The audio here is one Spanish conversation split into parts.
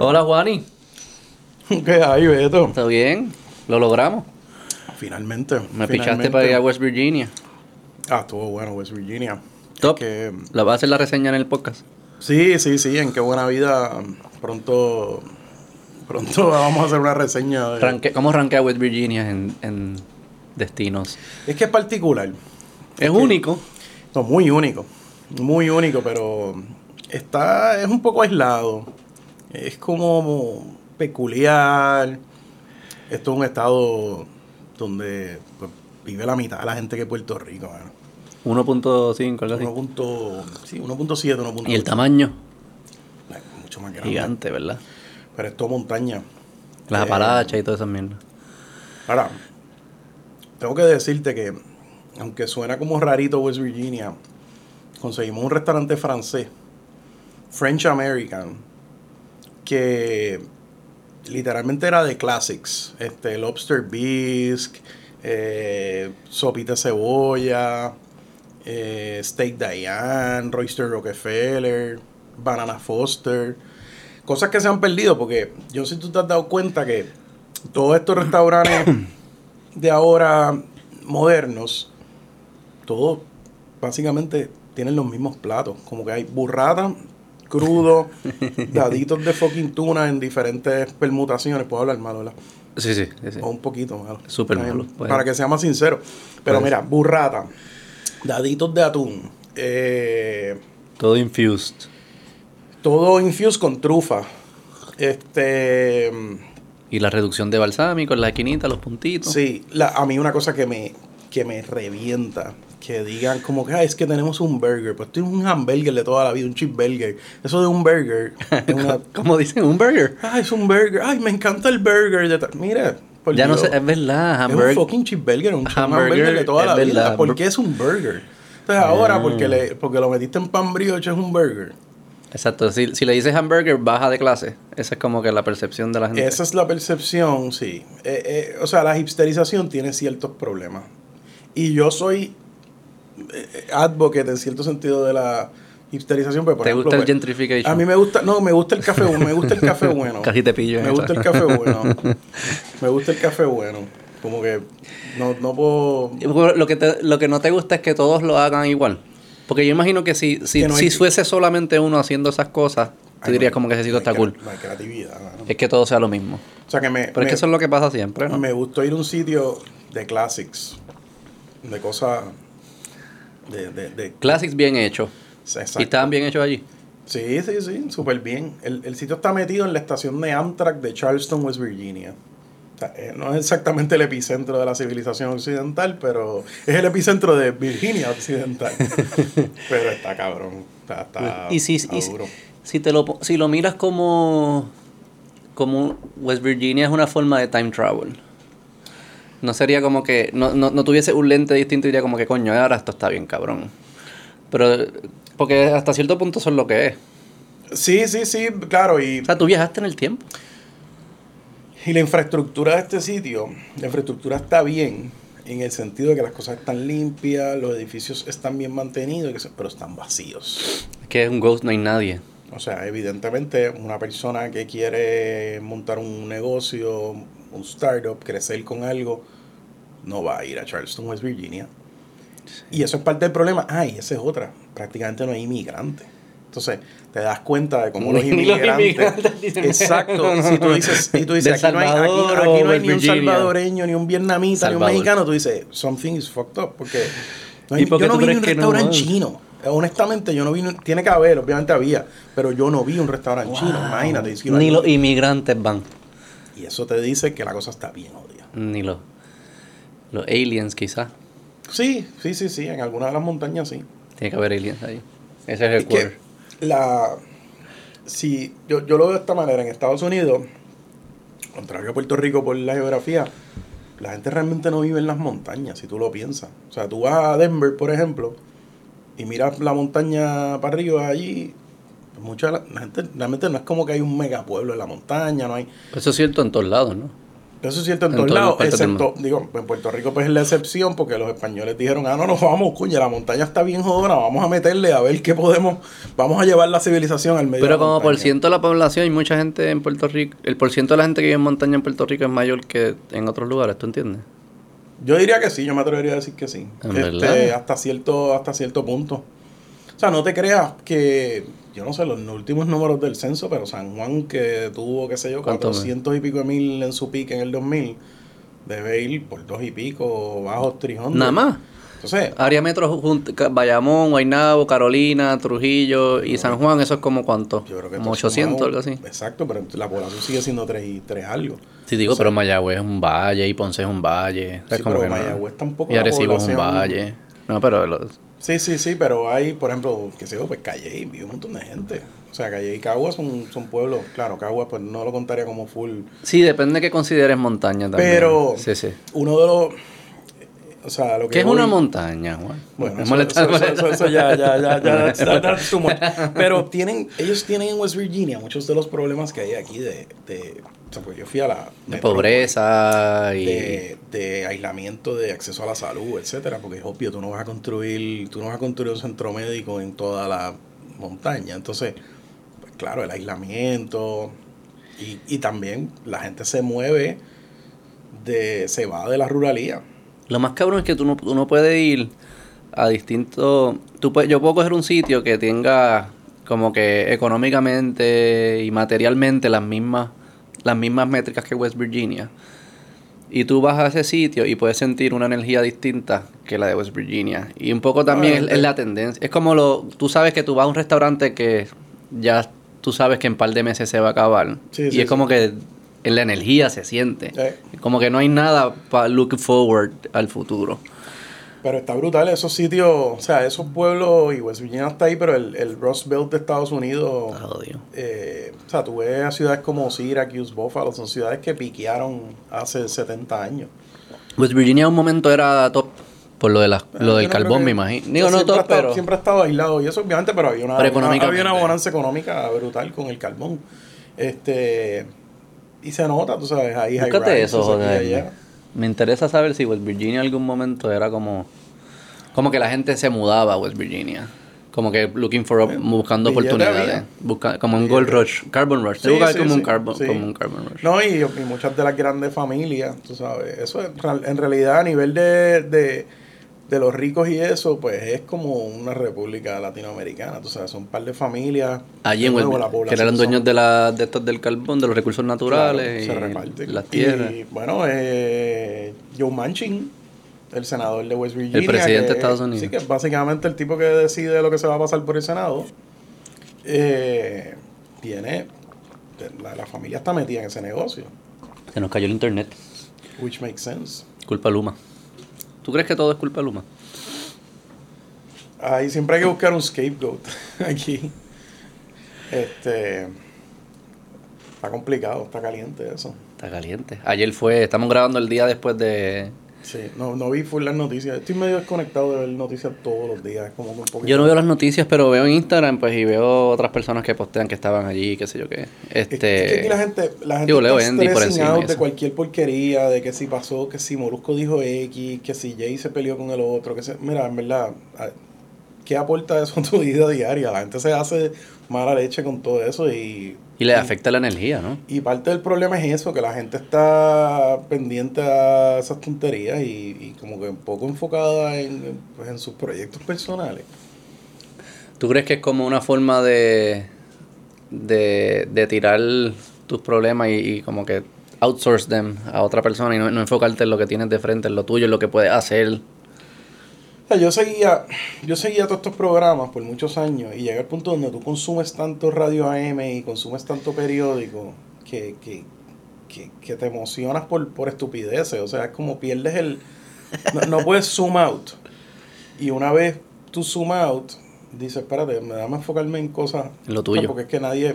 Hola, Juani. ¿Qué hay, Beto? ¿Todo bien? Lo logramos. Finalmente. Me finalmente. pichaste para ir a West Virginia. Ah, estuvo bueno West Virginia. Top. Que- ¿La vas a hacer la reseña en el podcast? sí, sí, sí, en qué buena vida. Pronto, pronto vamos a hacer una reseña. de- Ranque- ¿Cómo rankea West Virginia en, en destinos? Es que es particular. Es único. No, muy único. Muy único, pero está, es un poco aislado. Es como peculiar. Esto es un estado donde pues, vive la mitad de la gente que Puerto Rico. mano. 1.5, algo así. 1.7, sí, 1.7, 1.8. Y el tamaño, Mucho más grande. gigante, ¿verdad? Pero es todo montaña. Las Eh, apalachas y todas esas mierdas. Ahora, tengo que decirte que, aunque suena como rarito West Virginia, conseguimos un restaurante francés, French American, que literalmente era de classics. Este, lobster bisque, eh, sopita de cebolla, eh, steak Diane, Royster Rockefeller, banana Foster. Cosas que se han perdido porque yo sé si tú te has dado cuenta que todos estos restaurantes de ahora modernos, todos básicamente tienen los mismos platos. Como que hay burrata, crudo, daditos de fucking tuna en diferentes permutaciones. Puedo hablar malo, ¿verdad? Sí, sí, sí. sí. O un poquito malo. Súper malo, pues. Para que sea más sincero. Pero Pues. mira, burrata, daditos de atún, eh, Todo infused. todo infused con trufa. Este. Y la reducción de balsámico en la esquinita, los puntitos. Sí, la- a mí una cosa que me, que me revienta, que digan como que "Ah, es que tenemos un burger, pues esto es un hamburger de toda la vida, un cheeseburger. Eso de un burger es una... Como dicen, un burger. Ay, es un burger, ay, me encanta el burger. De tal". Mira, Ya no sé, es verdad, es hamburger. un fucking cheeseburger, un, Hamburger, hamburger de toda es la vida. ¿Por qué es un burger? Entonces ahora, Ah. porque, le, porque lo metiste en pan brioche, es un burger. Exacto, si, si le dices hamburger, baja de clase. Esa es como que la percepción de la gente. Esa es la percepción, sí. Eh, eh, o sea, la hipsterización tiene ciertos problemas. Y yo soy advocate en cierto sentido de la hipsterización. Pero, por ¿Te ejemplo, gusta el pues, gentrification? A mí me gusta, no, me gusta el café bueno, me gusta el café bueno. Casi te pillo Me esa. gusta el café bueno. Me gusta el café bueno. Como que no, no puedo... Lo que, te- lo que no te gusta es que todos lo hagan igual. Porque yo imagino que si, si, Que no si hay- fuese solamente uno haciendo esas cosas, tú dirías no, como que ese sitio no está cool. crea- No hay creatividad. mano. Es que todo sea lo mismo. O sea, que me... Pero me- es que eso es lo que pasa siempre, ¿no? Me gustó ir a un sitio de classics. De cosas... De, de, de, Classics bien hechos. exacto. Y estaban bien hechos allí. Sí, sí, sí, súper bien. El, el sitio está metido en la estación de Amtrak de Charleston, West Virginia. O sea, eh, no es exactamente el epicentro de la civilización occidental, pero es el epicentro de Virginia occidental. pero está cabrón. Está, está, y si, está y si- duro. si te lo, si lo miras como, como West Virginia es una forma de time travel. No sería como que no, no, no tuviese un lente distinto y diría como que coño, ahora esto está bien cabrón. Pero porque hasta cierto punto es lo que es. Sí, sí, sí, claro. Y, O sea, tú viajaste en el tiempo. y la infraestructura de este sitio, la infraestructura está bien en el sentido de que las cosas están limpias, los edificios están bien mantenidos, pero están vacíos. Es que es un ghost, no hay nadie. O sea, evidentemente una persona que quiere montar un negocio, un startup, crecer con algo, no va a ir a Charleston, West Virginia. Y eso es parte del problema. Ah, y esa es otra. Prácticamente no hay inmigrantes. Entonces, te das cuenta de cómo los inmigrantes... exacto. no, Si tú dices, y tú dices aquí no hay, aquí, Salvador aquí o no hay West ni un salvadoreño, ni un vietnamita, ni un mexicano, tú dices, something is fucked up. Porque no hay- ¿Y por qué yo no vi un restaurante chino. Honestamente, yo no vi, tiene que haber, obviamente había, pero yo no vi un restaurante chino, imagínate. si no Ni los inmigrantes van. Y eso te dice que la cosa está bien odia. Ni los, los aliens quizás. Sí, sí, sí, sí, en algunas de las montañas sí. Tiene que haber aliens ahí. Ese es el quarter. la, si yo, yo lo veo de esta manera, en Estados Unidos, contrario a Puerto Rico por la geografía, la gente realmente no vive en las montañas, si tú lo piensas. O sea, tú vas a Denver, por ejemplo, y miras la montaña para arriba allí, mucha la, la gente realmente no es como que hay un megapueblo en la montaña, no hay... Eso es cierto en todos lados, ¿no? Eso es cierto en, En todos lados, excepto, digo, en Puerto Rico pues es la excepción porque los españoles dijeron, ah, no nos vamos, cuña, la montaña está bien jodona, vamos a meterle a ver qué podemos, vamos a llevar la civilización al medio Pero de la como por montaña". ciento de la población y mucha gente en Puerto Rico, el por ciento de la gente que vive en montaña en Puerto Rico es mayor que en otros lugares, ¿tú entiendes? Yo diría que sí, yo me atrevería a decir que sí. ¿En Este, verdad? hasta cierto, hasta cierto punto. O sea, no te creas que, yo no sé, los últimos números del censo, pero San Juan que tuvo, qué sé yo, ¿Cuánto 400 y pico de mil en su pique en el 2000, debe ir por dos y pico, bajos trijones. Nada más. Entonces, Área metro, Bayamón, Guaynabo, Carolina, Trujillo y San Juan, eso es como cuánto? yo creo que Como esto 800, sumado- algo así. Exacto, pero la población sigue siendo 3 y 3 algo. Sí, digo, O sea, pero Mayagüez es un valle y Ponce es un valle. Sí, como pero que no. Mayagüez tampoco Y Arecibo es un valle. No, pero los- Sí, sí, sí, pero hay, por ejemplo, qué sé yo, pues Calle vive un montón de gente. O sea, Calle y Cagua son, son pueblos, claro, Cagua pues no lo contaría como full. Sí, depende de qué consideres montaña también. Pero Sí, sí. uno de los, o sea, lo que ¿Qué es una montaña, Juan? Bueno, eso, eso- eso- ya, ya, ya, ya, that's- that's too much. Pero tienen, ellos tienen en West Virginia muchos de los problemas que hay aquí de, de o sea, pues yo fui a la De pobreza y... de, de aislamiento, de acceso a la salud, etcétera, porque es obvio, tú no vas a construir, tú no vas a construir un centro médico en toda la montaña. Entonces, pues claro, el aislamiento y, y también la gente se mueve de, se va de la ruralía. Lo más cabrón es que tú no, tú no puedes ir a distintos... Tú puedes, yo puedo coger un sitio que tenga como que económicamente y materialmente las mismas, las mismas métricas que West Virginia. Y tú vas a ese sitio y puedes sentir una energía distinta que la de West Virginia. Y un poco también es, la tendencia. Es como lo... Tú sabes que tú vas a un restaurante que ya tú sabes que en par de meses se va a acabar. Sí, y sí, es como que en la energía se siente. Eh. Como que no hay nada para look forward al futuro. Pero está brutal esos sitios, o sea, esos pueblos, y West Virginia está ahí, pero el, el Rust Belt de Estados Unidos, jodido. eh, o sea, tú ves a ciudades como Syracuse, Buffalo, son ciudades que piquearon hace 70 años. West Virginia en un momento era top por lo, de la, lo Yo del carbón, que- me imagino. Digo, no estado- pero... Siempre ha estado aislado, y eso obviamente, pero había una, Pero una- había una bonanza económica brutal con el carbón. Este, y se nota, tú sabes, ahí hay Búscate eso, joder. Me interesa saber si West Virginia en algún momento era como... Como que la gente se mudaba a West Virginia. Como que looking for, op- buscando oportunidades. Busca, como un gold rush, carbon rush. Sí, sí, como, sí, un carbon, como un carbon rush. No, y, y muchas de las grandes familias, tú sabes, eso es, real- en realidad a nivel de, de, de los ricos y eso, pues es como una república latinoamericana, tú sabes, son un par de familias. Allí en nuevo, la Virginia, que población eran dueños son- de, la, de estos del carbón, de los recursos naturales claro, se y reparten. las tierras. Y bueno, eh, Joe Manchin, el senador de West Virginia. presidente que- de Estados Unidos. Sí, que es básicamente el tipo que decide lo que se va a pasar por el Senado. Eh, tiene, la, la familia está metida en ese negocio, Se nos cayó el internet. which makes sense. Culpa Luma. ¿Tú crees que todo es culpa de Luma? Ahí siempre hay que buscar un scapegoat aquí. Este. Está complicado, está caliente eso. Está caliente. Ayer fue, estamos grabando el día después de... Sí, no, no vi full las noticias. Estoy medio desconectado de ver noticias todos los días. Es como un poquito. Yo no veo las noticias, pero veo en Instagram, pues, y veo otras personas que postean que estaban allí, qué sé yo qué. Es que- Este... es que aquí la gente, la gente digo, está por encima de cualquier porquería, de que si pasó, que si Molusco dijo X, que si Jay se peleó con el otro, que se, mira, en verdad, ¿qué aporta eso a tu vida diaria? La gente se hace mala leche con todo eso y Y le afecta la energía, ¿no? Y parte del problema es eso, que la gente está pendiente a esas tonterías y, y como que un poco enfocada en, pues, en sus proyectos personales. ¿Tú crees que es como una forma de, de, de tirar tus problemas y, y como que outsource them a otra persona y no, no enfocarte en lo que tienes de frente, en lo tuyo, en lo que puedes hacer? O sea, yo seguía, yo seguía todos estos programas por muchos años y llega el punto donde tú consumes tanto radio AM y consumes tanto periódico que, que, que, que te emocionas por, por estupideces. O sea, es como pierdes el... No, no puedes zoom out. Y una vez tú zoom out, dices, espérate, me da más enfocarme en cosas... En lo tuyo. Porque es que nadie,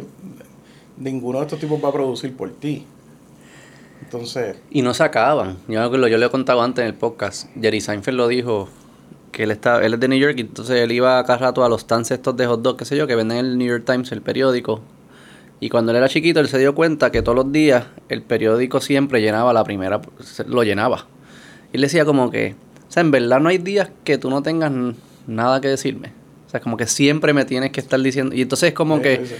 ninguno de estos tipos va a producir por ti. Entonces, Y no se acaban. Yo, yo le he contado antes en el podcast. Jerry Seinfeld lo dijo. Que él está, él es de New York y entonces él iba cada rato a los stands estos de hot dog, qué sé yo, que venden en el New York Times, el periódico. Y cuando él era chiquito, él se dio cuenta que todos los días el periódico siempre llenaba la primera, lo llenaba. Y él decía como que, o sea, en verdad no hay días que tú no tengas nada que decirme. O sea, como que siempre me tienes que estar diciendo. Y entonces es como Sí, que sí.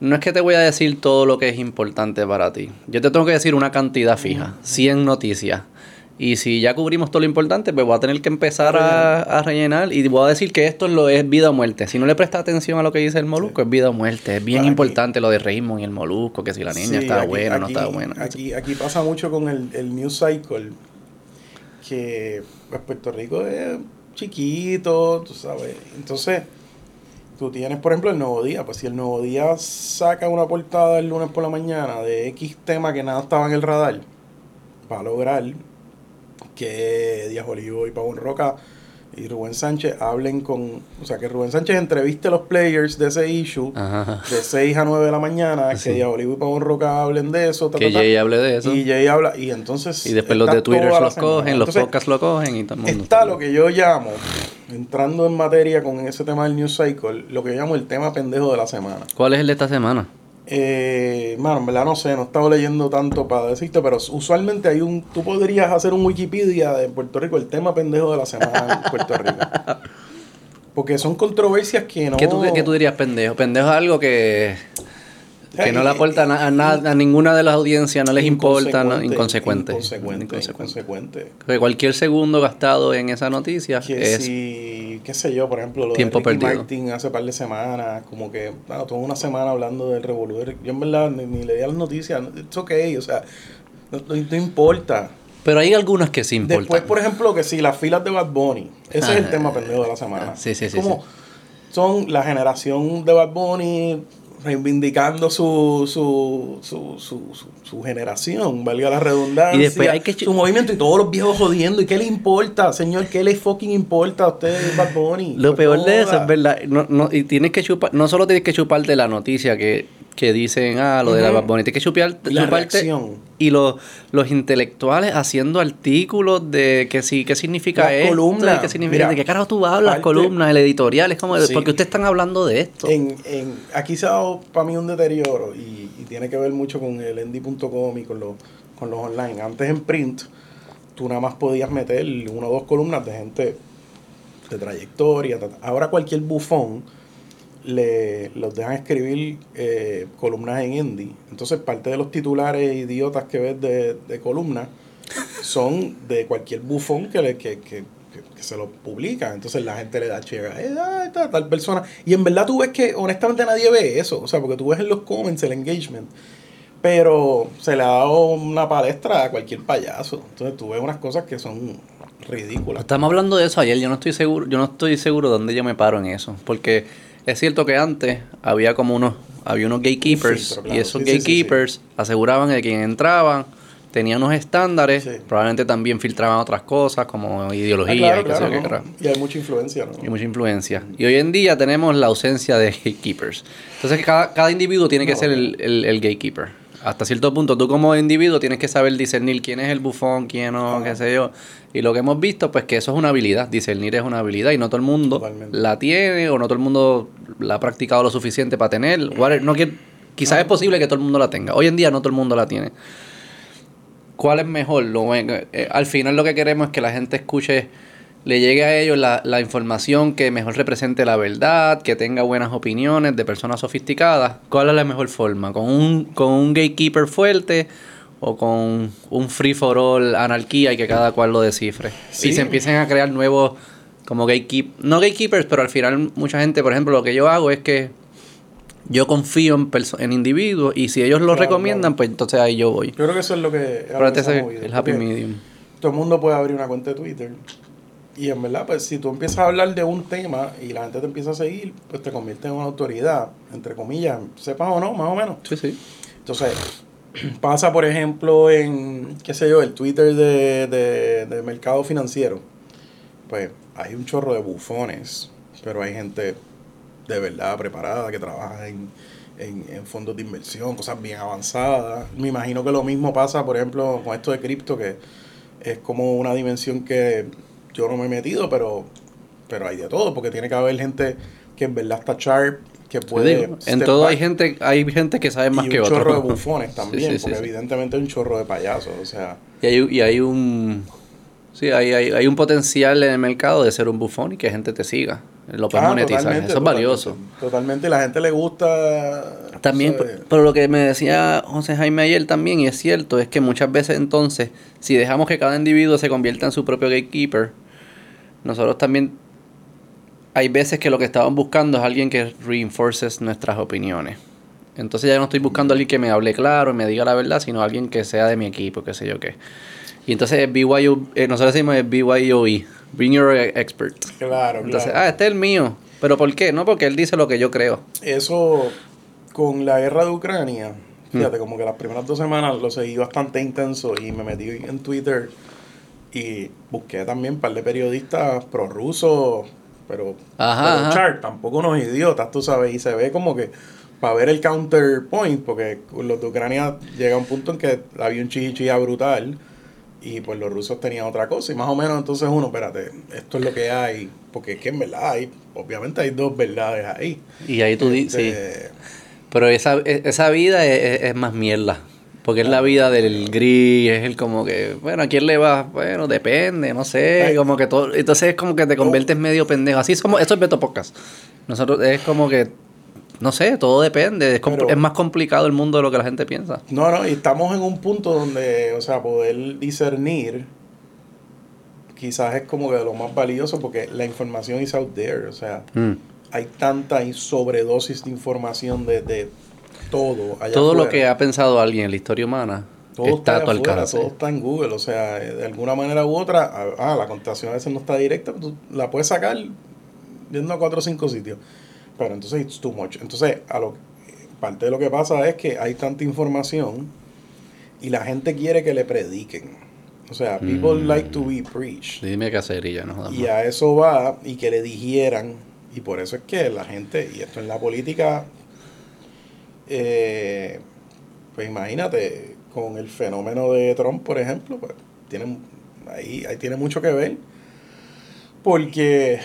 no es que te voy a decir todo lo que es importante para ti. Yo te tengo que decir una cantidad fija, 100 noticias. Y si ya cubrimos todo lo importante, pues voy a tener que empezar a, a rellenar y voy a decir que esto es lo es vida o muerte. Si no le prestas atención a lo que dice el molusco, es vida o muerte. Es bien importante lo de Raymond y el molusco, que si la niña Sí, está aquí- buena o no está buena. Aquí, aquí pasa mucho con el, el News Cycle, que pues, Puerto Rico es chiquito, tú sabes. Entonces, tú tienes, por ejemplo, el Nuevo Día. Pues si el Nuevo Día saca una portada el lunes por la mañana de X tema que nada estaba en el radar, va a lograr que Díaz Olivo y Pavón Roca y Rubén Sánchez hablen con... O sea, que Rubén Sánchez entreviste a los players de ese issue Ajá. de 6 a 9 de la mañana, Sí. que Diabolivo y Pavón Roca hablen de eso, ta, Que ta, ta. Jay hable de eso. y Y, Jay habla, y entonces... después los de Twitter los cogen, los podcasts lo cogen y todo el mundo. Está lo que yo llamo, entrando en materia con ese tema del News Cycle, lo que yo llamo el tema pendejo de la semana. ¿Cuál es el de esta semana? Eh, mano, en verdad no sé, no he estado leyendo tanto para decirte, pero usualmente hay un... Tú podrías hacer un Wikipedia de Puerto Rico, el tema pendejo de la semana en Puerto Rico. Porque son controversias que no... ¿Qué, tú, qué tú dirías pendejo? Pendejo es algo que, que no le aporta a, a nada- a ninguna de las audiencias, no les importa, no, Inconsecuente, inconsecuente. Inconsecuente, inconsecuente. Cualquier segundo gastado en esa noticia Que es... si, qué sé yo, por ejemplo, lo Tiempo de perdido. Martin hace par de semanas, como que, bueno, toda una semana hablando del revolver. Yo en verdad ni, ni leía las noticias, it's okay, o sea, no, no- no importa. Pero hay algunas que sí importan. Después, por ejemplo, que si las filas de Bad Bunny, ese es el Ah, tema pendejo de la semana. sí, sí, sí, Como son la generación de Bad Bunny reivindicando su, su, su, su, su, su generación, valga la redundancia. Y después hay que su movimiento y todos los viejos jodiendo. ¿Y qué le importa, señor? ¿Qué le fucking importa a usted, Bad Bunny? Lo Pues peor de eso es verdad. No, no, y tienes que chupar, no solo tienes que chuparte la noticia que, que dicen, ah, lo de la. Bad Bunny, que chupar, la chuparte. Y los, los intelectuales haciendo artículos de que sí, qué significa Las esto, columnas. qué significa, Mira, de qué carajo tú hablas, parte- columnas, el editorial, es como, Sí. porque ustedes están hablando de esto. En, en, aquí se ha dado para mí un deterioro y, y tiene que ver mucho con el endy.com y con los, con los online. Antes en print, tú nada más podías meter una o dos columnas de gente de trayectoria. Ahora cualquier bufón le los dejan escribir eh, columnas en Endy. Entonces parte de los titulares idiotas que ves de, de columnas son de cualquier bufón que, le, que, que, que- se lo publica. Entonces la gente le da share a "Eh, ah, tal persona. Y en verdad tú ves que honestamente nadie ve eso. O sea, porque tú ves en los comments el engagement. Pero se le ha dado una palestra a cualquier payaso. Entonces tú ves unas cosas que son ridículas. Estamos hablando de eso ayer, yo no estoy seguro, yo no estoy seguro dónde yo me paro en eso, porque es cierto que antes había como unos, había unos gatekeepers claro. y esos Sí, sí, sí, gatekeepers aseguraban que quien entraban tenía unos estándares, probablemente también filtraban otras cosas como Ah, ideología claro, y qué sé claro, yo qué ¿no? carajo. Y hay mucha influencia, ¿no? y mucha influencia. Y hoy en día tenemos la ausencia de gatekeepers. Entonces cada, cada individuo tiene que No, ser el, el- el gatekeeper. Hasta cierto punto, tú como individuo tienes que saber discernir quién es el bufón, quién no, qué sé yo. Y lo que hemos visto, pues que eso es una habilidad. Discernir es una habilidad y no todo el mundo Totalmente. la tiene o no todo el mundo la ha practicado lo suficiente para tener. No que, quizás es posible que todo el mundo la tenga. Hoy en día no todo el mundo la tiene. ¿Cuál es mejor? Lo, eh, al final lo que queremos es que la gente escuche, le llegue a ellos la, la información que mejor represente la verdad, que tenga buenas opiniones de personas sofisticadas. ¿Cuál es la mejor forma? ¿Con un, con un gatekeeper fuerte o con un free for all anarquía y que cada cual lo descifre? Sí. Y se empiecen a crear nuevos como gatekeepers, no gatekeepers, pero al final mucha gente, por ejemplo, lo que yo hago es que yo confío en, en individuos y si ellos lo Claro, recomiendan, claro. pues entonces ahí yo voy. Yo creo que eso es lo que... Pero que este se ha es movido, el happy medium. Todo el mundo puede abrir una cuenta de Twitter. Y en verdad, pues si tú empiezas a hablar de un tema y la gente te empieza a seguir, pues te convierte en una autoridad, entre comillas, sepas o no, más o menos. Sí, sí. Entonces, pasa, por ejemplo, en, qué sé yo, el Twitter de, de, mercado financiero. Pues hay un chorro de bufones, pero hay gente de verdad preparada que trabaja en, en, en fondos de inversión, cosas bien avanzadas. Me imagino que lo mismo pasa, por ejemplo, con esto de cripto, que es como una dimensión que yo no me he metido, pero, pero hay de todo, porque tiene que haber gente que en verdad está sharp, que puede... digo, en todo back. hay gente, hay gente que sabe más y que un otros. chorro de bufones Sí, también, sí, sí, porque sí. evidentemente hay un chorro de payasos, o sea... Y hay, y hay un sí, hay, hay, hay un potencial en el mercado de ser un bufón y que gente te siga. Lo puedes Ah, monetizar. totalmente, Eso es valioso. Totalmente, totalmente, la gente le gusta... También, pero lo que me decía José Jaime ayer también, y es cierto, es que muchas veces entonces, si dejamos que cada individuo se convierta en su propio gatekeeper, nosotros también hay veces que lo que estaban buscando es alguien que reinforces nuestras opiniones. Entonces ya no estoy buscando a alguien que me hable claro y me diga la verdad, sino alguien que sea de mi equipo, qué sé yo qué. Y entonces BYO, eh, nosotros decimos BYOE, Bring Your Expert. Claro, Entonces, claro. ah, este es el mío. ¿Pero por qué? No, porque él dice lo que yo creo. Eso, con la guerra de Ucrania, Mm. fíjate, como que las primeras dos semanas lo seguí bastante intenso y me metí en Twitter y busqué también un par de periodistas prorrusos, pero, Ajá, pero char, tampoco unos idiotas, tú sabes, y se ve como que para ver el counterpoint, porque los de Ucrania llega un punto en que había un chichichía brutal y pues los rusos tenían otra cosa y más o menos entonces uno, espérate, esto es lo que hay, porque es que en verdad hay, obviamente hay dos verdades ahí. Y ahí tú dices, sí. Este, Pero esa, e- esa vida es, es- es más mierda. Porque es la vida del gris, es el como que, bueno, ¿a quién le va? Bueno, depende, no sé, como que todo, entonces es como que te conviertes medio pendejo. Así somos, eso es Beto Podcast. Nosotros es como que, no sé, todo depende, es, Pero- es más complicado el mundo de lo que la gente piensa. No, no, y estamos en un punto donde, o sea, poder discernir quizás es como que lo más valioso porque la información is out there, o sea, Mm. hay tanta sobredosis de información de, de todo allá Todo lo que ha pensado alguien en la historia humana todo está a tu afuera, alcance. todo está en Google, o sea, de alguna manera u otra, ah, la contestación a veces no está directa, pero tú la puedes sacar yendo a cuatro o cinco sitios, pero entonces it's too much. Entonces, a lo, parte de lo que pasa es que hay tanta información y la gente quiere que le prediquen. O sea, people Mm. like to be preached. Dime qué hacer y ya no Y a eso va y que le digieran. Y por eso es que la gente, y esto en la política, eh, pues imagínate, con el fenómeno de Trump, por ejemplo, pues tiene, ahí, ahí tiene mucho que ver. Porque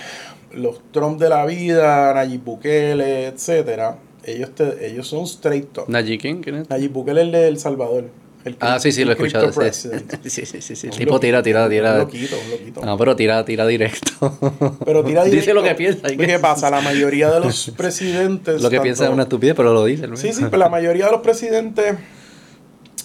los Trump de la vida, Nayib Bukele, etcétera, ellos, te- ellos son straight. Najee King, ¿quién es? Nayib Bukele es el de El Salvador. El Ah, sí, sí, lo he escuchado. Sí, sí, sí, sí, sí. Un Tipo tira, tira, tira. Un loquito, un loquito. No, pero tira, tira directo. Pero tira Dice directo. lo que piensa. ¿y ¿Qué pasa? La mayoría de los presidentes. Lo que tanto- piensa es una estupidez, pero lo dice. Sí, sí, pero la mayoría de los presidentes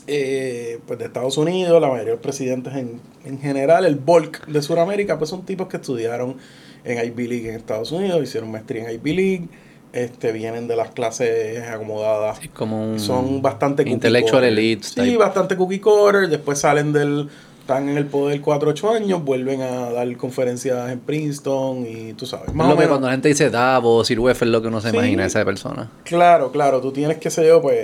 eh, pues de Estados Unidos, la mayoría de los presidentes en, en general, el bulk de Sudamérica, pues son tipos que estudiaron en Ivy League en Estados Unidos, hicieron maestría en Ivy League, este, vienen de las clases acomodadas Es como un son bastante intellectual cutter. elite. Sí, type. bastante cookie cutter. Después salen del. Están en el poder 4 8 años, vuelven a dar conferencias en Princeton y tú sabes. Es Más lo o que cuando la gente dice Davos, Sir Weffer, es lo que uno se Sí. imagina esa persona. Claro, claro, tú tienes que ser yo, pues.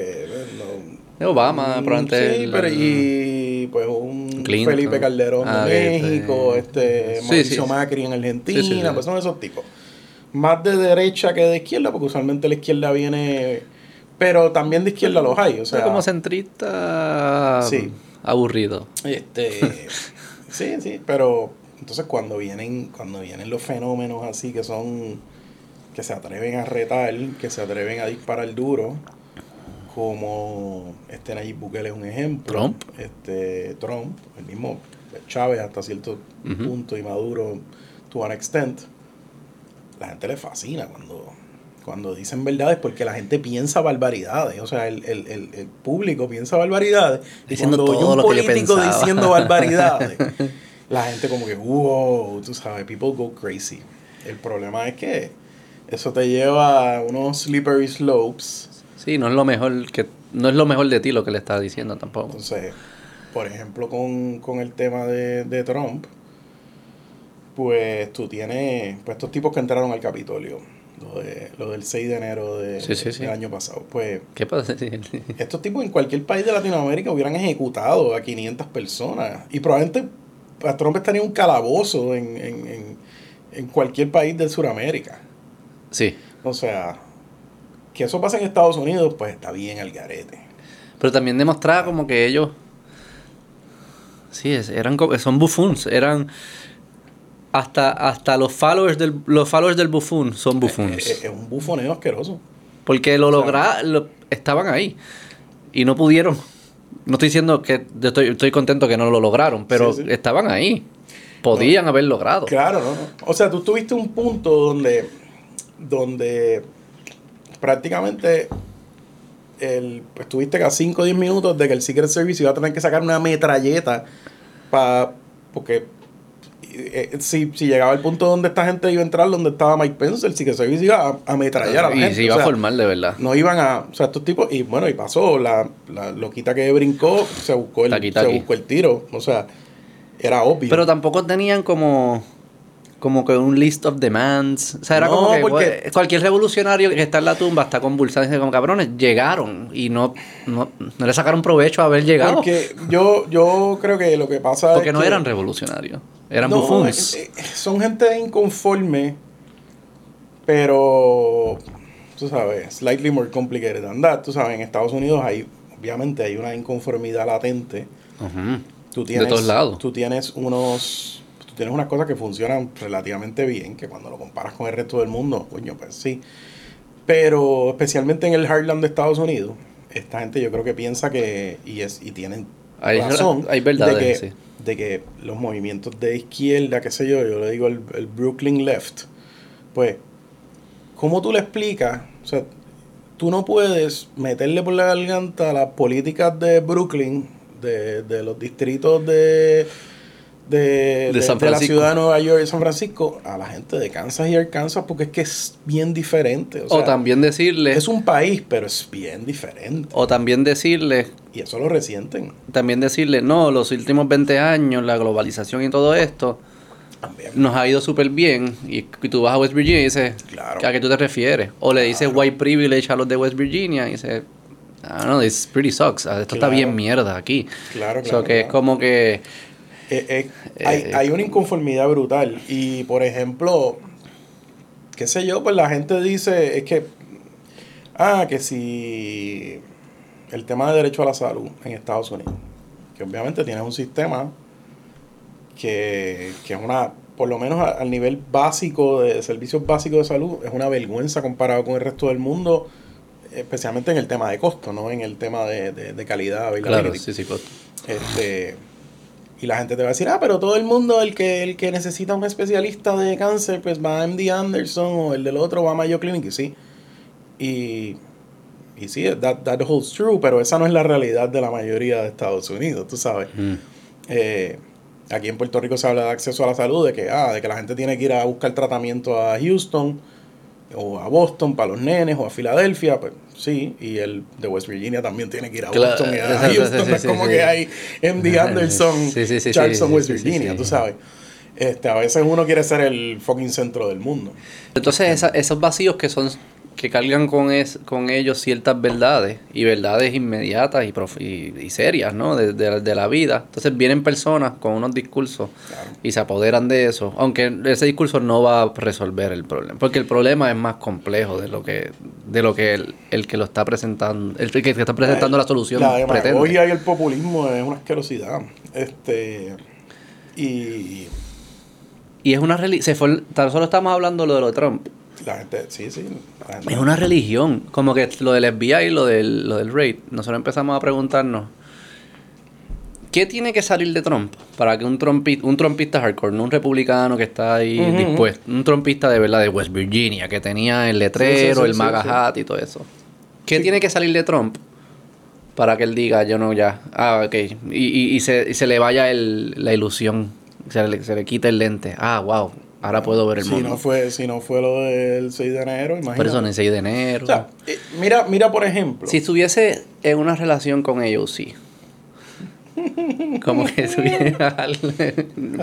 Obama, probablemente. Sí, el- pero y pues un Clinton. Felipe Calderón Ah, de este- México, este Sí, Mauricio sí. Macri en Argentina, pues son esos tipos. Más de derecha que de izquierda, porque usualmente la izquierda viene, pero también de izquierda los hay, o sea, Pero como centrista Sí. aburrido. este sí, sí, pero entonces cuando vienen cuando vienen los fenómenos así que son que se atreven a retar, que se atreven a disparar duro, como este Nayib Bukele es un ejemplo, Trump. este Trump, el mismo Chávez hasta cierto Ujú. punto y Maduro to an extent, la gente le fascina cuando cuando dicen verdades porque la gente piensa barbaridades, o sea, el, el, el, el público piensa barbaridades Diciendo cuando oye todo un lo que yo político diciendo barbaridades, la gente como que, wow, tú sabes, people go crazy. El problema es que eso te lleva a unos slippery slopes. Sí, no es lo mejor que no es lo mejor de ti lo que le estás diciendo tampoco. Entonces, por ejemplo, con, con el tema de, de Trump, pues tú tienes pues estos tipos que entraron al Capitolio, lo, de, lo del 6 de enero de, Sí, sí, sí. del año pasado. Pues ¿Qué pasa? Estos tipos en cualquier país de Latinoamérica hubieran ejecutado a 500 personas y probablemente a Trump estaría en un calabozo en, en, en, en cualquier país de Sudamérica. Sí. O sea, que eso pasa en Estados Unidos, pues está bien al garete. Pero también demostraba como que ellos. Sí, eran co- son buffoons. Eran. Hasta, hasta los followers del los followers del buffoon son buffoons. Es, es- es un bufoneo asqueroso. Porque lo lograron, estaban ahí y no pudieron. No estoy diciendo que estoy, estoy contento que no lo lograron, pero Sí, sí. estaban ahí. Podían haber logrado. Claro, no, no. O sea, tú tuviste un punto donde, donde prácticamente el, pues, tuviste a 5 o 10 minutos de que el Secret Service iba a tener que sacar una metralleta para. Porque eh, si, si llegaba el punto donde esta gente iba a entrar, donde estaba Mike Pence, el Secret Service iba a ametrallar a la y gente. se iba o sea, a formar de verdad. no iban a, o sea, estos tipos, y bueno, y pasó, la, la loquita que brincó, se buscó el, Taqui, se buscó el tiro, o sea, era obvio. Pero tampoco tenían como como que un list of demands. O sea, era No, como que porque- cualquier revolucionario que está en la tumba está convulsando y dice como cabrones, llegaron y no, no, no le sacaron provecho a haber llegado. Porque, Porque yo, yo creo que lo que pasa es no que- eran revolucionarios, eran No, bufones. eh, eh, son gente inconforme, pero, tú sabes, slightly more complicated than that. Tú sabes, en Estados Unidos hay, obviamente, hay una inconformidad latente. Tú tienes, todos lados. Tú tienes unos, tienes unas cosas que funcionan relativamente bien, que cuando lo comparas con el resto del mundo, coño, pues sí. Pero especialmente en el Heartland de Estados Unidos, esta gente yo creo que piensa que, y es, y tienen Hay- razón, hay verdades, de que, sí. de que los movimientos de izquierda, qué sé yo, yo le digo el, el Brooklyn Left, pues, ¿cómo tú le explicas? O sea, tú no puedes meterle por la garganta las políticas de Brooklyn, de, de los distritos de, de, de- la ciudad de Nueva York y San Francisco, a la gente de Kansas y Arkansas, porque es que es bien diferente. O, O, también decirle, es un país, pero es bien diferente. o también decirle, Y eso lo resienten. también decirle, no, los últimos 20 años, la globalización y todo esto, También. nos ha ido súper bien. Y, y tú vas a West Virginia y dices, Claro. ¿a qué tú te refieres? O le dices white privilege a los de West Virginia y dices, ah, no, this pretty sucks. Ah, Esto está Claro. bien mierda aquí. Claro, So claro, que es como que, Eh, eh, hay, Eh, hay una inconformidad brutal. Y por ejemplo, qué sé yo, pues la gente dice, es que, ah, que si el tema de derecho a la salud en Estados Unidos, que obviamente tienes un sistema que, que es una, por lo menos al nivel básico de servicios básicos de salud, es una vergüenza comparado con el resto del mundo, especialmente en el tema de costo, ¿no? En el tema de, de, de calidad. claro, sí, sí, costo. Este, y la gente te va a decir, ah, pero todo el mundo, el que, el que necesita un especialista de cáncer, pues va a MD Anderson o el del otro va a Mayo Clinic, y sí. Y, y sí, that, that holds true, pero esa no es la realidad de la mayoría de Estados Unidos, tú sabes. Mm. Eh, aquí en Puerto Rico se habla de acceso a la salud, de que, ah, de que la gente tiene que ir a buscar tratamiento a Houston o a Boston para los nenes o a Filadelfia, pues sí, y el de West Virginia también tiene que ir a Claro, Boston y a Houston, sí, es sí, como sí. que hay MD Anderson, Charleston, West Virginia, tú sabes. Este, a veces uno quiere ser el fucking centro del mundo. Entonces esa- esos vacíos que son que cargan con es, con ellos ciertas verdades y verdades inmediatas y, prof- y, y serias, ¿no? De, de- de la vida. Entonces vienen personas con unos discursos Claro. y se apoderan de eso, aunque ese discurso no va a resolver el problema, porque el problema es más complejo de lo que de lo que el, el que lo está presentando, el que está presentando la solución La pretende. demagogia y el populismo es una asquerosidad. Este, y Y es una religión, se fue, tan solo estamos hablando lo de lo de Trump. La gente, sí, sí. la gente- Es una religión. Como que lo del FBI y lo del, lo del raid. Nosotros empezamos a preguntarnos. ¿Qué tiene que salir de Trump para que un trumpista, un trumpista hardcore, no un republicano que está ahí dispuesto, un trumpista de verdad de West Virginia, que tenía el letrero, Sí, sí, sí, el sí, MAGA sí. hat y todo eso? ¿Qué Sí. tiene que salir de Trump para que él diga, yo no, ya, ah, ok, y, y, y se, y se le vaya el, la ilusión, se le, se le quita el lente, ah, wow, ahora puedo ver el si mundo. no fue si no fue lo del 6 de enero, imagínate. Por eso en el 6 de enero. O sea, eh, mira, mira por ejemplo. Si estuviese en una relación con ellos, sí. Como que estuviera.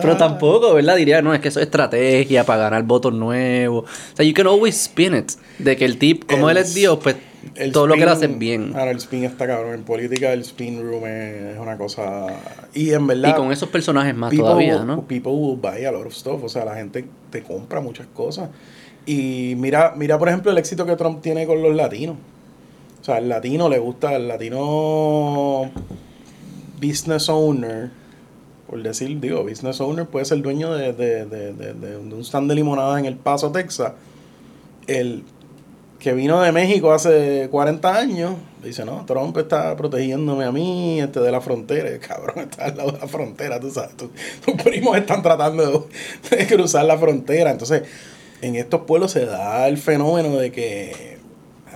Pero tampoco, ¿verdad? Diría, no, es que eso es estrategia para ganar votos nuevos. O sea, you can always spin it. De que el tip, como El él es Dios, pues el todo lo que él spin- hace es bien. Ahora, el spin está cabrón. En política, el spin room es una cosa. Y en verdad. Y con esos personajes más people todavía, ¿no? People will buy a lot of stuff. O sea, la gente te compra muchas cosas. Y mira, mira, por ejemplo, el éxito que Trump tiene con los latinos. O sea, el latino le gusta, el latino business owner, por decir, digo, business owner puede ser dueño de, de, de, de, de un stand de limonadas en El Paso, Texas. El, que vino de México hace 40 años, dice, no, Trump está protegiéndome a mí este, de la frontera. El cabrón está al lado de la frontera, tú sabes. tu- tus primos están tratando de, cruzar la frontera. Entonces, en estos pueblos se da el fenómeno de que,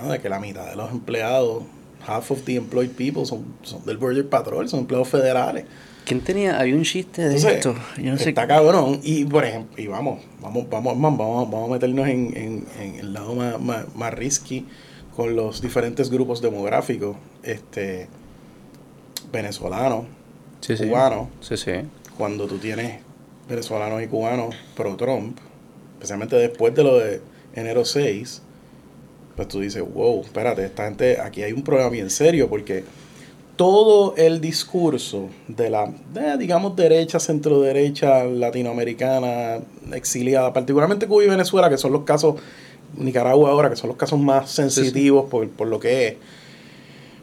de que la mitad de los empleados, half of the employed people, son, son del Border Patrol, son empleados federales. ¿Quién tenía? Había un chiste de Entonces, esto. Yo no sé. está cabrón. Y por ejemplo, y vamos, vamos, vamos, vamos, vamos, vamos a meternos en, en- en el lado más, más, más risky con los diferentes grupos demográficos, este venezolanos, Sí, sí. cubanos, Sí, sí. cuando tú tienes venezolanos y cubanos pro Trump, especialmente después de lo de enero 6, pues tú dices, wow, espérate, esta gente, aquí hay un problema bien serio porque todo el discurso de la, de, digamos, derecha, centro derecha, latinoamericana, exiliada, particularmente Cuba y Venezuela, que son los casos, Nicaragua ahora, que son los casos más sensitivos Por, por lo que es,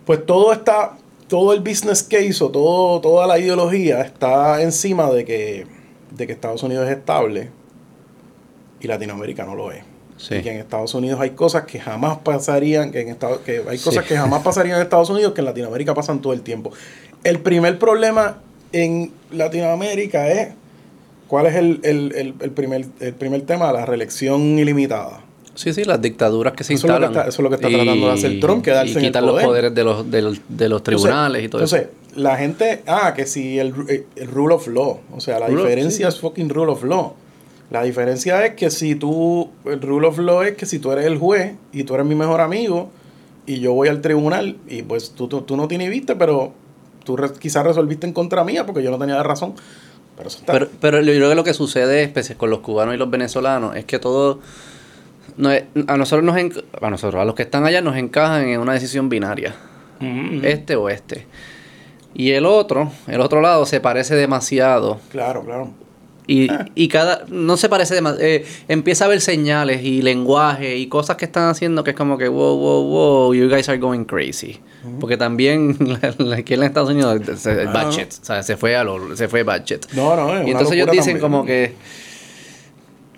pues todo está, todo el business case o todo, toda la ideología está encima de que, de que Estados Unidos es estable y Latinoamérica no lo es. Sí. Y que en Estados Unidos hay cosas que jamás pasarían, que en Estados, que hay Sí. cosas que jamás pasarían en Estados Unidos que en Latinoamérica pasan todo el tiempo. El primer problema en Latinoamérica es cuál es el, el- el- el primer, el primer tema, la reelección ilimitada. Sí, sí, las dictaduras que se Eso es lo que instalan. está- eso es lo que está tratando de hacer Trump, quedarse y en el quitar los poder. poderes de los, de los, de los tribunales y todo entonces, eso. la gente, ah, que si el, el rule of law, o sea, la Rule diferencia sí. es fucking rule of law. La diferencia es que si tú, el rule of law es que si tú eres el juez y tú eres mi mejor amigo y yo voy al tribunal y pues tú, tú, tú no te inhibiste, pero tú re- quizás resolviste en contra mía porque yo no tenía la razón. Pero eso está... Pero, pero yo creo que lo que sucede, especialmente con los cubanos y los venezolanos, es que todo. no es- a nosotros nos enc- a nosotros, a los que están allá nos encajan en una decisión binaria. Ujú. Este o este. Y el otro, el otro lado, se parece demasiado. Claro, claro. Y, y cada. No se parece demasiado. empieza a haber señales y lenguaje y cosas que están haciendo que es como que, wow, wow, wow, you guys are going crazy. Porque también aquí en Estados Unidos, se, Ah. budget, o sea, se fue a lo, se fue budget. No, no, es Y entonces ellos dicen también. como que,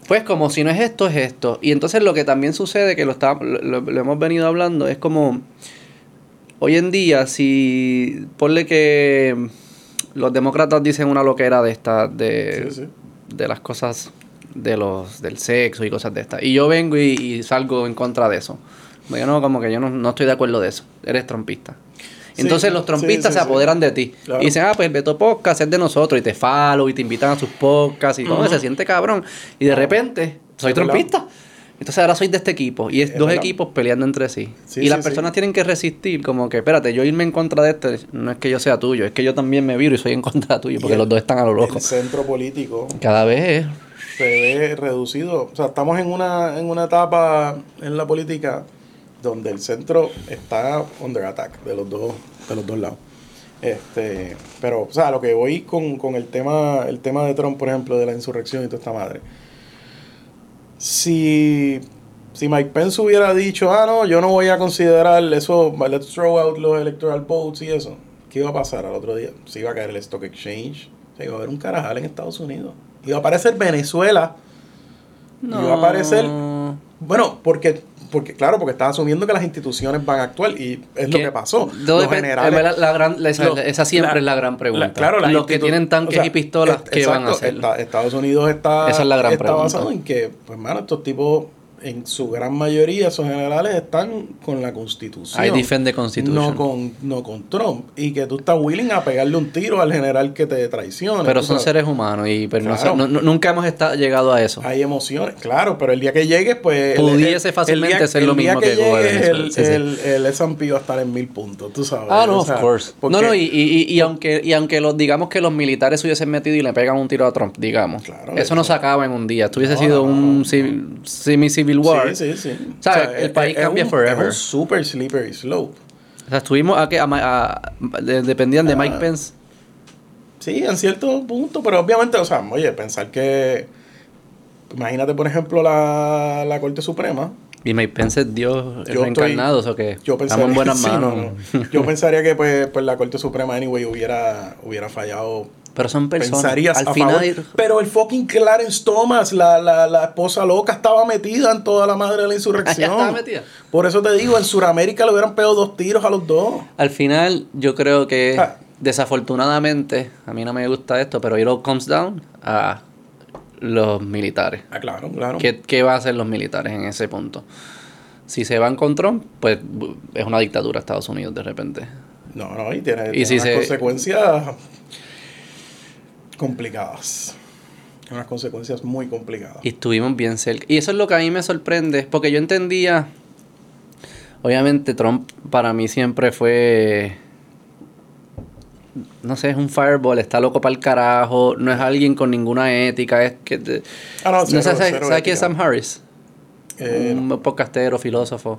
pues como si no es esto, es esto. Y entonces lo que también sucede, que lo, está, lo, lo hemos venido hablando, es como, hoy en día, si ponle que los demócratas dicen una loquera de esta, de, Sí, sí. De las cosas de los del sexo y cosas de estas. Y yo vengo y, y salgo en contra de eso. Yo no, como que yo no, no estoy de acuerdo de eso. Eres trompista. Sí, Entonces los trompistas sí, sí, se apoderan de ti. Claro. Y dicen, ah, pues Beto Podcast es de nosotros. Y te follow y te invitan a sus podcasts y todo. Se siente cabrón. Y de repente, soy verdad. Entonces ahora soy de este equipo. Y es, Es dos verdad. equipos peleando entre sí. Sí, y sí, las sí. personas tienen que resistir, como que, espérate, yo irme en contra de este, no es que yo sea tuyo, es que yo también me viro y soy en contra tuyo, porque el- los dos están a lo El loco. centro político Cada vez es. se ve reducido. O sea, estamos en una, en una etapa en la política donde el centro está under attack de los dos, de los dos lados. Este, pero, o sea, lo que voy con, con el tema, el tema de Trump, por ejemplo, de la insurrección y toda esta madre. Si, si Mike Pence hubiera dicho, ah, no, yo no voy a considerar eso, let's throw out los electoral votes y eso, ¿qué iba a pasar al otro día? Se iba a caer el stock exchange, se iba a haber un carajal en Estados Unidos. Iba a aparecer Venezuela. Iba a aparecer bueno, porque, porque claro, porque estás asumiendo que las instituciones van a actuar y es lo que pasó. Los depende- generales- en verdad, la gran- la- esa, lo- esa siempre la- es la gran pregunta. la- claro, los que tienen tanques o sea, y pistolas, ¿qué van a hacer? esta- Estados Unidos está, Esa es la gran está pregunta. basado en que, pues, mano, estos tipos, en su gran mayoría, esos generales están con la constitución. I defend the Constitution. No con, no con Trump. Y que tú estás willing a pegarle un tiro al general que te traiciona. Pero son sabes. seres humanos y pero no Claro. no- no- nunca hemos estado, llegado a eso. Hay emociones, claro, pero el día que llegues, pues. Pudiese el- fácilmente el día- ser lo el día mismo que Venezuela, El, sí, sí. el, el S&P va a estar en mil puntos, tú sabes. Ah, no, o sea, of course. porque- No, no, y, y, y, y aunque, y aunque los, digamos que los militares se hubiesen metido y le pegan un tiro a Trump, digamos. Claro, eso no se acaba en un día. Esto hubiese No, sido un no. Civil- war. Sí, sí, sí. ¿Sabes? El país cambia un, forever. Es un super slippery slope. O sea, estuvimos a que a, a- de- dependían de Mike Ah. Pence. Sí, en cierto punto, pero obviamente, o sea, oye, pensar que. Imagínate, por ejemplo, la, la Corte Suprema. Y Mike Pence es Dios Yo reencarnado, ¿o qué? Yo pensaría, Estamos en buenas sí, manos. no, no. Yo pensaría que pues, pues la Corte Suprema, anyway, hubiera, hubiera fallado Pero son personas. pensarías Al a final, favor. Pero el fucking Clarence Thomas, la, la, la esposa loca, estaba metida en toda la madre de la insurrección. estaba metida. Por eso te digo, en Sudamérica le hubieran pegado dos tiros a los dos. al final, yo creo que Ah. desafortunadamente, a mí no me gusta esto, pero it all comes down a los militares. Ah, claro, claro. ¿Qué, qué va a hacer los militares en ese punto? Si se van con Trump, pues es una dictadura Estados Unidos de repente. No, no, y tiene, Y tiene si unas se- consecuencias complicadas. Unas consecuencias muy complicadas. Y estuvimos bien cerca. Y eso es lo que a mí me sorprende, porque yo entendía, obviamente Trump para mí siempre fue, no sé, es un fireball, está loco para el carajo, no es alguien con ninguna ética, es que... Ah, no, no sé, cero- ¿sabes cero ¿sabes quién es. Sam Harris? Eh, un podcastero, filósofo.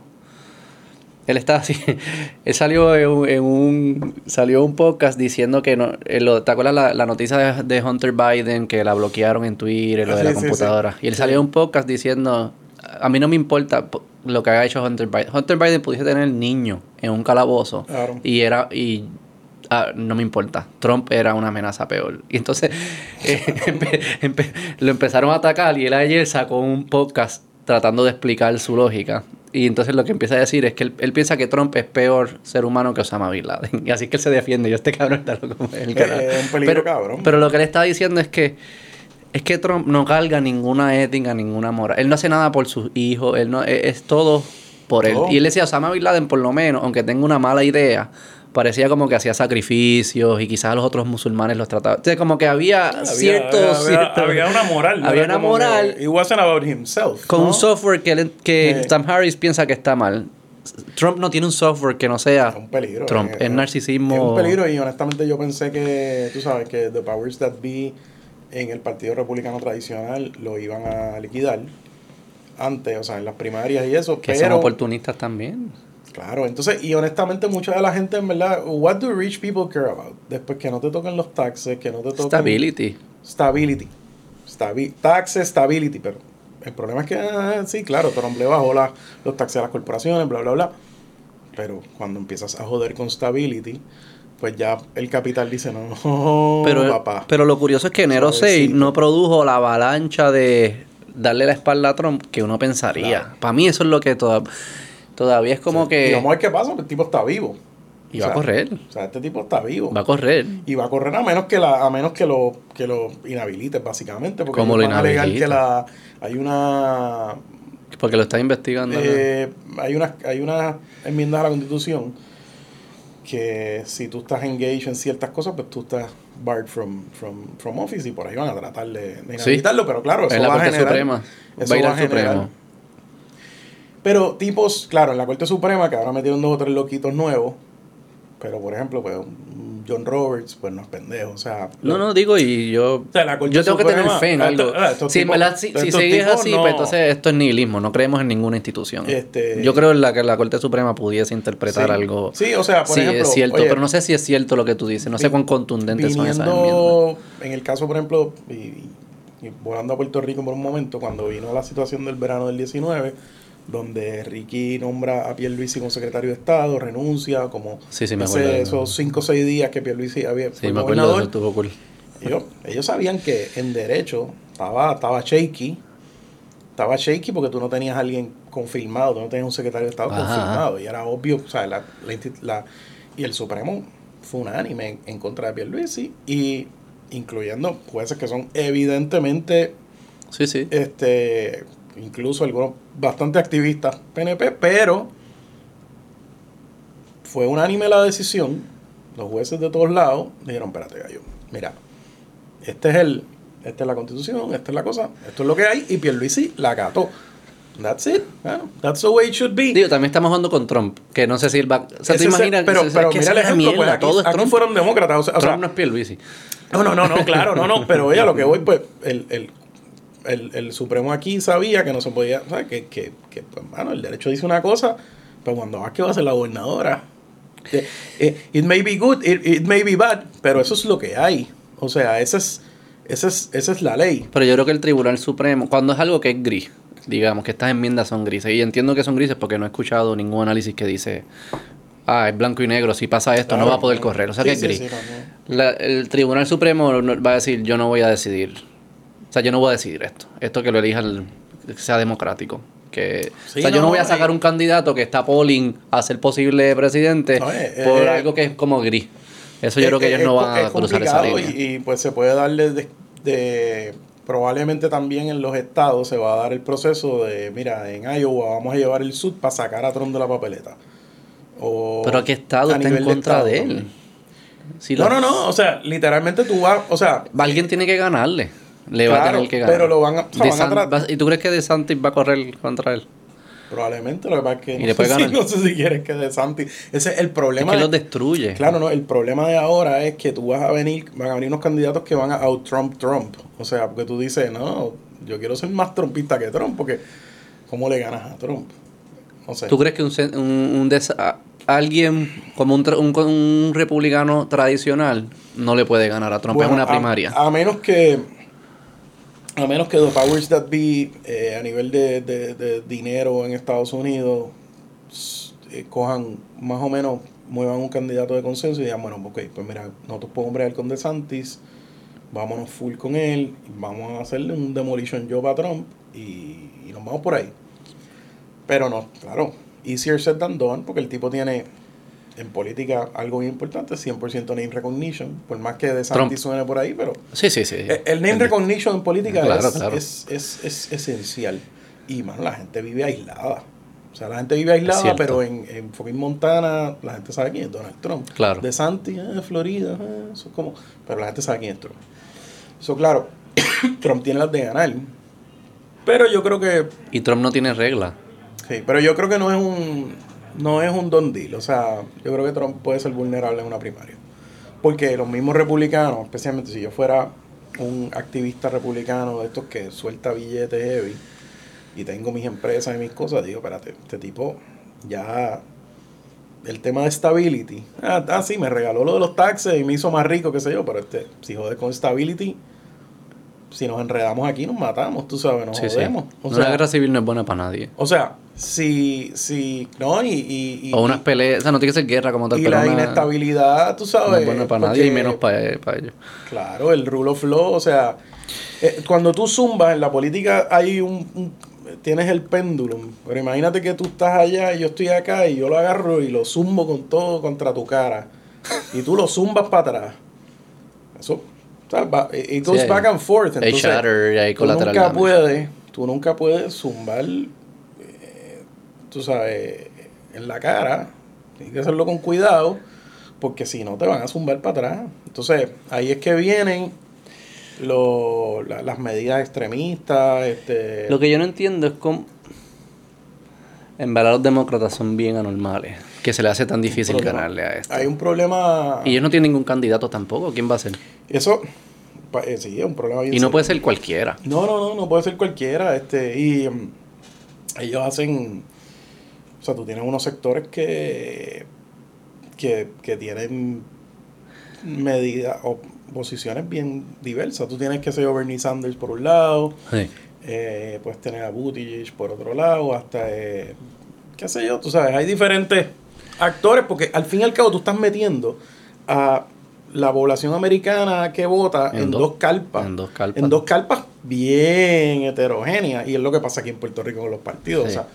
Él está así. Él salió en un, en un- salió un podcast diciendo que no. eh, lo- ¿Te acuerdas la, la noticia de, de Hunter Biden que la bloquearon en Twitter, lo Ah, de sí, la sí, computadora? Y él salió en un podcast diciendo. A mí no me importa po- lo que haya hecho Hunter Biden. Hunter Biden pudiese tener niño en un calabozo. Claro. Y era. Y, ah, no me importa. Trump era una amenaza peor. Y entonces eh, empe- empe- lo empezaron a atacar y él ayer sacó un podcast tratando de explicar su lógica. Y entonces lo que empieza a decir es que él, él piensa que Trump es peor ser humano que Osama Bin Laden. Y así que él se defiende. Yo este cabrón está loco como el carajo. Eh, un peligro, pero, cabrón. Pero lo que él está diciendo es que es que Trump no carga ninguna ética, ninguna moral. Él no hace nada por sus hijos, él no es, es todo por él. Todo. Y él decía, Osama Bin Laden por lo menos, aunque tenga una mala idea, parecía como que hacía sacrificios y quizás a los otros musulmanes los trataba. O sea, como que había, había, cierto, había- cierto- había una moral. Había una como que moral It wasn't about himself. con ¿no? un software que, que Eh. Sam Harris piensa que está mal. Trump no tiene un software que no sea Es un peligro. Trump. eh, es eh, narcisismo. Es un peligro y honestamente yo pensé que, tú sabes, que The Powers That Be en el Partido Republicano Tradicional lo iban a liquidar antes, o sea, en las primarias y eso, que son pero... oportunistas también. Claro, entonces, y honestamente mucha de la gente en verdad, what do rich people care about? Después que no te toquen los taxes, que no te toquen... Stability. Stability. Stabi taxes, stability, pero el problema es que, ah, sí, claro, Trump le bajó la- los taxes a las corporaciones, bla, bla, bla. Pero cuando empiezas a joder con stability, pues ya el capital dice, no, Pero, papá. pero lo curioso es que enero 6 Suavecito. no produjo la avalancha de darle la espalda a Trump que uno pensaría. Claro. Para mí eso es lo que toda- todavía es como Y que... vamos a ver qué pasa, el tipo está vivo. Y O va a correr. O sea, este tipo está vivo. Va a correr. Y va a correr a menos que la, a menos que lo, que lo inhabilites, básicamente. Porque ¿Cómo lo van a alegar inhabilita? que la, hay una Porque lo está investigando. ¿no? Eh, hay unas hay unas enmiendas a la constitución que si tú estás engaged en ciertas cosas, pues tú estás barred from, from, from office y por ahí van a tratar de, de Sí. inhabilitarlo, pero claro, eso en la va a generar- Suprema. eso Va a ir va al a generar- Supremo. Pero tipos, claro, en la Corte Suprema, que ahora metieron dos o tres loquitos nuevos, pero por ejemplo, pues John Roberts, pues no es pendejo, o sea... No, no, digo, y yo. sea, la Corte yo tengo que tener fe en esto- algo. estos Si, tipos- si, sigues así, no- pues entonces esto es nihilismo. No creemos en ninguna institución. Este- yo creo en la que la Corte Suprema pudiese interpretar Sí. algo. Sí, o sea, por sí, ejemplo, es cierto, oye, pero no sé si es cierto lo que tú dices. No sé cuán contundentes son esas enmiendas. en el caso, por ejemplo, y, y volando a Puerto Rico por un momento, cuando vino la situación del verano del 19, donde Ricky nombra a Pierluisi como secretario de Estado, renuncia, como Sí, sí, me hace acuerdo esos 5 o 6 días que Pierluisi había Sí, me acuerdo de eso, cool. ellos, ellos sabían que en derecho estaba, estaba shaky, estaba shaky porque tú no tenías a alguien confirmado, tú no tenías un secretario de Estado Ajá, confirmado, y era obvio, o sea, la, la- y el Supremo fue unánime en, en contra de Pierluisi, y incluyendo jueces que son evidentemente, Sí, sí. este, incluso algunos bastante activistas PNP, pero fue unánime la decisión, los jueces de todos lados dijeron, espérate gallo, mira, este es el, esta es la constitución, esta es la cosa, esto es lo que hay, y Pierluisi la acató. That's it. Bueno, that's the way it should be. Digo, también estamos jugando con Trump, que no sé si él va... O sea, el- imaginas... pero, pero que mira el ejemplo, pues mierda, aquí, todo es aquí Trump. fueron demócratas. O sea, o sea, Trump no es Pierluisi. no, no, no, no, claro, no, no, pero ella lo que voy, pues, el, el, el, el Supremo aquí sabía que no se podía, o sea, que, que, que pues, mano, el derecho dice una cosa, pero cuando vas que va a ser la gobernadora, eh, eh, it may be good, it, it may be bad, pero eso es lo que hay, o sea, esa es, esa es, esa es la ley. Pero yo creo que el Tribunal Supremo, cuando es algo que es gris, digamos que estas enmiendas son grises, y entiendo que son grises porque no he escuchado ningún análisis que dice ah, es blanco y negro, si pasa esto no va a poder correr, o sea Sí, que es gris. sí. La- el Tribunal Supremo va a decir, yo no voy a decidir, o sea, yo no voy a decidir esto, esto que lo elija el, que sea democrático. Que, Sí, o sea, yo no no, voy a sacar un candidato que está polling a ser posible presidente No, eh, por eh, algo que es como gris. Eso yo Es- creo que ellos es- no van a cruzar esa línea. Y, y, pues se puede darle de, de- probablemente también en los estados se va a dar el proceso de mira en Iowa vamos a llevar el sud para sacar a Trump de la papeleta o Pero ¿qué estado está en contra estado de él? Si no no no o sea literalmente tú vas o sea Alguien tiene que ganarle. Le va a Claro, tener que ganar. pero lo van a- o sea, van a DeSant- tra- va- ¿Y tú crees que DeSantis va a correr contra él? probablemente lo que pasa es que Y no, sé si, ganar. no sé si quieres que de Santi ese es el Es problema que de- los destruye. Claro, no, el problema de ahora es que tú vas a venir, van a venir unos candidatos que van a out Trump Trump. O sea, porque tú dices, no, yo quiero ser más trumpista que Trump, porque ¿cómo le ganas a Trump? No sé. ¿Tú crees que un, un, un des- a- alguien como un, un, republicano tradicional no le puede ganar a Trump Bueno, en una a- primaria? A, menos que a menos que the powers that be eh, a nivel de, de- dinero en Estados Unidos eh, cojan más o menos muevan un candidato de consenso y digan bueno ok pues mira nosotros podemos bregar con DeSantis vámonos full con él vamos a hacerle un demolition job a Trump y, y nos vamos por ahí pero no claro easier said than done porque el tipo tiene en política algo bien importante 100% name recognition por más que DeSantis suene por ahí pero Sí, sí, sí. eh, el name recognition en política Claro, es, claro. Es, es, es esencial. Y, mano, la gente vive aislada. O sea, la gente vive aislada, pero en, en fucking Montana la gente sabe quién es Donald Trump. Claro. De Santi, eh, Florida, eh, eso es como... Pero la gente sabe quién es Trump. Eso, claro, Trump tiene las de ganar. Pero yo creo que... Y Trump no tiene regla. Sí, pero yo creo que no es un... No es un don deal. O sea, yo creo que Trump puede ser vulnerable en una primaria. Porque los mismos republicanos, especialmente si yo fuera un activista republicano de estos que suelta billetes heavy y tengo mis empresas y mis cosas, digo, espérate, este tipo ya el tema de stability, ah, ah, sí, me regaló lo de los taxes y me hizo más rico, qué sé yo, pero este, si jode con stability, si nos enredamos aquí nos matamos, tú sabes, nos Sí, sí. jodemos. O una sea, guerra civil no es buena para nadie. o sea, si, si, no, y, y, y- O unas peleas, o sea, no tiene que ser guerra como tal, y pero la una- inestabilidad, tú no sabes. es buena para porque- nadie y menos para, para ellos. Claro, el rule of law, o sea, eh, cuando tú zumbas en la política hay un, un- tienes el péndulum, pero imagínate que tú estás allá y yo estoy acá y yo lo agarro y lo zumbo con todo contra tu cara y tú lo zumbas para atrás. Eso, it goes Sí, back and forth. hay Entonces, hay tú nunca puedes, tú nunca puedes zumbar, eh, tú sabes, en la cara. Tienes que hacerlo con cuidado, porque si no te van a zumbar para atrás. Entonces, ahí es que vienen lo- la- las medidas extremistas. Este, Lo que yo no entiendo es cómo. En verdad, los demócratas son bien anormales. Que se le hace tan difícil problema. ganarle a esto. Hay un problema. Y ellos no tienen ningún candidato tampoco. ¿Quién va a ser? Eso, eh, sí, es un problema bien Y no serio. puede ser cualquiera. No, no, no, no puede ser cualquiera. Este, y mm, ellos hacen. O sea, tú tienes unos sectores que. que, que tienen medidas o posiciones bien diversas. Tú tienes que ser Bernie Sanders por un lado, Sí. eh, puedes tener a Buttigieg por otro lado, hasta. eh, qué sé yo, tú sabes, hay diferentes actores porque al fin y al cabo tú estás metiendo a la población americana que vota en, En dos, dos- carpas. en dos carpas. En dos carpas bien heterogéneas. Y es lo que pasa aquí en Puerto Rico con los partidos. Sí. O sea,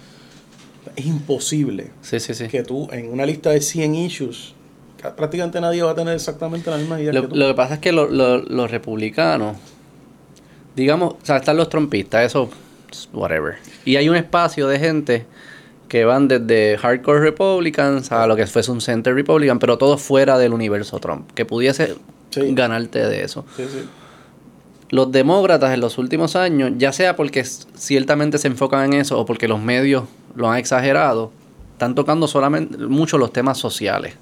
es imposible Sí, sí, sí. que tú en una lista de 100 issues, ca- prácticamente nadie va a tener exactamente la misma idea Lo, que tú. lo que pasa es que lo- lo- los republicanos, digamos, o sea, están los trompistas, eso, whatever. Y hay un espacio de gente que van desde hardcore Republicans a lo que fuese un center Republican, pero todo fuera del universo Trump, que pudiese Sí. ganarte de eso. Sí, sí. Los demócratas en los últimos años, ya sea porque ciertamente se enfocan en eso o porque los medios lo han exagerado, están tocando solamente mucho los temas sociales.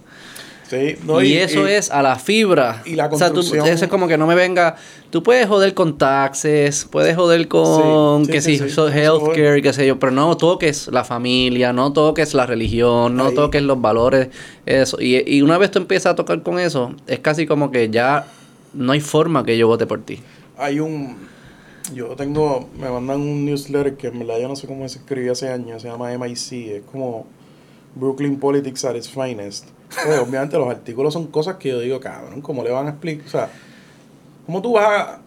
Sí, no, y, eso es a la fibra. y la O sea, tú- construcción- eso es como que no me venga. Tú puedes joder con taxes, puedes joder con Sí, sí, que si healthcare, qué sé yo, pero no toques la familia, no toques la religión, no Ahí. toques los valores, eso. Y, y una vez tú empiezas a tocar con eso, es casi como que ya no hay forma que yo vote por ti. Hay un. Yo tengo. Me mandan un newsletter que en verdad yo no sé cómo se escribía hace años. Se llama MIC. Es como Brooklyn Politics at its finest. Pues, obviamente los artículos son cosas que yo digo, cabrón, ¿cómo le van a explicar? O sea, ¿cómo tú vas a...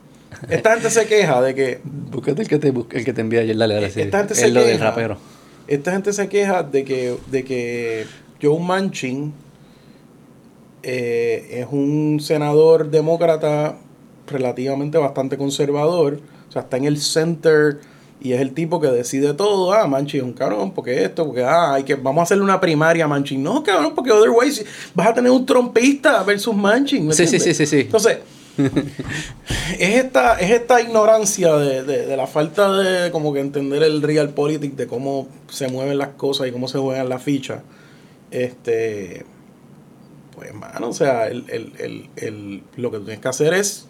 Esta gente se queja de que... Búscate el que te, el que te envía ayer, dale, sí. Esta gente se Es lo del rapero. Esta gente se queja de que, de que Joe Manchin eh, es un senador demócrata relativamente bastante conservador. O sea, está en el center y es el tipo que decide todo. Ah, Manchin es un cabrón, porque esto, porque ah, hay que, vamos a hacerle una primaria a Manchin. No, cabrón, porque otherwise vas a tener un trompista versus Manchin. ¿me Sí, sí, sí, sí, sí. Entonces, es esta, es esta ignorancia de, de- de la falta de como que entender el real politics, de cómo se mueven las cosas y cómo se juegan las fichas. Este, pues, mano, o sea, el, el- el- el- lo que tú tienes que hacer es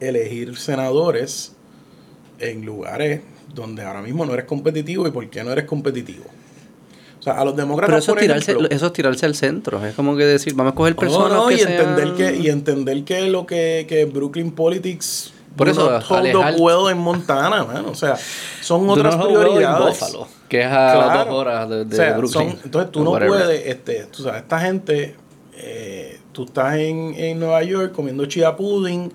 elegir senadores en lugares donde ahora mismo no eres competitivo y por qué no eres competitivo. O sea, a los demócratas, Pero eso es, por tirarse, ejemplo, eso es tirarse al centro. Es como que decir, vamos a coger no, personas no, que y sean- entender que y entender que lo que, que Brooklyn Politics Por eso, hold well en Montana, mano. O sea, son otras prioridades. Buffalo, que es a Claro. dos horas de, de O sea, Brooklyn. son- entonces tú no whatever. puedes, este, tú sabes, esta gente, eh, tú estás en, en Nueva York comiendo chia pudding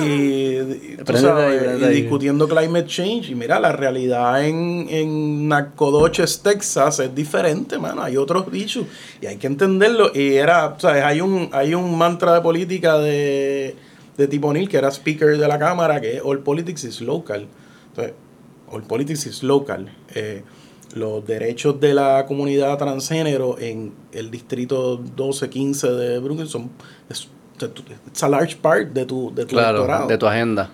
y, tú sabes, ahí, discutiendo climate change. Y mira, la realidad en, en Nacogdoches, Texas es diferente, mano. Hay otros issues y hay que entenderlo. Y era, sabes, hay un, hay un mantra de política de, de Tipo Neil, que era speaker de la Cámara, que es All Politics is Local. Entonces, All Politics is Local. Eh, los derechos de la comunidad transgénero en el distrito 12-15 de Brooklyn son es, it's a large part de tu, de tu Claro, doctorado. de tu agenda.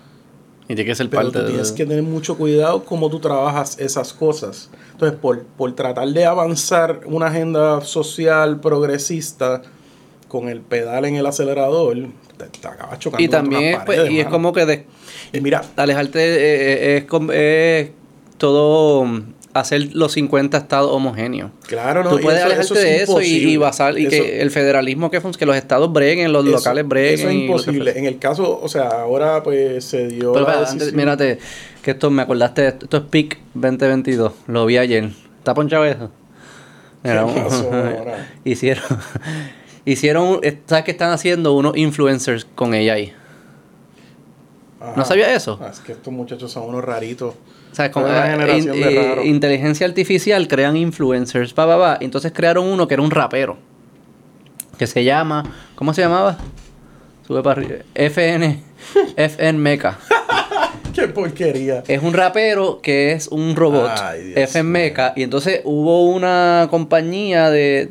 Y tiene que ser Pero parte tú de tienes que tener mucho cuidado cómo tú trabajas esas cosas. Entonces, por, por tratar de avanzar una agenda social progresista con el pedal en el acelerador, te, te acabas chocando Y también, pues, y es como que de- Y mira, alejarte eh, eh, es, com- es todo hacer los 50 estados homogéneos. claro, no, Tú puedes eso- alejarte eso es de eso y, basar y Eso- que el federalismo que, que los estados breguen, los locales breguen. Eso es imposible. En el caso, o sea, ahora pues se dio. Pero la antes, mírate, que esto me acordaste, esto, esto es PIC 2022, lo vi ayer. ¿Está ponchado eso? Mira, ¿Qué un- pasó ahora? hicieron, hicieron, ¿sabes qué están haciendo? Unos influencers con ella ahí. Ajá. ¿No sabía eso? Ah, es que estos muchachos son unos raritos. O sea, como in- de eh, inteligencia artificial crean influencers, pa, pa, pa. Entonces crearon uno que era un rapero. Que se llama, ¿cómo se llamaba? Sube para arriba. FN, FN Mecha. ¡Qué porquería! Es un rapero que es un robot. Ay, FN Mecha. Y entonces hubo una compañía de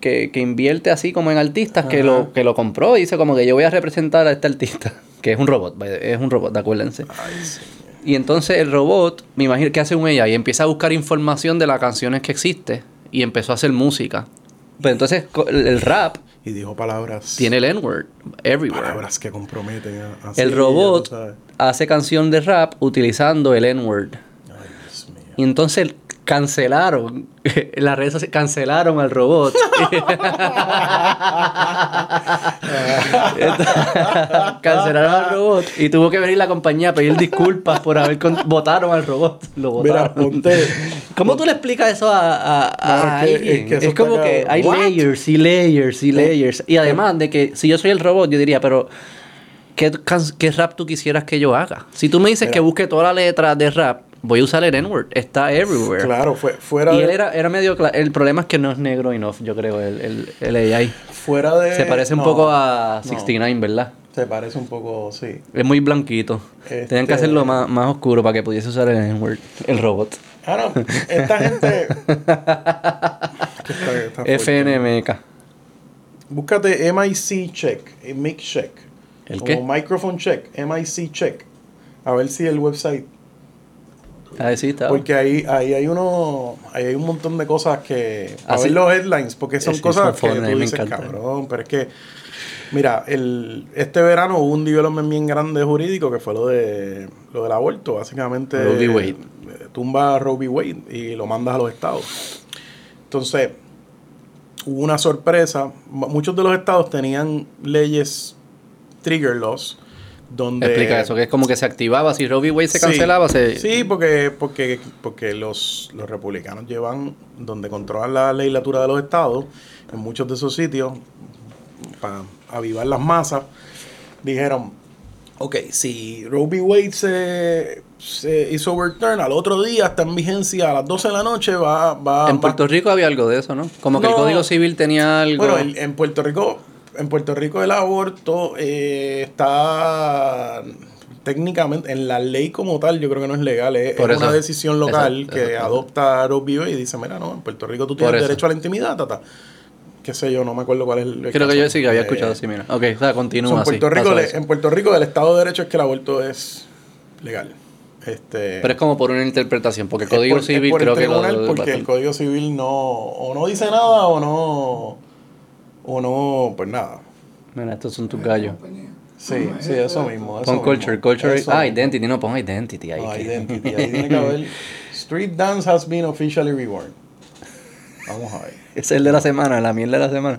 que, que invierte así como en artistas que lo, que lo compró y dice como que yo voy a representar a este artista. Que es un robot, es un robot, acuérdense. Ay, sí. Y entonces el robot, me imagino que hace un ella y empieza a buscar información de las canciones que existe y empezó a hacer música. Pero entonces co- el, rap Y dijo palabras. tiene el N-word everywhere. palabras que comprometen a, a El robot hace canción de rap utilizando el N-word. Y entonces cancelaron, las redes sociales cancelaron al robot. cancelaron al robot y tuvo que venir la compañía a pedir disculpas por haber votaron al robot. Lo Mira, votaron. ponte. ¿Cómo tú le explicas eso a, a- a No, es que- alguien? es que eso es como que hay What? layers y layers y layers. Y además de que si yo soy el robot, yo diría, pero ¿qué, qué rap tú quisieras que yo haga? Si tú me dices Mira. que busque toda la letra de rap, voy a usar el N-word. Está everywhere. Claro, fue, fuera Y de. él era, era medio... El problema es que no es negro enough, yo creo, el, el, el AI. Fuera de. Se parece un no, poco a no. 69, ¿verdad? Se parece un poco, sí. Es muy blanquito. Este- Tenían que hacerlo más, más oscuro para que pudiese usar el N-word, el robot. Ah, no. Esta gente. FNMK. Búscate MIC check, mic check. ¿El como qué? microphone check, MIC check. A ver si el website. Ah, sí, está. Porque ahí, ahí hay uno. Ahí hay un montón de cosas que. A Así- ver los headlines, porque son Sí, cosas que tú dices, cabrón. Pero es que. Mira, el, este verano hubo un development bien grande jurídico que fue lo de lo del aborto. Básicamente. Roe v. Wade. eh, Tumba a Roe v. Wade y lo mandas a los estados. Entonces, hubo una sorpresa. Muchos de los estados tenían leyes trigger laws donde... Explica eso, que es como que se activaba, si v. Wade se Sí. cancelaba, se... Sí, porque, porque, porque los, los republicanos llevan, donde controlan la legislatura de los estados, en muchos de esos sitios, para avivar las masas, dijeron, ok, si v. Wade se, se hizo overturn, al otro día está en vigencia a las 12 de la noche, va... va En va- Puerto Rico había algo de eso, ¿no? Como que el. Código Civil tenía algo... Bueno, el- en Puerto Rico, en Puerto Rico el aborto eh, está técnicamente en la ley como tal, yo creo que no es legal, es, Por es eso. una decisión local Exacto, que exacto. adopta Roe v. Wade y dice, mira, no, en Puerto Rico tú tienes derecho a la intimidad, tata. Qué sé yo, no me acuerdo cuál es el, Creo que yo sí que había Eh, escuchado así, mira. Ok, o sea, continúa en, así. Puerto Rico, le- en Puerto Rico el Estado de Derecho es que el aborto es legal. Este, Pero es como por una interpretación, porque el Código por- Civil creo que lo... porque el Código Civil no o no dice nada o no o no pues nada Mira, estos son tus gallos. sí sí eso mismo eso Pon mismo, culture, culture... eso Ah, mismo. identity, no, pon identity ahí. Que- identity ahí tiene que haber street dance has been officially reborn vamos a ver Es el de la semana, la mierda de la semana.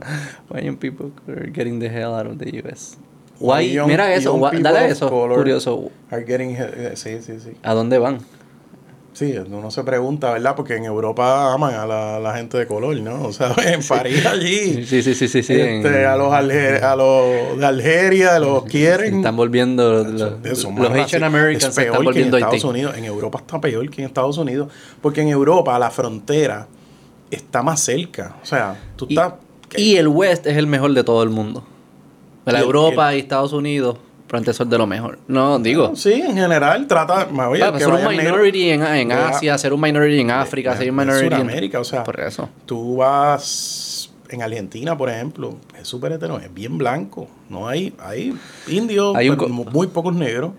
Why young people are getting the hell out of the US. Why, Young- mira eso, why- dale eso, curioso. are getting eh, sí sí sí ¿A dónde van? Sí, uno se pregunta, ¿verdad? Porque en Europa aman a la, la gente de color, ¿no? O sea, en París allí. Sí, sí, sí, sí, sí. este, a los alger- a los de Algeria los quieren. están volviendo los, los más Asian Americans es se están peor que en volviendo Estados. Unidos. En Europa está peor que en Estados Unidos. Porque en Europa la frontera está más cerca. O sea, tú Y, estás. y el West es el mejor de todo el mundo. La Y el- Europa y Estados Unidos, probablemente son de lo mejor. No, digo, Sí, en general trata. oye, que ser un minority en, en de- Asia, ser un minority en África, de- ser un minority en Sudamérica, o sea, Por eso. Tú vas en Argentina, por ejemplo, es súper hetero, es bien blanco. No hay, hay indios, Hay un pero mu- muy pocos negros.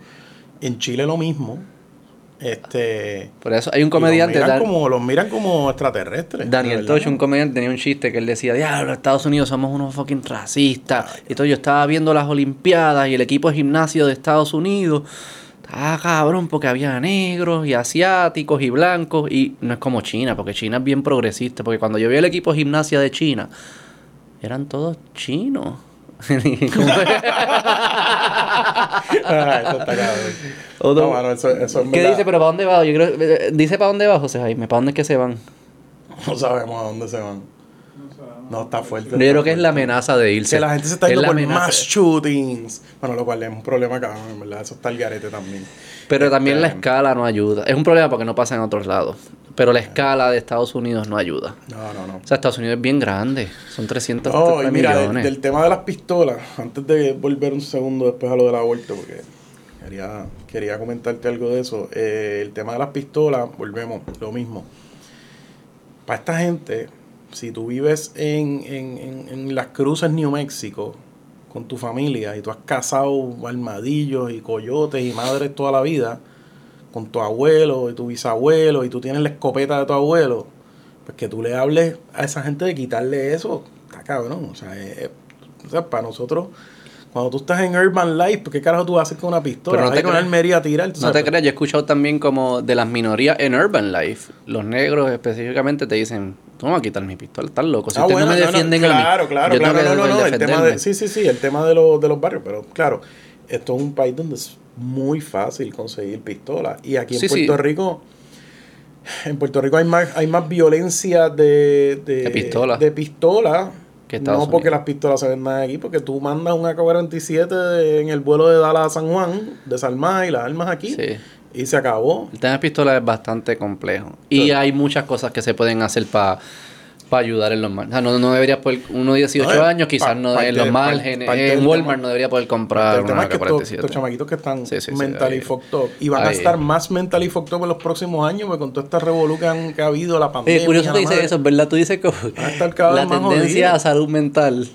En Chile lo mismo. Este. Por eso hay un comediante, Los miran, Dan- como, los miran como extraterrestres. Daniel. Tosh, un comediante, tenía un chiste que él decía, diablo, Estados Unidos somos unos fucking racistas. Y todo, yo estaba viendo las Olimpiadas y el equipo de gimnasio de Estados Unidos. Estaba cabrón porque había negros y asiáticos y blancos. Y no es como China, porque China es bien progresista. Porque cuando yo vi el equipo de gimnasia de China, eran todos chinos. Ah, eso está no- mano, eso, eso es ¿Qué verdad. dice? ¿Pero para dónde va? Yo creo, eh, dice para dónde va José Jaime. ¿Para dónde es que se van? No sabemos a dónde se van. No, está fuerte. Yo creo que es la amenaza de irse. Que la gente se está Es yendo la por más shootings. Bueno, lo cual es un problema cabrón, en verdad. Eso está el garete también. Pero también la Este, escala no ayuda. Es un problema porque no pasa en otros lados. Pero la escala de Estados Unidos no ayuda. No, no, no. O sea, Estados Unidos es bien grande. Son 300 No, y mira, del, millones. del tema de las pistolas, antes de volver un segundo después a lo del aborto, porque quería, quería comentarte algo de eso. Eh, el tema de las pistolas, volvemos, lo mismo. Para esta gente, si tú vives en, en, en, en las cruces New México con tu familia y tú has cazado armadillos y coyotes y madres toda la vida, con tu abuelo y tu bisabuelo y tú tienes la escopeta de tu abuelo, pues que tú le hables a esa gente de quitarle eso, está cabrón. O sea, es- o sea, para nosotros, cuando tú estás en Urban Life, ¿por qué carajo tú hacer con una pistola? Pero no Hay te creas- almería a tirar. No te creas, yo he escuchado también como de las minorías en Urban Life. Los negros específicamente te dicen, tú no vas a quitar mi pistola, estás loco. Si Ah, ustedes bueno, no me no, no, defienden a mí, claro, claro, yo tengo claro, que no, no, no, el tema de, sí, sí, sí, el tema de, los de los barrios, pero claro, esto es un país donde muy fácil conseguir pistolas y aquí en Sí, sí. Puerto Rico, en Puerto Rico hay más, hay más violencia de, de, De pistola. de pistola, Que no porque las pistolas se vendan aquí, porque tú mandas un AK-47 de- en el vuelo de Dallas a San Juan, desarmas y las armas aquí Sí. y se acabó. El tema de pistola es bastante complejo. Y hay muchas cosas que se pueden hacer para ayudar en los márgenes. O sea, no, no debería poder, uno de 18 No, eh, años, quizás no en los márgenes. en Walmart tema- no debería poder comprar el tema una es que estos, estos AK-47. chamaquitos que están Sí, sí, sí, mentally fucked up y van a ahí. estar más mentally fucked up en los próximos años porque con toda esta revolución que ha habido, la pandemia. Oye, curioso que dice madre, eso, ¿verdad? Tú dices que a la tendencia jodido. a salud mental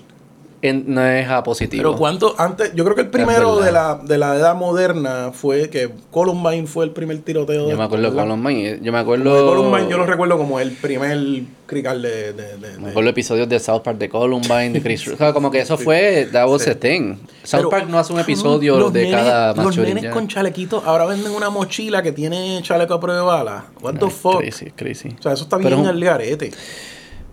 en- no es a positivo. Pero cuánto antes, yo creo que el primero de la, de la edad moderna fue que Columbine fue el primer tiroteo de Yo me acuerdo de. Columbine. Yo me Como de acuerdo. Columbine yo lo recuerdo como el primer crical de, de, de- Me acuerdo episodios de South Park de Columbine, de Chris O sea, como que eso fue. That was Sí. a thing. South Pero, Park no hace un episodio los de nenes- cada Los nenes con chalequitos ahora venden una mochila que tiene chaleco a prueba de bala. What the fuck? Crazy, crazy. O sea, eso está Pero bien al garete.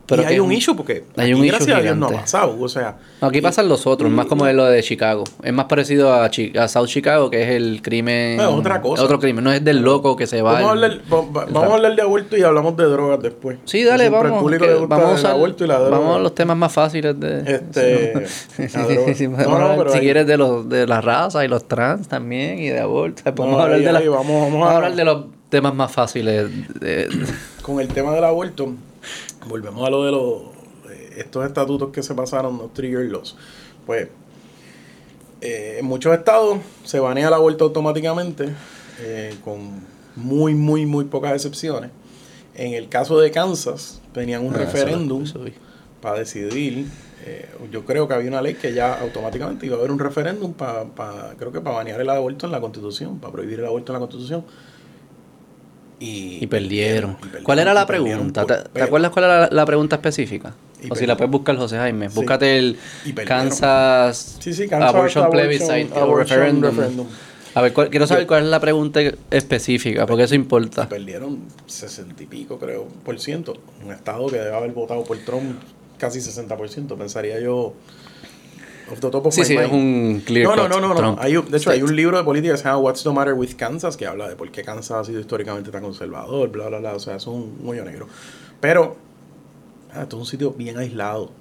Pero y hay un issue porque hay un issue gracias a Dios no ha pasado. O sea, No, aquí pasan los otros, más como lo de Chicago. Es más parecido a, Chi- a South Chicago, que es el crimen. Es otra cosa. Otro crimen, no es del loco que se va. vamos, a al- hablar, va- va- vamos a hablar de aborto y hablamos de drogas después. Sí, dale, vamos. Al que vamos, a el usar- aborto y la droga. vamos a los temas más fáciles de. Este, No, no, si quieres de los de la raza y los trans también y de aborto. Podemos No, hablar ahí- de la- ahí vamos- a- hablar de los temas más fáciles. de- con el tema del aborto, volvemos a lo de los eh, estos estatutos que se pasaron, los trigger laws. Pues eh, en muchos estados se banea el aborto automáticamente, eh, con muy, muy, muy pocas excepciones. En el caso de Kansas, tenían un Ah, referéndum eso para decidir. eh, yo creo que había una ley que ya automáticamente iba a haber un referéndum para, creo que para banear el aborto en la Constitución, para prohibir el aborto en la Constitución. Y, Y perdieron. y perdieron, ¿Cuál era la pregunta? por ¿Te, te acuerdas cuál era la, la pregunta específica? O si la puedes buscar, José Jaime. Búscate el. Kansas, Sí, sí, Kansas Abortion Plebiscite o Referendum. referendum. A ver, cuál- quiero saber cuál es la pregunta específica, porque eso Y importa. perdieron 60 y pico, creo, por ciento. Un estado que debe haber votado por Trump casi 60%, pensaría yo. Off the top of Sí, my sí, es mind. un clear No, no, cut no, no, no. Trump Hay un- de hecho, hay un libro de política que se llama What's the Matter with Kansas que habla de por qué Kansas ha sido históricamente tan conservador, bla, bla, bla. O sea, es un hoyo negro. Pero, ah, esto es un sitio bien aislado.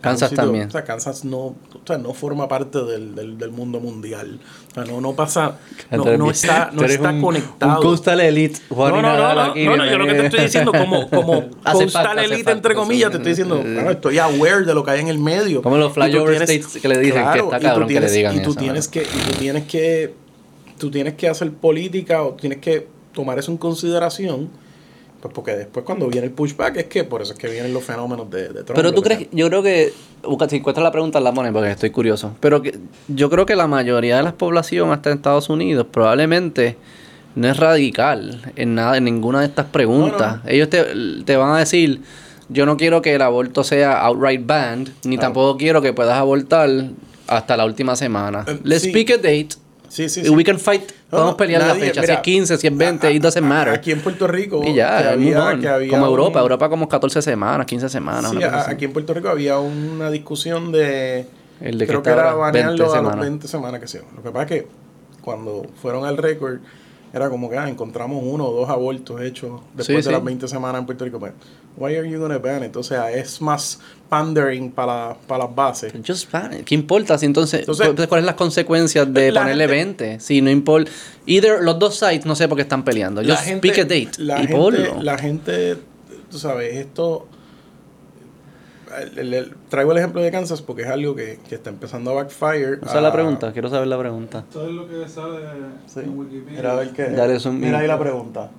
Kansas sitio- también. O sea, Kansas no, o sea, no forma parte del, del, del mundo mundial. O sea, no, no pasa, no, no está, no está un- conectado. Un coastal elite. Juan No, no, no, no, aquí, no, no, yo lo que te estoy diciendo como, como coastal falta, elite, falta, entre comillas, te estoy diciendo, bueno, estoy aware de lo que hay en el medio. Como los flyover tienes- states que le dicen que está cabrón que le tienes- digan Y tú eso, tienes que, y tú tienes que, tú tienes que hacer política o tienes que tomar eso en consideración, pues porque después cuando viene el pushback es que por eso es que vienen los fenómenos de, de Trump. Pero tú crees, yo creo que, si encuentras la pregunta la pones porque estoy curioso, pero que, yo creo que la mayoría de la población hasta en Estados Unidos probablemente no es radical en nada, en ninguna de estas preguntas. No, Ellos te, te van a decir, yo no quiero que el aborto sea outright banned, ni tampoco quiero que puedas abortar hasta la última semana. Eh, Let's sí. pick a date. Sí, sí, sí. We can fight. Podemos no, pelear la nadie- fecha. si mira, es 15, si es 20, it doesn't a- matter. Aquí en Puerto Rico, y ya, que había, on. que había como un- Europa. Europa como 14 semanas, 15 semanas. Sí, a- aquí en Puerto Rico había una discusión de. El de que creo que está era banearlo 20 a semanas. 20 semanas que sea. Lo que pasa es que cuando fueron al récord, era como que ah, encontramos uno o dos abortos hechos después Sí, de las sí. 20 semanas en Puerto Rico. Pues, why are you gonna ban it? O sea, es más pandering para, para las bases. Just ban it. ¿Qué importa? Si entonces, Entonces- ¿cu- ¿cuáles son las consecuencias de ponerle gente- 20? Si no importa. Either los dos sites, no sé por qué están peleando. La Just pick a date la y gente, ponlo. la gente, tú sabes, esto. El- el- el- traigo el ejemplo de Kansas porque es algo que, que está empezando a backfire. Esa es la a- pregunta, quiero saber la pregunta. Esto es lo que sale Sí. en Wikipedia. Mira, a ver qué. Dale Mira ahí la pregunta.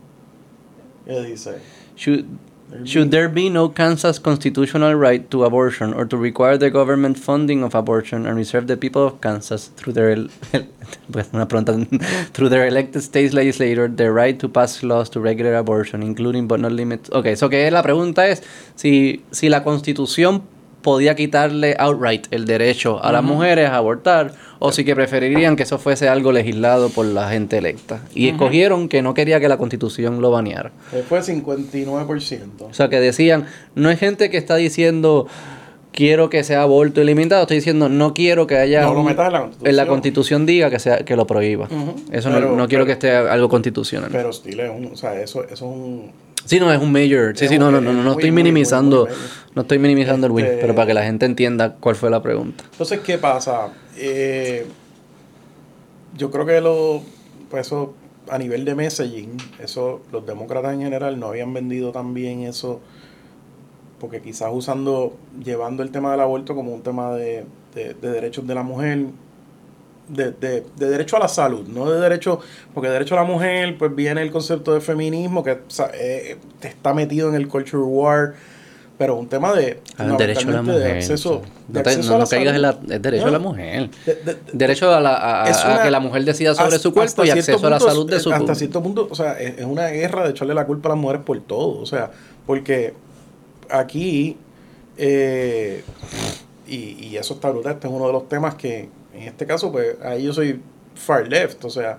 ¿Qué dice? Should, should there be no Kansas constitutional right to abortion or to require the government funding of abortion and reserve the people of Kansas through their pues, through their elected state legislator the right to pass laws to regulate abortion, including but not limited. Okay, so que la pregunta es si si la Constitución podía quitarle outright el derecho a las mujeres a abortar o si que preferirían que eso fuese algo legislado por la gente electa y escogieron que no quería que la Constitución lo baneara. Fue 59%. O sea, que decían, no hay gente que está diciendo quiero que sea aborto ilimitado, estoy diciendo no quiero que haya No lo metas en la Constitución. en la Constitución diga que sea que lo prohíba. Eso no, Pero- no quiero pero- que esté algo constitucional. Pero still es un, o sea, eso, eso es un... sí, no es un major. Sí, es sí, no, no, no, no, muy, estoy muy, minimizando, muy no estoy minimizando el win, Este- pero para que la gente entienda cuál fue la pregunta. Entonces, ¿qué pasa? Eh, yo creo que lo, pues eso a nivel de messaging, eso los demócratas en general no habían vendido tan bien eso, porque quizás usando, llevando el tema del aborto como un tema de, de- de derechos de la mujer, de, de- de derecho a la salud, no de derecho, porque derecho a la mujer, pues viene el concepto de feminismo que eh, está metido en el culture war, pero un tema de, Ah, derecho a la mujer. de acceso, no te- acceso no- caigas en la, derecho No. a la mujer. De- de- de- Derecho a, la, a, a- Es a una- que la mujer decida sobre hasta- su cuerpo y acceso a la punto, salud de su Hasta cierto punto, o sea, es, es una guerra de echarle la culpa a las mujeres por todo. O sea, porque aquí, eh, y, y eso está brutal, este es uno de los temas que, en este caso, pues ahí yo soy far left, o sea,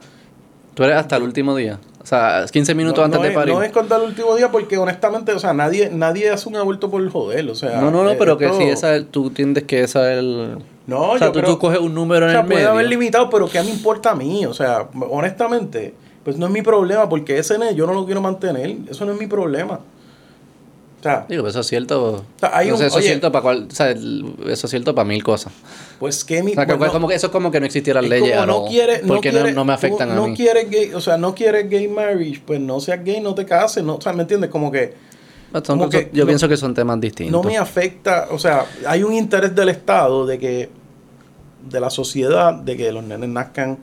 Tú eres hasta el último día. O sea, 15 minutos no, antes no de es, parir. No es contar el último día porque honestamente, o sea, nadie, nadie hace un aborto por joder, o sea. no, no, no, pero que si esa es- tú entiendes que esa es el... No, o sea, yo tú, creo- tú coges un número O en sea, el puede medio. haber limitado, pero ¿qué me importa a mí? O sea, honestamente, pues no es mi problema, porque ese yo no lo quiero mantener. Eso no es mi problema. O sea, Digo, eso es cierto. sea, hay o sea, un- eso oye- es cierto para cual, o sea, el- eso es cierto para mil cosas. Pues que mi. O sea, pues, no- como que eso es como que no existieran es leyes como no quiere, porque no- quiere- no, me afectan a no mí. quieres gay, o sea, no quieres gay marriage, pues no seas gay, no te cases, no, o sea, ¿me entiendes? Como que Son como cosas- que yo pienso que son temas distintos. no me afecta, o sea, hay un interés del Estado de que, de la sociedad, de que los nenes nazcan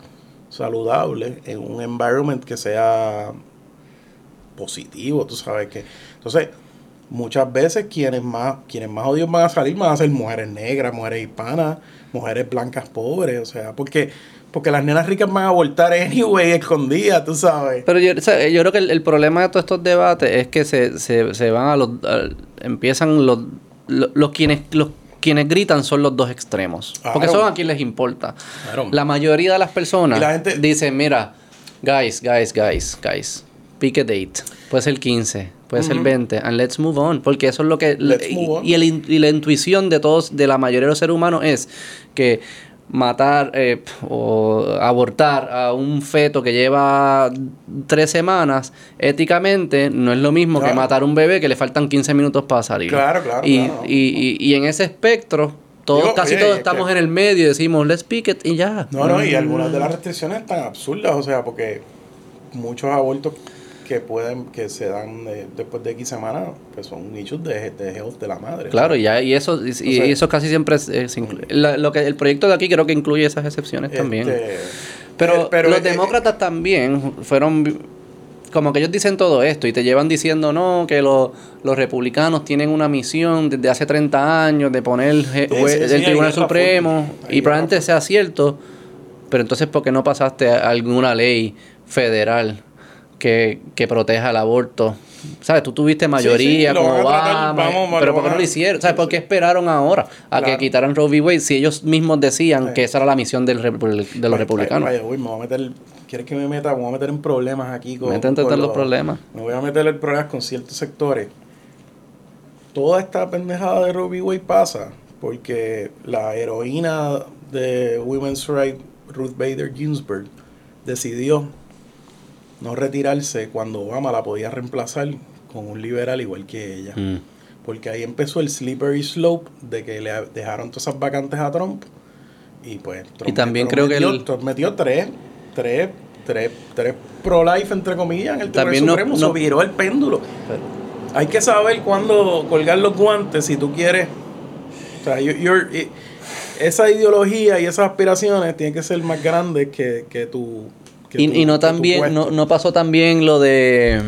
saludables en un environment que sea positivo, tú sabes que. Entonces, muchas veces quienes más, quienes más odios van a salir van a ser mujeres negras, mujeres hispanas, mujeres blancas pobres, o sea, porque, porque las nenas ricas van a abortar anyway, escondidas, tú sabes. Pero yo, o sea, yo creo que el, el problema de todos estos debates es que se, se, se van a los... a- empiezan los, los, los quienes... Los, quienes gritan son los dos extremos. Porque son a quien les importa. Claro. La mayoría de las personas la gente- dicen, mira, guys, guys, guys, guys, pick a date. Puede ser 15, puede ser 20, and let's move on. Porque eso es lo que... Let's y, move on. y el y la intuición de todos, de la mayoría de los seres humanos es que matar eh, o abortar a un feto que lleva tres semanas, éticamente no es lo mismo que matar a un bebé que le faltan 15 minutos para salir. Claro, claro, Y, claro. y, y, y en ese espectro, todos, Digo, casi oye, todos estamos que- en el medio y decimos, let's pick it y ya. No, no, y Mm. algunas de las restricciones están absurdas, o sea, porque muchos abortos que pueden, que se dan eh, después de X semanas, pues son issues de, de health de la madre. Claro, y, ya, y eso y, eso casi siempre es, es inclu- la- lo que el proyecto de aquí creo que incluye esas excepciones también. Este, Pero, eh, pero, los eh, demócratas también fueron como que ellos dicen todo esto y te llevan diciendo no que los, los republicanos tienen una misión desde hace 30 años de poner je- jue- el Tribunal Supremo y probablemente sea cierto, pero entonces ¿por qué no pasaste alguna ley federal que, que proteja el aborto? ¿Sabes? Tú tuviste mayoría tratar, Obama, vamos, pero ¿por qué no lo hicieron? ¿Sabes? ¿Por qué esperaron ahora a que quitaran Roe v. Wade si ellos mismos decían Sí. que esa era la misión del de los republicanos? Vaya, uy, me voy a meter, ¿quieres que me meta? Me voy a meter en problemas aquí con, Métete con los problemas. Me voy a meter en problemas con ciertos sectores. Toda esta pendejada de Roe v. Wade pasa porque la heroína de Women's Rights, Ruth Bader Ginsburg, decidió no retirarse cuando Obama la podía reemplazar con un liberal igual que ella. Mm. Porque ahí empezó el slippery slope de que le dejaron todas esas vacantes a Trump. Y pues Trump, Y también Trump creo que metió, el- Trump metió tres, tres, tres, tres pro-life, entre comillas, en el Tribunal También no- Supremo. no- se viró el péndulo. Hay que saber cuándo colgar los guantes si tú quieres. O sea, you- you're- i- esa ideología y esas aspiraciones tienen que ser más grandes que, que tu. Y, y no también, puesto. no, no pasó también lo de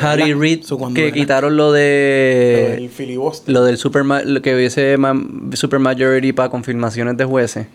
Harry Reid, so, que era- quitaron lo de el filibuster. lo del super lo que hubiese ma- super majority para confirmaciones de jueces.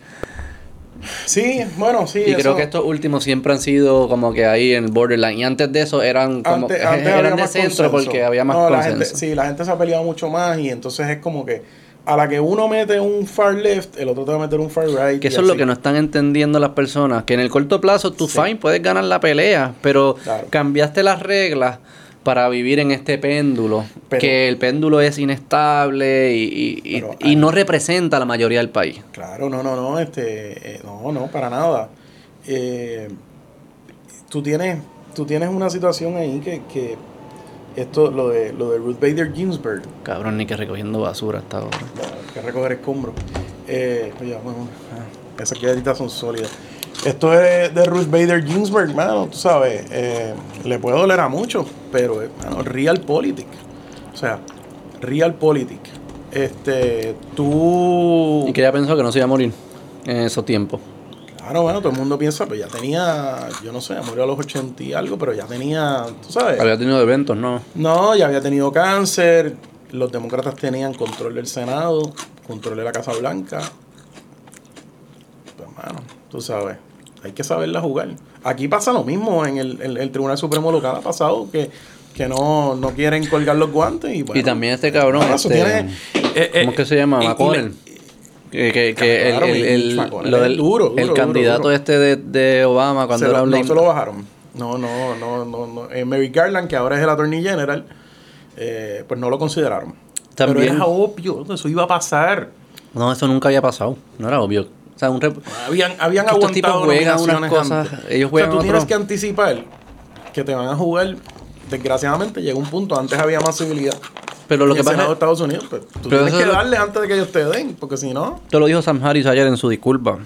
Sí, bueno, sí. Y eso- creo que estos últimos siempre han sido como que ahí en el borderline. Y antes de eso eran como Antes, antes eran de centro porque había más No, la consenso. gente, sí, la gente se ha peleado mucho más y entonces es como que a la que uno mete un far left, el otro te va a meter un far right. Que eso es lo que no están entendiendo las personas. Que en el corto plazo tú Sí. fine puedes ganar la pelea, pero Claro. cambiaste las reglas para vivir en este péndulo. Pero- que el péndulo es inestable y, y- Pero no representa a la mayoría del país. Claro, no, no, no, este, eh, no, no, para nada. Eh, tú tienes, tú tienes una situación ahí que, que esto, lo de, lo de Ruth Bader Ginsburg, Cabrón, ni que recogiendo basura hasta ahora. que recoger escombros. Eh, oye, bueno, ah, esas galletitas son sólidas. Esto es de Ruth Bader Ginsburg, mano, tú sabes, eh, le puede doler a muchos, pero, eh, mano, real politics. O sea, real politics. Este, tú... Y que ella pensó que no se iba a morir en esos tiempos. Claro, bueno, todo el mundo piensa, pues ya tenía, yo no sé, murió a los 80 y algo, pero ya tenía, tú sabes. Había tenido eventos, ¿no? No, ya había tenido cáncer, los demócratas tenían control del Senado, control de la Casa Blanca. Pues, mano, tú sabes, hay que saberla jugar. Aquí pasa lo mismo en el, el- el Tribunal Supremo local ha pasado, que, que no, no quieren colgar los guantes. Y, bueno, y también este cabrón, bueno, este, tiene- eh, eh, ¿cómo es que se llama? McConnell. Que, que, que el, el, el- lo del- duro, el candidato duro. este de, de Obama cuando Se era lo- no se lo bajaron. No, no, no, no. no. Eh, Merrick Garland, que ahora es el Attorney General, eh, pues no lo consideraron. También- Pero era obvio, eso iba a pasar. No, eso nunca había pasado. No era obvio. O sea, un rep- Habían, habían tipos aguantado juegan unas cosas, antes. ellos O sea, juegan tú otro- tienes que anticipar que te van a jugar. Desgraciadamente llega un punto, antes había más civilidad. Pero lo que pasa Senado de es, Estados Unidos, pues, tú tienes que es darle antes de que ellos te den, porque si no, esto lo dijo Sam Harris ayer en su disculpa.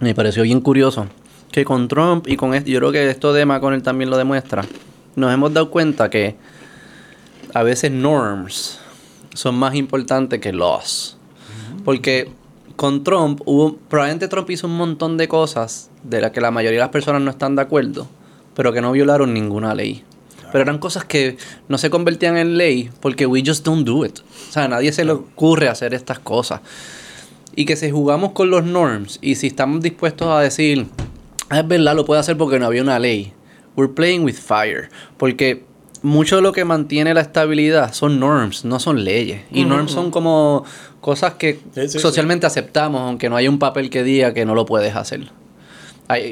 Me pareció bien curioso. Que con Trump y con esto, yo creo que esto de McConnell también lo demuestra. Nos hemos dado cuenta que a veces norms son más importantes que laws. Porque con Trump hubo, probablemente Trump hizo un montón de cosas de las que la mayoría de las personas no están de acuerdo, pero que no violaron ninguna ley. Pero eran cosas que no se convertían en ley porque we just don't do it. O sea, a nadie se le ocurre hacer estas cosas. Y que si jugamos con los norms y si estamos dispuestos a decir, "Ah, es verdad, lo puede hacer porque no había una ley. We're playing with fire. Porque mucho de lo que mantiene la estabilidad son norms, no son leyes. Y norms son como cosas que Sí, sí, socialmente aceptamos, aunque no haya un papel que diga que no lo puedes hacer.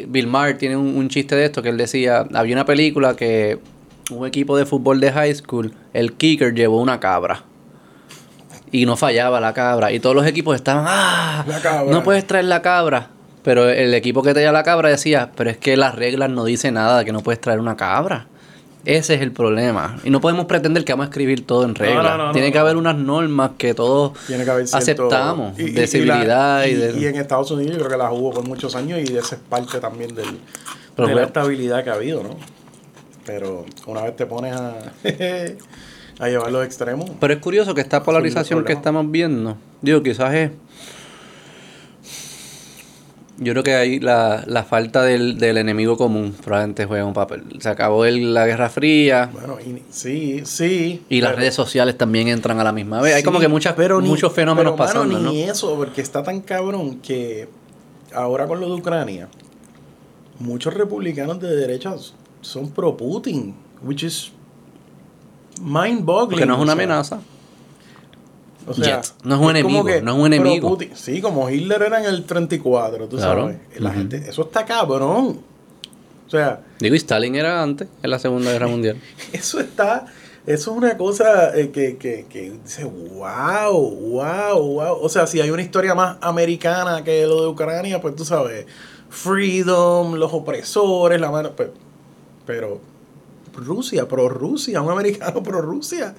Bill Maher tiene un, un chiste de esto que él decía, había una película que un equipo de fútbol de high school, el kicker llevó una cabra. Y no fallaba la cabra. Y todos los equipos estaban, ah, La cabra. no puedes traer la cabra. Pero el equipo que traía la cabra decía, pero es que las reglas no dicen nada de que no puedes traer una cabra. Ese es el problema. Y no podemos pretender que vamos a escribir todo en no, no, Tiene no, que no. haber unas normas que todos tiene que haber cierto- aceptamos. y- y- de civilidad y, y, de... y en Estados Unidos yo creo que las hubo por muchos años y esa es parte también del, Pero de la estabilidad que ha habido, ¿no? Pero una vez te pones a, a llevar los extremos, Pero es curioso que esta polarización que estamos viendo, digo, quizás es. Yo creo que ahí la, la falta del, del enemigo común probablemente juega un papel. Se acabó el- la Guerra Fría bueno, y- sí, sí. y las redes sociales también entran a la misma vez. Hay como que muchas, pero ni- muchos fenómenos pero, mano, pasando, ¿no? ni eso, porque está tan cabrón que ahora con lo de Ucrania, muchos republicanos de derecha son pro Putin, which is mind boggling. Porque no es una amenaza. O sea, Yet. No es un enemigo, que no es un enemigo. pro-Putin. Sí, como Hitler era en el 34, tú Claro. sabes. La gente, eso está cabrón. O sea, Digo, y Stalin era antes, en la Segunda Guerra Mundial. eso está, eso es una cosa eh, que, que, que dice, wow, wow, wow. O sea, si hay una historia más americana que lo de Ucrania, pues tú sabes, freedom, los opresores, la mano, pues, pero Rusia, pro Rusia, un americano pro Rusia,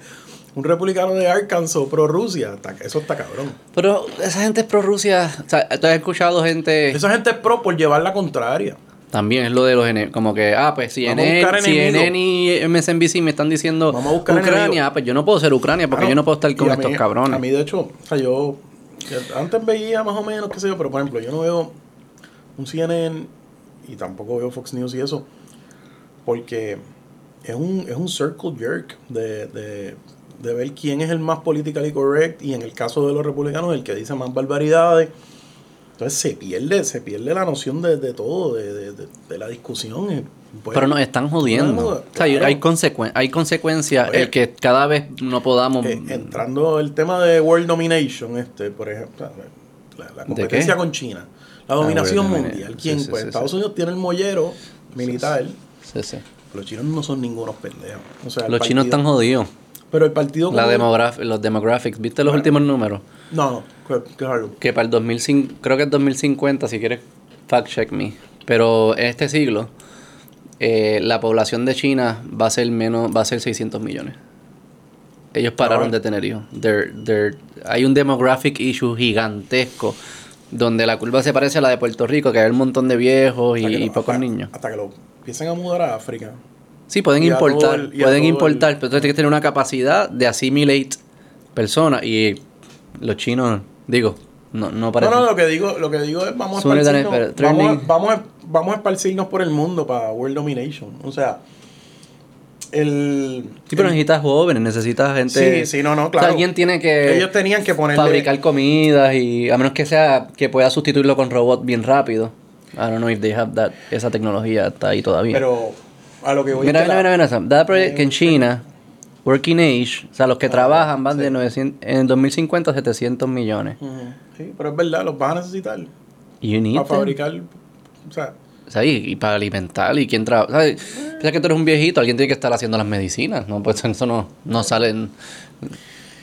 un republicano de Arkansas pro Rusia, eso está cabrón. Pero esa gente es pro Rusia. O sea, tú has escuchado gente. Esa gente es pro por llevar la contraria. También es lo de los como que, ah, pues buscar CNN y MSNBC me están diciendo Vamos a buscar Ucrania, ah, pues yo no puedo ser Ucrania porque Claro, yo no puedo estar con estos mí- cabrones. A mí, de hecho, o sea, yo antes veía más o menos, qué sé yo, pero por ejemplo, yo no veo un CNN y tampoco veo Fox News y eso, porque es un, es un circle jerk de, de, de ver quién es el más politically correct y en el caso de los republicanos, el que dice más barbaridades. Entonces se pierde, se pierde la noción de, de todo, de, de, de- de la discusión. pues, Pero nos están jodiendo. Claro, o sea, claro. hay, consecuen hay consecuencias el que cada vez no podamos... Eh, entrando el tema de World Domination, este, por ejemplo, la, la competencia con China, la dominación World mundial. ¿Quién? Sí, pues sí, Estados sí. Unidos tiene el mollero militar, Sí, sí. los chinos no son ningunos pendejos. O sea, Los chinos están jodidos. Pero el partido... La demograf- los demographics, ¿viste los Bueno. últimos números? No, no, que- que para el 2005, creo que es 2050, si quieres fact check me. Pero en este siglo, eh, la población de China va a ser menos, va a ser 600 millones. Ellos pararon Ah, de tener hijos. They're- they're- hay un demographic issue gigantesco donde la curva se parece a la de Puerto Rico, que hay un montón de viejos y, pocos hasta- niños. Hasta que lo empiecen a mudar a África. Sí, pueden y importar, el- pueden importar, el- pero entonces tienes que tener una capacidad de assimilate personas y los chinos, digo, no, no No, parecen. no, lo que digo, lo que digo es vamos a esparcirnos, vamos, a, vamos, a, vamos a esparcirnos por el mundo para World Domination. O sea, el... Sí, pero el- necesitas jóvenes, necesitas gente. Sí, sí, no, no, O sea, claro. alguien tiene que Ellos tenían que ponerle... fabricar comidas y a menos que sea que pueda sustituirlo con robots bien rápido. I don't know if they have that, esa tecnología está ahí todavía. Pero a lo que voy mira, mira, mira, mira, Sam. Da proye- que en China working age, o sea, los que trabajan van de 900, en 2050 a 700 millones. Ujú. Sí, pero es verdad, los vas a necesitar You need para fabricar. O sea, Sea, y, para alimentar, y quién trabaja. ¿sabes? Piensa que tú eres un viejito, alguien tiene que estar haciendo las medicinas, ¿no? Pues eso no, no salen.